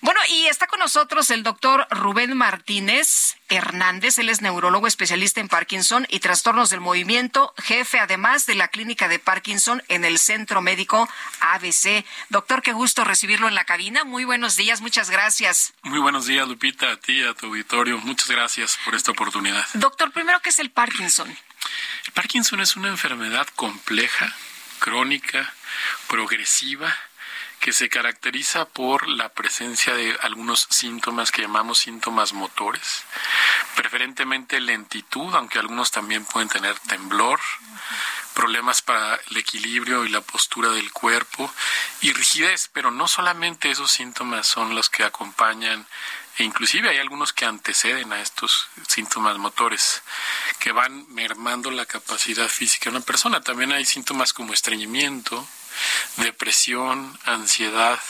Bueno, y está con nosotros el doctor Rubén Martínez Hernández. Él es neurólogo especialista en Parkinson y trastornos del movimiento, jefe además de la clínica de Parkinson en el Centro Médico ABC. Doctor, qué gusto recibirlo en la cabina. Muy buenos días. Muchas gracias. Muy buenos días, Lupita a ti, a tu auditorio. Muchas gracias por esta oportunidad. Doctor, primero, ¿qué es el Parkinson? El Parkinson es una enfermedad compleja, crónica, progresiva, que se caracteriza por la presencia de algunos síntomas que llamamos síntomas motores, preferentemente lentitud, aunque algunos también pueden tener temblor, problemas para el equilibrio y la postura del cuerpo y rigidez, pero no solamente esos síntomas son los que acompañan e inclusive hay algunos que anteceden a estos síntomas motores que van mermando la capacidad física de una persona. También hay síntomas como estreñimiento, depresión, ansiedad,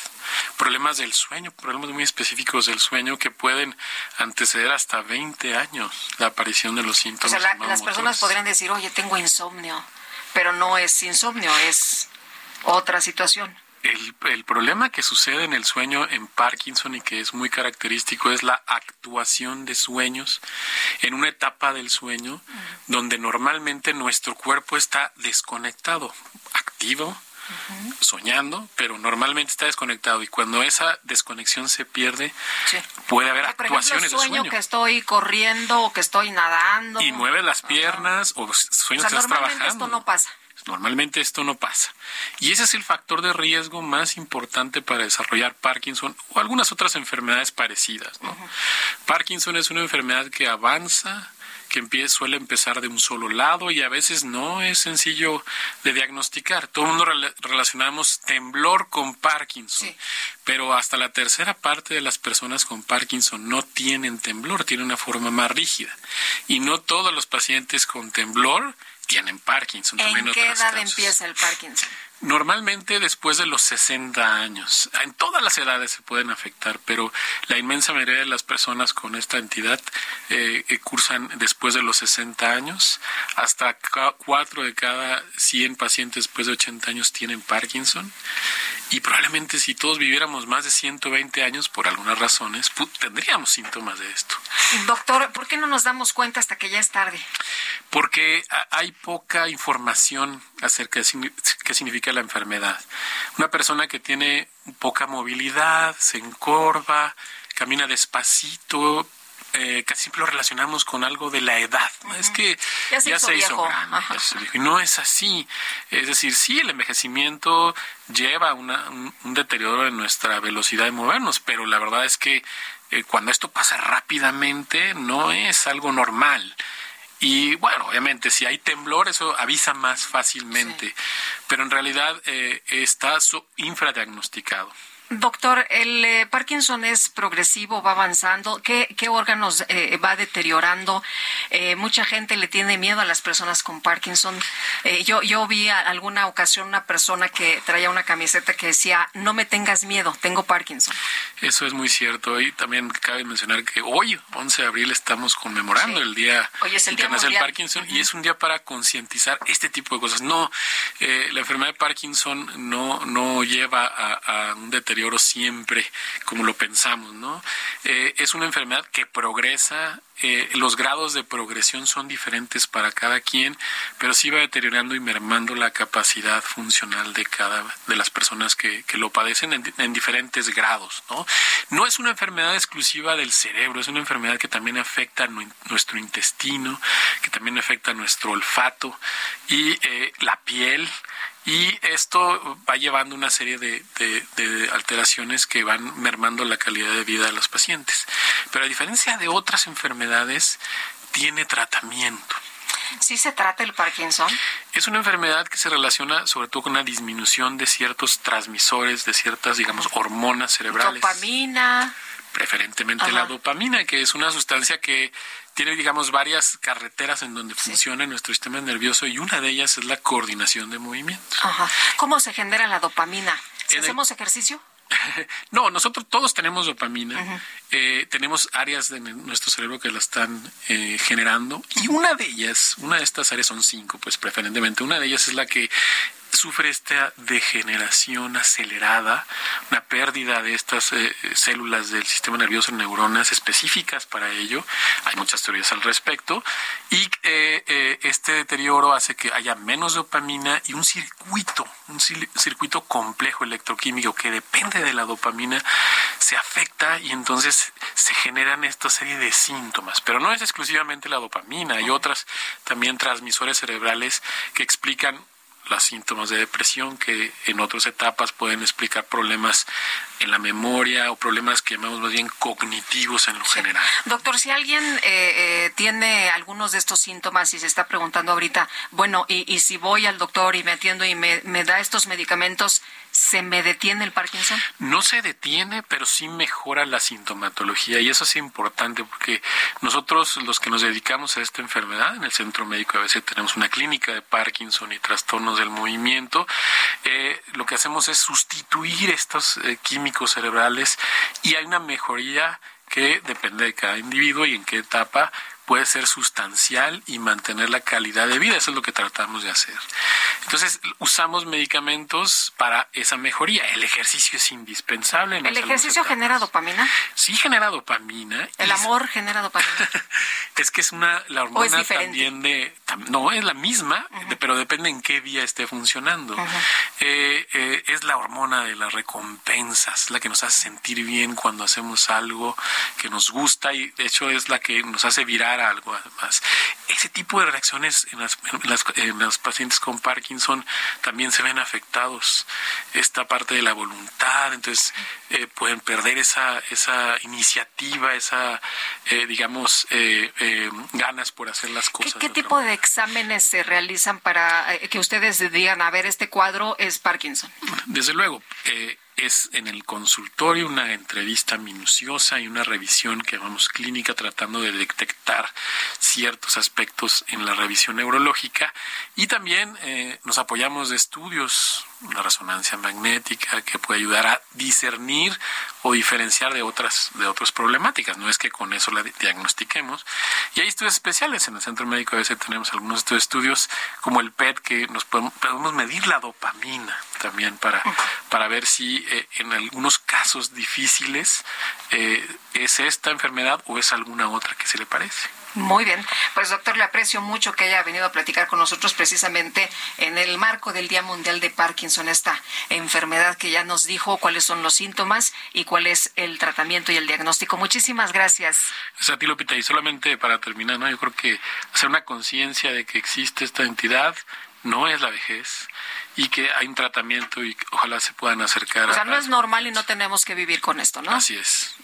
problemas del sueño, problemas muy específicos del sueño que pueden anteceder hasta 20 años la aparición de los síntomas. O sea, las personas podrían decir, oye, tengo insomnio, pero no es insomnio, es otra situación. El, el, problema que sucede en el sueño en Parkinson y que es muy característico es la actuación de sueños en una etapa del sueño donde normalmente nuestro cuerpo está desconectado, activo, soñando, pero normalmente está desconectado y cuando esa desconexión se pierde, puede haber actuaciones ejemplo, sueño de sueño. que estoy corriendo o que estoy nadando. Y mueves las piernas o sueños que estás trabajando. esto no pasa. Normalmente esto no pasa. Y ese es el factor de riesgo más importante para desarrollar Parkinson o algunas otras enfermedades parecidas. ¿no? Parkinson es una enfermedad que avanza, que empieza, suele empezar de un solo lado y a veces no es sencillo de diagnosticar. Todo el mundo rela relacionamos temblor con Parkinson, sí. pero hasta la tercera parte de las personas con Parkinson no tienen temblor, tienen una forma más rígida. Y no todos los pacientes con temblor tienen Parkinson. ¿En también qué edad casos. empieza el Parkinson? Normalmente después de los 60 años. En todas las edades se pueden afectar, pero la inmensa mayoría de las personas con esta entidad eh, eh cursan después de los 60 años. Hasta 4 de cada 100 pacientes después de 80 años tienen Parkinson. Y probablemente si todos viviéramos más de 120 años, por algunas razones, tendríamos síntomas de esto. Doctor, ¿por qué no nos damos cuenta hasta que ya es tarde? Porque hay poca información acerca de qué significa la enfermedad. Una persona que tiene poca movilidad, se encorva, camina despacito, eh, casi siempre lo relacionamos con algo de la edad. Es que ya se, hizo, Y no es así. Es decir, sí, el envejecimiento lleva un, deterioro en nuestra velocidad de movernos, pero la verdad es que eh, cuando esto pasa rápidamente no es algo normal. Y bueno, obviamente, si hay temblor, eso avisa más fácilmente, pero en realidad eh, está infradiagnosticado. Doctor, el eh, Parkinson es progresivo, va avanzando. ¿Qué, órganos eh, va deteriorando? Eh, mucha gente le tiene miedo a las personas con Parkinson. yo, yo vi a alguna ocasión una persona que traía una camiseta que decía, no me tengas miedo, tengo Parkinson. Eso es muy cierto. Y también cabe mencionar que hoy, 11 de abril, estamos conmemorando el Día Internacional del Parkinson y es un día para concientizar este tipo de cosas. No, la enfermedad de Parkinson no, no lleva a, a un deterioro siempre como lo pensamos, ¿no? Eh, es una enfermedad que progresa, eh, los grados de progresión son diferentes para cada quien, pero sí va deteriorando y mermando la capacidad funcional de cada de las personas que, lo padecen en, diferentes grados, ¿no? No es una enfermedad exclusiva del cerebro, es una enfermedad que también afecta nuestro intestino, que también afecta nuestro olfato y eh, la piel, y esto va llevando una serie de, alteraciones que van mermando la calidad de vida de los pacientes. Pero a diferencia de otras enfermedades, tiene tratamiento. ¿Sí se trata el Parkinson? Es una enfermedad que se relaciona sobre todo con una disminución de ciertos transmisores, de ciertas, digamos, hormonas cerebrales. Dopamina. Preferentemente la dopamina, que es una sustancia que tiene, digamos, varias carreteras en donde funciona nuestro sistema nervioso y una de ellas es la coordinación de movimientos. Ajá. ¿Cómo se genera la dopamina? hacemos ejercicio? no, nosotros todos tenemos dopamina, eh, tenemos áreas de nuestro cerebro que la están eh, generando y una de ellas, una de estas áreas son cinco, pues preferentemente, una de ellas es la que sufre esta degeneración acelerada, una pérdida de estas eh, células del sistema nervioso, neuronas específicas para ello. Hay muchas teorías al respecto. Y eh, eh, este deterioro hace que haya menos dopamina y un circuito, un circuito complejo electroquímico que depende de la dopamina, se afecta y entonces se generan esta serie de síntomas. Pero no es exclusivamente la dopamina, hay otras también transmisores cerebrales que explican los síntomas de depresión que en otras etapas pueden explicar problemas en la memoria o problemas que llamamos más bien cognitivos en lo general. Doctor, si alguien eh, eh, tiene algunos de estos síntomas y se está preguntando ahorita, bueno, y, y si voy al doctor y me atiendo y me, me da estos medicamentos, ¿se me detiene el Parkinson? No se detiene, pero sí mejora la sintomatología y eso es importante porque nosotros los que nos dedicamos a esta enfermedad en el Centro Médico a veces tenemos una clínica de Parkinson y trastornos del movimiento, eh, lo que hacemos es sustituir estos eh, químicos cerebrales y hay una mejoría que depende de cada individuo y en qué etapa puede ser sustancial y mantener la calidad de vida. Eso es lo que tratamos de hacer. Entonces, usamos medicamentos para esa mejoría. El ejercicio es indispensable. ¿El ejercicio genera dopamina? Sí, genera dopamina. ¿El amor genera dopamina? es que es una, la hormona también de, no, es la misma, pero depende en qué vía esté funcionando. Eh, eh, es la hormona de las recompensas, la que nos hace sentir bien cuando hacemos algo que nos gusta y de hecho es la que nos hace virar algo más. Ese tipo de reacciones en, las, en, los pacientes con Parkinson también se ven afectados. Esta parte de la voluntad, entonces eh, pueden perder esa, esa iniciativa, esa, eh, digamos, eh, ganas por hacer las cosas. ¿Qué, tipo de exámenes se realizan para que ustedes digan, a ver, este cuadro es Parkinson? Desde luego es en el consultorio una entrevista minuciosa y una revisión que llamamos clínica tratando de detectar ciertos aspectos en la revisión neurológica. Y también eh, nos apoyamos de estudios, la resonancia magnética que puede ayudar a discernir o diferenciar de otras de otras problemáticas. No es que con eso la diagnostiquemos. Y hay estudios especiales en el Centro Médico a veces tenemos algunos estudios como el PET que nos podemos, podemos medir la dopamina también para para ver si eh, en algunos casos difíciles eh, es esta enfermedad o es alguna otra que se le parece. Muy bien, pues doctor, le aprecio mucho que haya venido a platicar con nosotros precisamente en el marco del Día Mundial de Parkinson, esta enfermedad que ya nos dijo cuáles son los síntomas y cuál es el tratamiento y el diagnóstico. Muchísimas gracias. Es a ti, Lupita, y solamente para terminar, ¿no? yo creo que hacer una conciencia de que existe esta entidad no es la vejez y que hay un tratamiento y ojalá se puedan acercar. O sea, no es normal y no tenemos que vivir con esto, ¿no? Así es.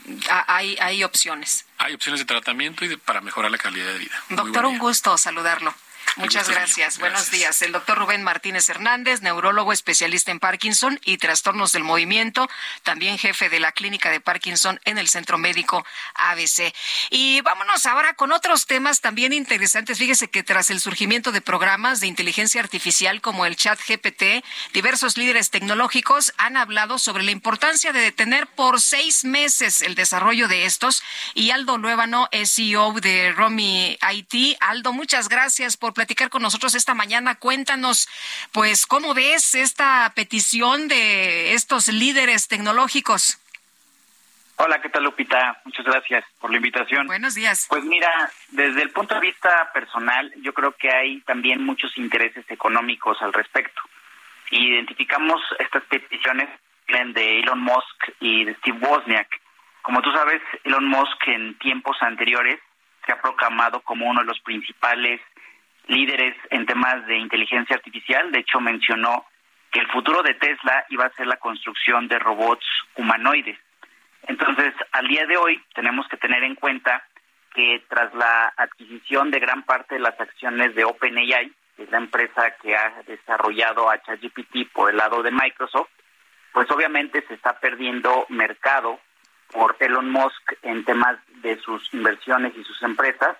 Hay, hay opciones. Hay opciones de tratamiento y para mejorar la calidad de vida. Doctor, un gusto saludarlo. Muchas gracias. Buenos días. El doctor Rubén Martínez Hernández, neurólogo especialista en Parkinson y trastornos del movimiento, también jefe de la clínica de Parkinson en el Centro Médico ABC. Y vámonos ahora con otros temas también interesantes. Fíjese que tras el surgimiento de programas de inteligencia artificial como el chat GPT, diversos líderes tecnológicos han hablado sobre la importancia de detener por seis meses el desarrollo de estos. Y Aldo Luébano CEO de Romy IT. Aldo, muchas gracias por platicar con nosotros esta mañana. Cuéntanos, pues, ¿cómo ves esta petición de estos líderes tecnológicos? Hola, ¿qué tal Lupita? Muchas gracias por la invitación. Buenos días. Pues mira, desde el punto de vista personal, yo creo que hay también muchos intereses económicos al respecto. Identificamos estas peticiones de Elon Musk y de Steve Wozniak. Como tú sabes, Elon Musk en tiempos anteriores se ha proclamado como uno de los principales líderes en temas de inteligencia artificial. De hecho, mencionó que el futuro de Tesla iba a ser la construcción de robots humanoides. Entonces, al día de hoy tenemos que tener en cuenta que tras la adquisición de gran parte de las acciones de OpenAI, que es la empresa que ha desarrollado a ChatGPT por el lado de Microsoft, pues obviamente se está perdiendo mercado por Elon Musk en temas de sus inversiones y sus empresas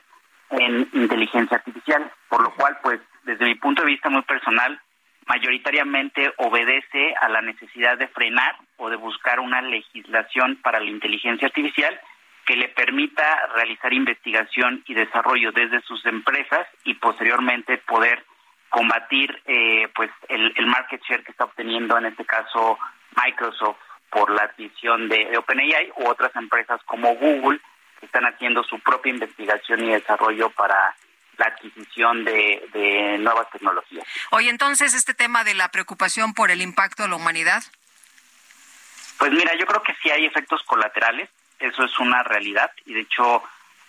en inteligencia artificial, por lo cual, pues, desde mi punto de vista muy personal, mayoritariamente obedece a la necesidad de frenar o de buscar una legislación para la inteligencia artificial que le permita realizar investigación y desarrollo desde sus empresas y posteriormente poder combatir eh, pues el, market share que está obteniendo en este caso Microsoft por la adquisición de OpenAI u otras empresas como Google están haciendo su propia investigación y desarrollo para la adquisición de, nuevas tecnologías. Oye, entonces, este tema de la preocupación por el impacto a la humanidad. Pues mira, yo creo que sí hay efectos colaterales, eso es una realidad, y de hecho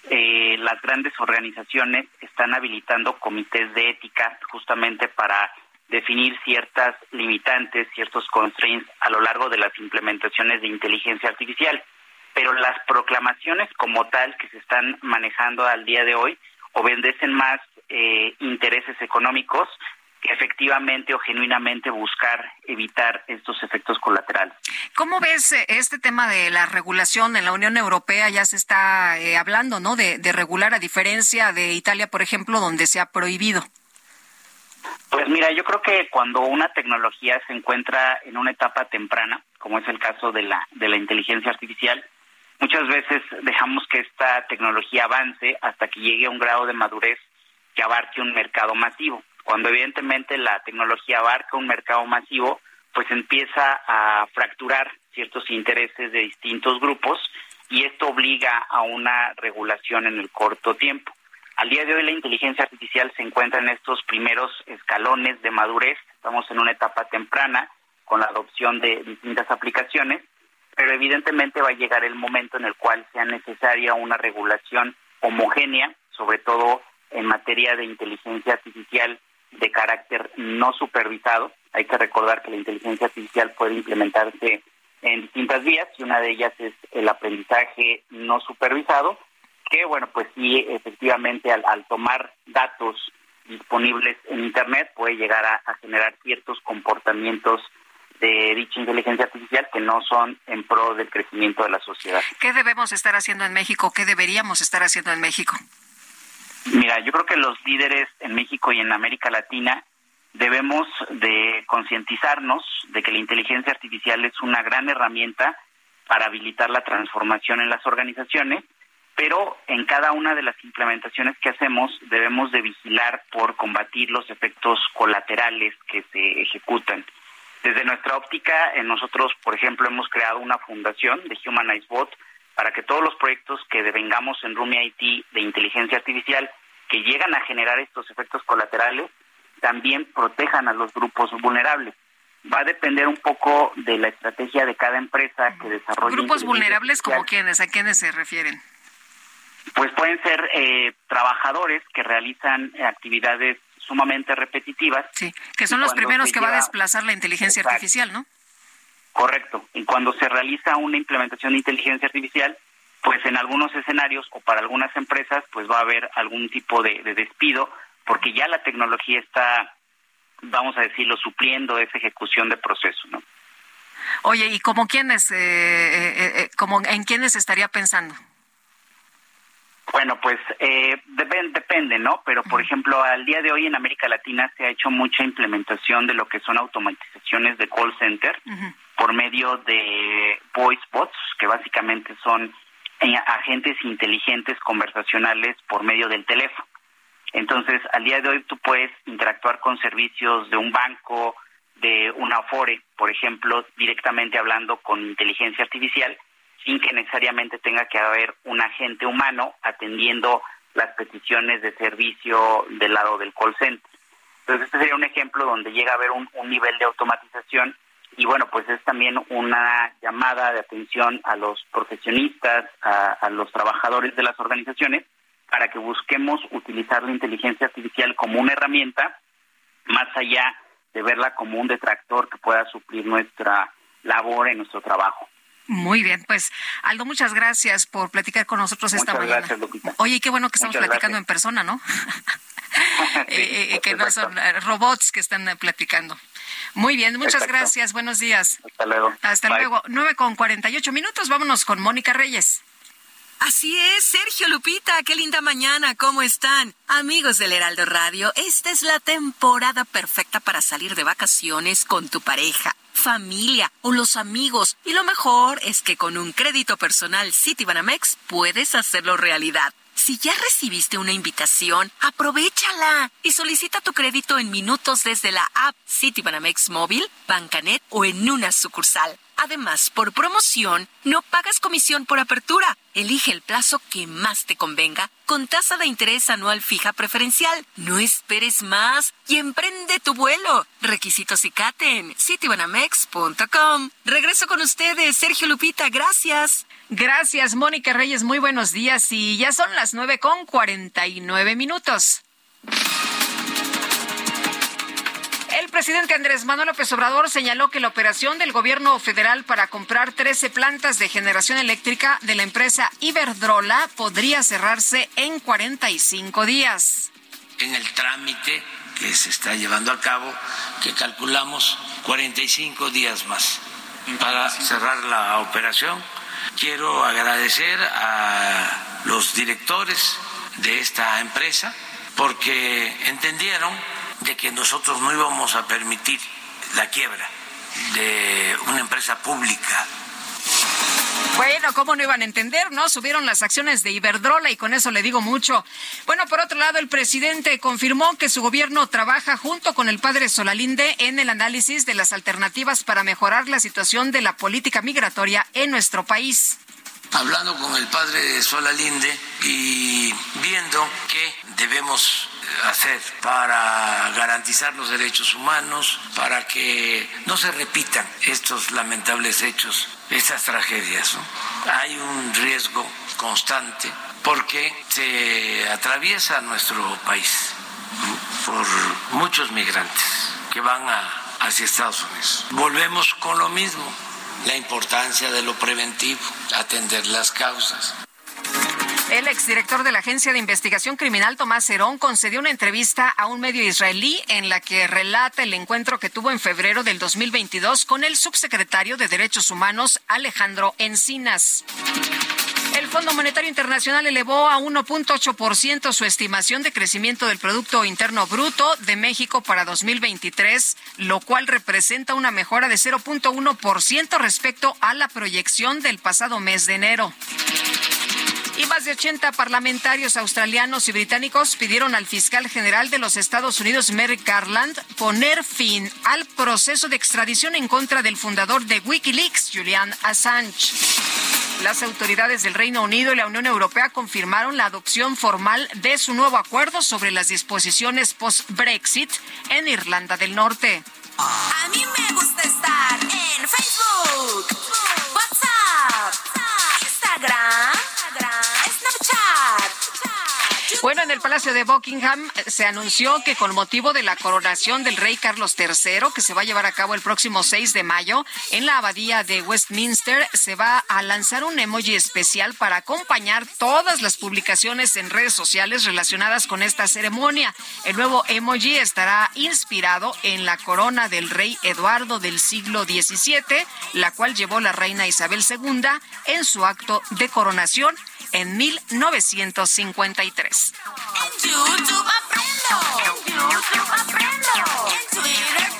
eh, las grandes organizaciones están habilitando comités de ética justamente para definir ciertas limitantes, ciertos constraints a lo largo de las implementaciones de inteligencia artificial pero las proclamaciones como tal que se están manejando al día de hoy obedecen más eh, intereses económicos que efectivamente o genuinamente buscar evitar estos efectos colaterales. ¿Cómo ves eh, este tema de la regulación en la Unión Europea? Ya se está eh, hablando, ¿no? De, de, regular a diferencia de Italia, por ejemplo, donde se ha prohibido. Pues mira, yo creo que cuando una tecnología se encuentra en una etapa temprana, como es el caso de la de la inteligencia artificial, Muchas veces dejamos que esta tecnología avance hasta que llegue a un grado de madurez que abarque un mercado masivo. Cuando evidentemente la tecnología abarca un mercado masivo, pues empieza a fracturar ciertos intereses de distintos grupos y esto obliga a una regulación en el corto tiempo. Al día de hoy la inteligencia artificial se encuentra en estos primeros escalones de madurez, estamos en una etapa temprana con la adopción de distintas aplicaciones pero evidentemente va a llegar el momento en el cual sea necesaria una regulación homogénea, sobre todo en materia de inteligencia artificial de carácter no supervisado. Hay que recordar que la inteligencia artificial puede implementarse en distintas vías y una de ellas es el aprendizaje no supervisado, que bueno, pues sí, efectivamente al, tomar datos disponibles en Internet puede llegar a generar ciertos comportamientos de dicha inteligencia artificial que no son en pro del crecimiento de la sociedad. ¿Qué debemos estar haciendo en México? ¿Qué deberíamos estar haciendo en México? Mira, yo creo que los líderes en México y en América Latina debemos de concientizarnos de que la inteligencia artificial es una gran herramienta para habilitar la transformación en las organizaciones, pero en cada una de las implementaciones que hacemos debemos de vigilar por combatir los efectos colaterales que se ejecutan. Desde nuestra óptica, nosotros, por ejemplo, hemos creado una fundación de Humanize Bot para que todos los proyectos que devengamos en Rumi IT de inteligencia artificial que llegan a generar estos efectos colaterales también protejan a los grupos vulnerables. Va a depender un poco de la estrategia de cada empresa que desarrolle. ¿Grupos vulnerables como quiénes? ¿A quiénes se refieren? Pues pueden ser eh, trabajadores que realizan actividades sumamente repetitivas. Sí, que son los primeros que va a desplazar la inteligencia artificial, ¿no? Correcto. Y cuando se realiza una implementación de inteligencia artificial, pues en algunos escenarios o para algunas empresas, pues va a haber algún tipo de, despido, porque ya la tecnología está, vamos a decirlo, supliendo esa ejecución de proceso, ¿no? Oye, ¿y como quiénes, eh, eh, eh, como en quiénes estaría pensando? Bueno, pues eh, depende, ¿no? Pero, por ejemplo, al día de hoy en América Latina se ha hecho mucha implementación de lo que son automatizaciones de call center por medio de voice bots, que básicamente son eh, agentes inteligentes conversacionales por medio del teléfono. Entonces, al día de hoy tú puedes interactuar con servicios de un banco, de una Afore, por ejemplo, directamente hablando con inteligencia artificial sin que necesariamente tenga que haber un agente humano atendiendo las peticiones de servicio del lado del call center. Entonces, este sería un ejemplo donde llega a haber un, nivel de automatización y bueno, pues es también una llamada de atención a los profesionistas, a, a los trabajadores de las organizaciones, para que busquemos utilizar la inteligencia artificial como una herramienta, más allá de verla como un detractor que pueda suplir nuestra labor en nuestro trabajo. Muy bien, pues Aldo, muchas gracias por platicar con nosotros esta mañana. Gracias, Lupita. Oye, qué bueno que estamos platicando en persona, ¿no? Eh, eh, que no son eh, robots que están platicando. Muy bien, muchas gracias. Buenos días. Hasta luego. Hasta luego. 9 con 48 minutos. Vámonos con Mónica Reyes. Así es, Sergio Lupita, qué linda mañana, ¿cómo están? Amigos del Heraldo Radio, esta es la temporada perfecta para salir de vacaciones con tu pareja familia o los amigos. Y lo mejor es que con un crédito personal Citibanamex puedes hacerlo realidad. Si ya recibiste una invitación, aprovechala y solicita tu crédito en minutos desde la app Citibanamex Móvil, Bancanet o en una sucursal. Además, por promoción, no pagas comisión por apertura. Elige el plazo que más te convenga con tasa de interés anual fija preferencial. No esperes más y emprende tu vuelo. Requisitos y CATE citibanamex.com. Regreso con ustedes, Sergio Lupita, gracias. Gracias, Mónica Reyes, muy buenos días y ya son las nueve con cuarenta y nueve minutos. El presidente Andrés Manuel López Obrador señaló que la operación del gobierno federal para comprar 13 plantas de generación eléctrica de la empresa Iberdrola podría cerrarse en 45 días. En el trámite que se está llevando a cabo, que calculamos 45 días más para cerrar la operación. Quiero agradecer a los directores de esta empresa porque entendieron de que nosotros no íbamos a permitir la quiebra de una empresa pública. Bueno, ¿cómo no iban a entender? No, subieron las acciones de Iberdrola y con eso le digo mucho. Bueno, por otro lado, el presidente confirmó que su gobierno trabaja junto con el padre Solalinde en el análisis de las alternativas para mejorar la situación de la política migratoria en nuestro país hablando con el padre Solalinde y viendo qué debemos hacer para garantizar los derechos humanos, para que no se repitan estos lamentables hechos, estas tragedias. Hay un riesgo constante porque se atraviesa nuestro país por muchos migrantes que van hacia Estados Unidos. Volvemos con lo mismo, la importancia de lo preventivo, atender las causas. El exdirector de la Agencia de Investigación Criminal, Tomás Herón, concedió una entrevista a un medio israelí en la que relata el encuentro que tuvo en febrero del 2022 con el subsecretario de Derechos Humanos, Alejandro Encinas. El Fondo Monetario Internacional elevó a 1.8% su estimación de crecimiento del Producto Interno Bruto de México para 2023, lo cual representa una mejora de 0.1% respecto a la proyección del pasado mes de enero. Y más de 80 parlamentarios australianos y británicos pidieron al fiscal general de los Estados Unidos, Merrick Garland, poner fin al proceso de extradición en contra del fundador de Wikileaks, Julian Assange. Las autoridades del Reino Unido y la Unión Europea confirmaron la adopción formal de su nuevo acuerdo sobre las disposiciones post-Brexit en Irlanda del Norte. A mí me gusta estar en Facebook, WhatsApp, Instagram, Snapchat. Bueno, en el Palacio de Buckingham eh, se anunció que con motivo de la coronación del rey Carlos III, que se va a llevar a cabo el próximo 6 de mayo, en la abadía de Westminster se va a lanzar un emoji especial para acompañar todas las publicaciones en redes sociales relacionadas con esta ceremonia. El nuevo emoji estará inspirado en la corona del rey Eduardo del siglo XVII, la cual llevó la reina Isabel II en su acto de coronación en 1953. En YouTube aprendo. En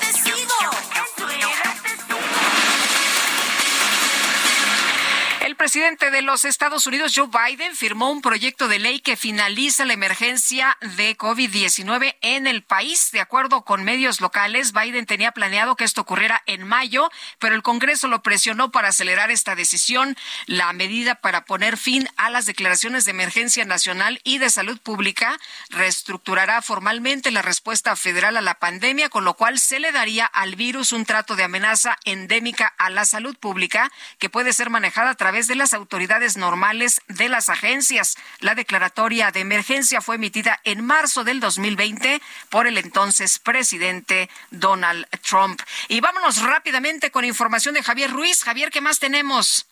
presidente de los Estados Unidos, Joe Biden, firmó un proyecto de ley que finaliza la emergencia de COVID-19 en el país. De acuerdo con medios locales, Biden tenía planeado que esto ocurriera en mayo, pero el Congreso lo presionó para acelerar esta decisión. La medida para poner fin a las declaraciones de emergencia nacional y de salud pública reestructurará formalmente la respuesta federal a la pandemia, con lo cual se le daría al virus un trato de amenaza endémica a la salud pública que puede ser manejada a través de las autoridades normales de las agencias. La declaratoria de emergencia fue emitida en marzo del 2020 por el entonces presidente Donald Trump. Y vámonos rápidamente con información de Javier Ruiz. Javier, ¿qué más tenemos?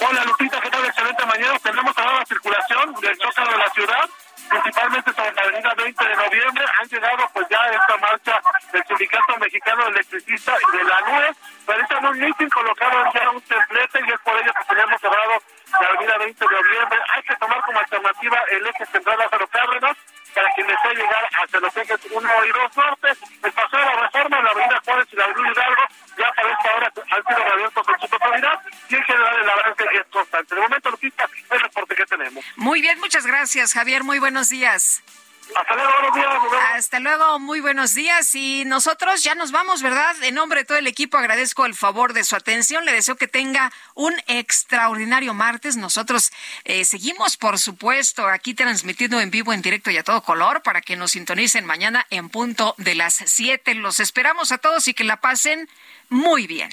Hola Lupita, ¿qué tal? Excelente mañana. Tendremos ahora la circulación del Zócalo de la ciudad, principalmente sobre la avenida 20 de noviembre. Han llegado pues ya esta marcha del Sindicato Mexicano de Electricistas y de la NUE. Realizan un meeting, colocaron ya un templete y es por ello que tenemos cerrado la avenida 20 de noviembre. Hay que tomar como alternativa el eje central Lázaro Cárdenas para quien desee llegar hacia los ejes 1 y 2 norte. El paseo de la reforma la avenida Juárez y la avenida Hidalgo ya para esta hora han sido reabiertos en su totalidad y en general el avance es constante. De momento, Lupita, es el reporte que tenemos. Muy bien, muchas gracias, Javier. Muy buenos días. Hasta luego, buenos días. Hasta luego, muy buenos días. Y nosotros ya nos vamos, ¿verdad? En nombre de todo el equipo agradezco el favor de su atención. Le deseo que tenga un extraordinario martes. Nosotros eh, seguimos, por supuesto, aquí transmitiendo en vivo, en directo y a todo color para que nos sintonicen mañana en punto de las 7. Los esperamos a todos y que la pasen muy bien.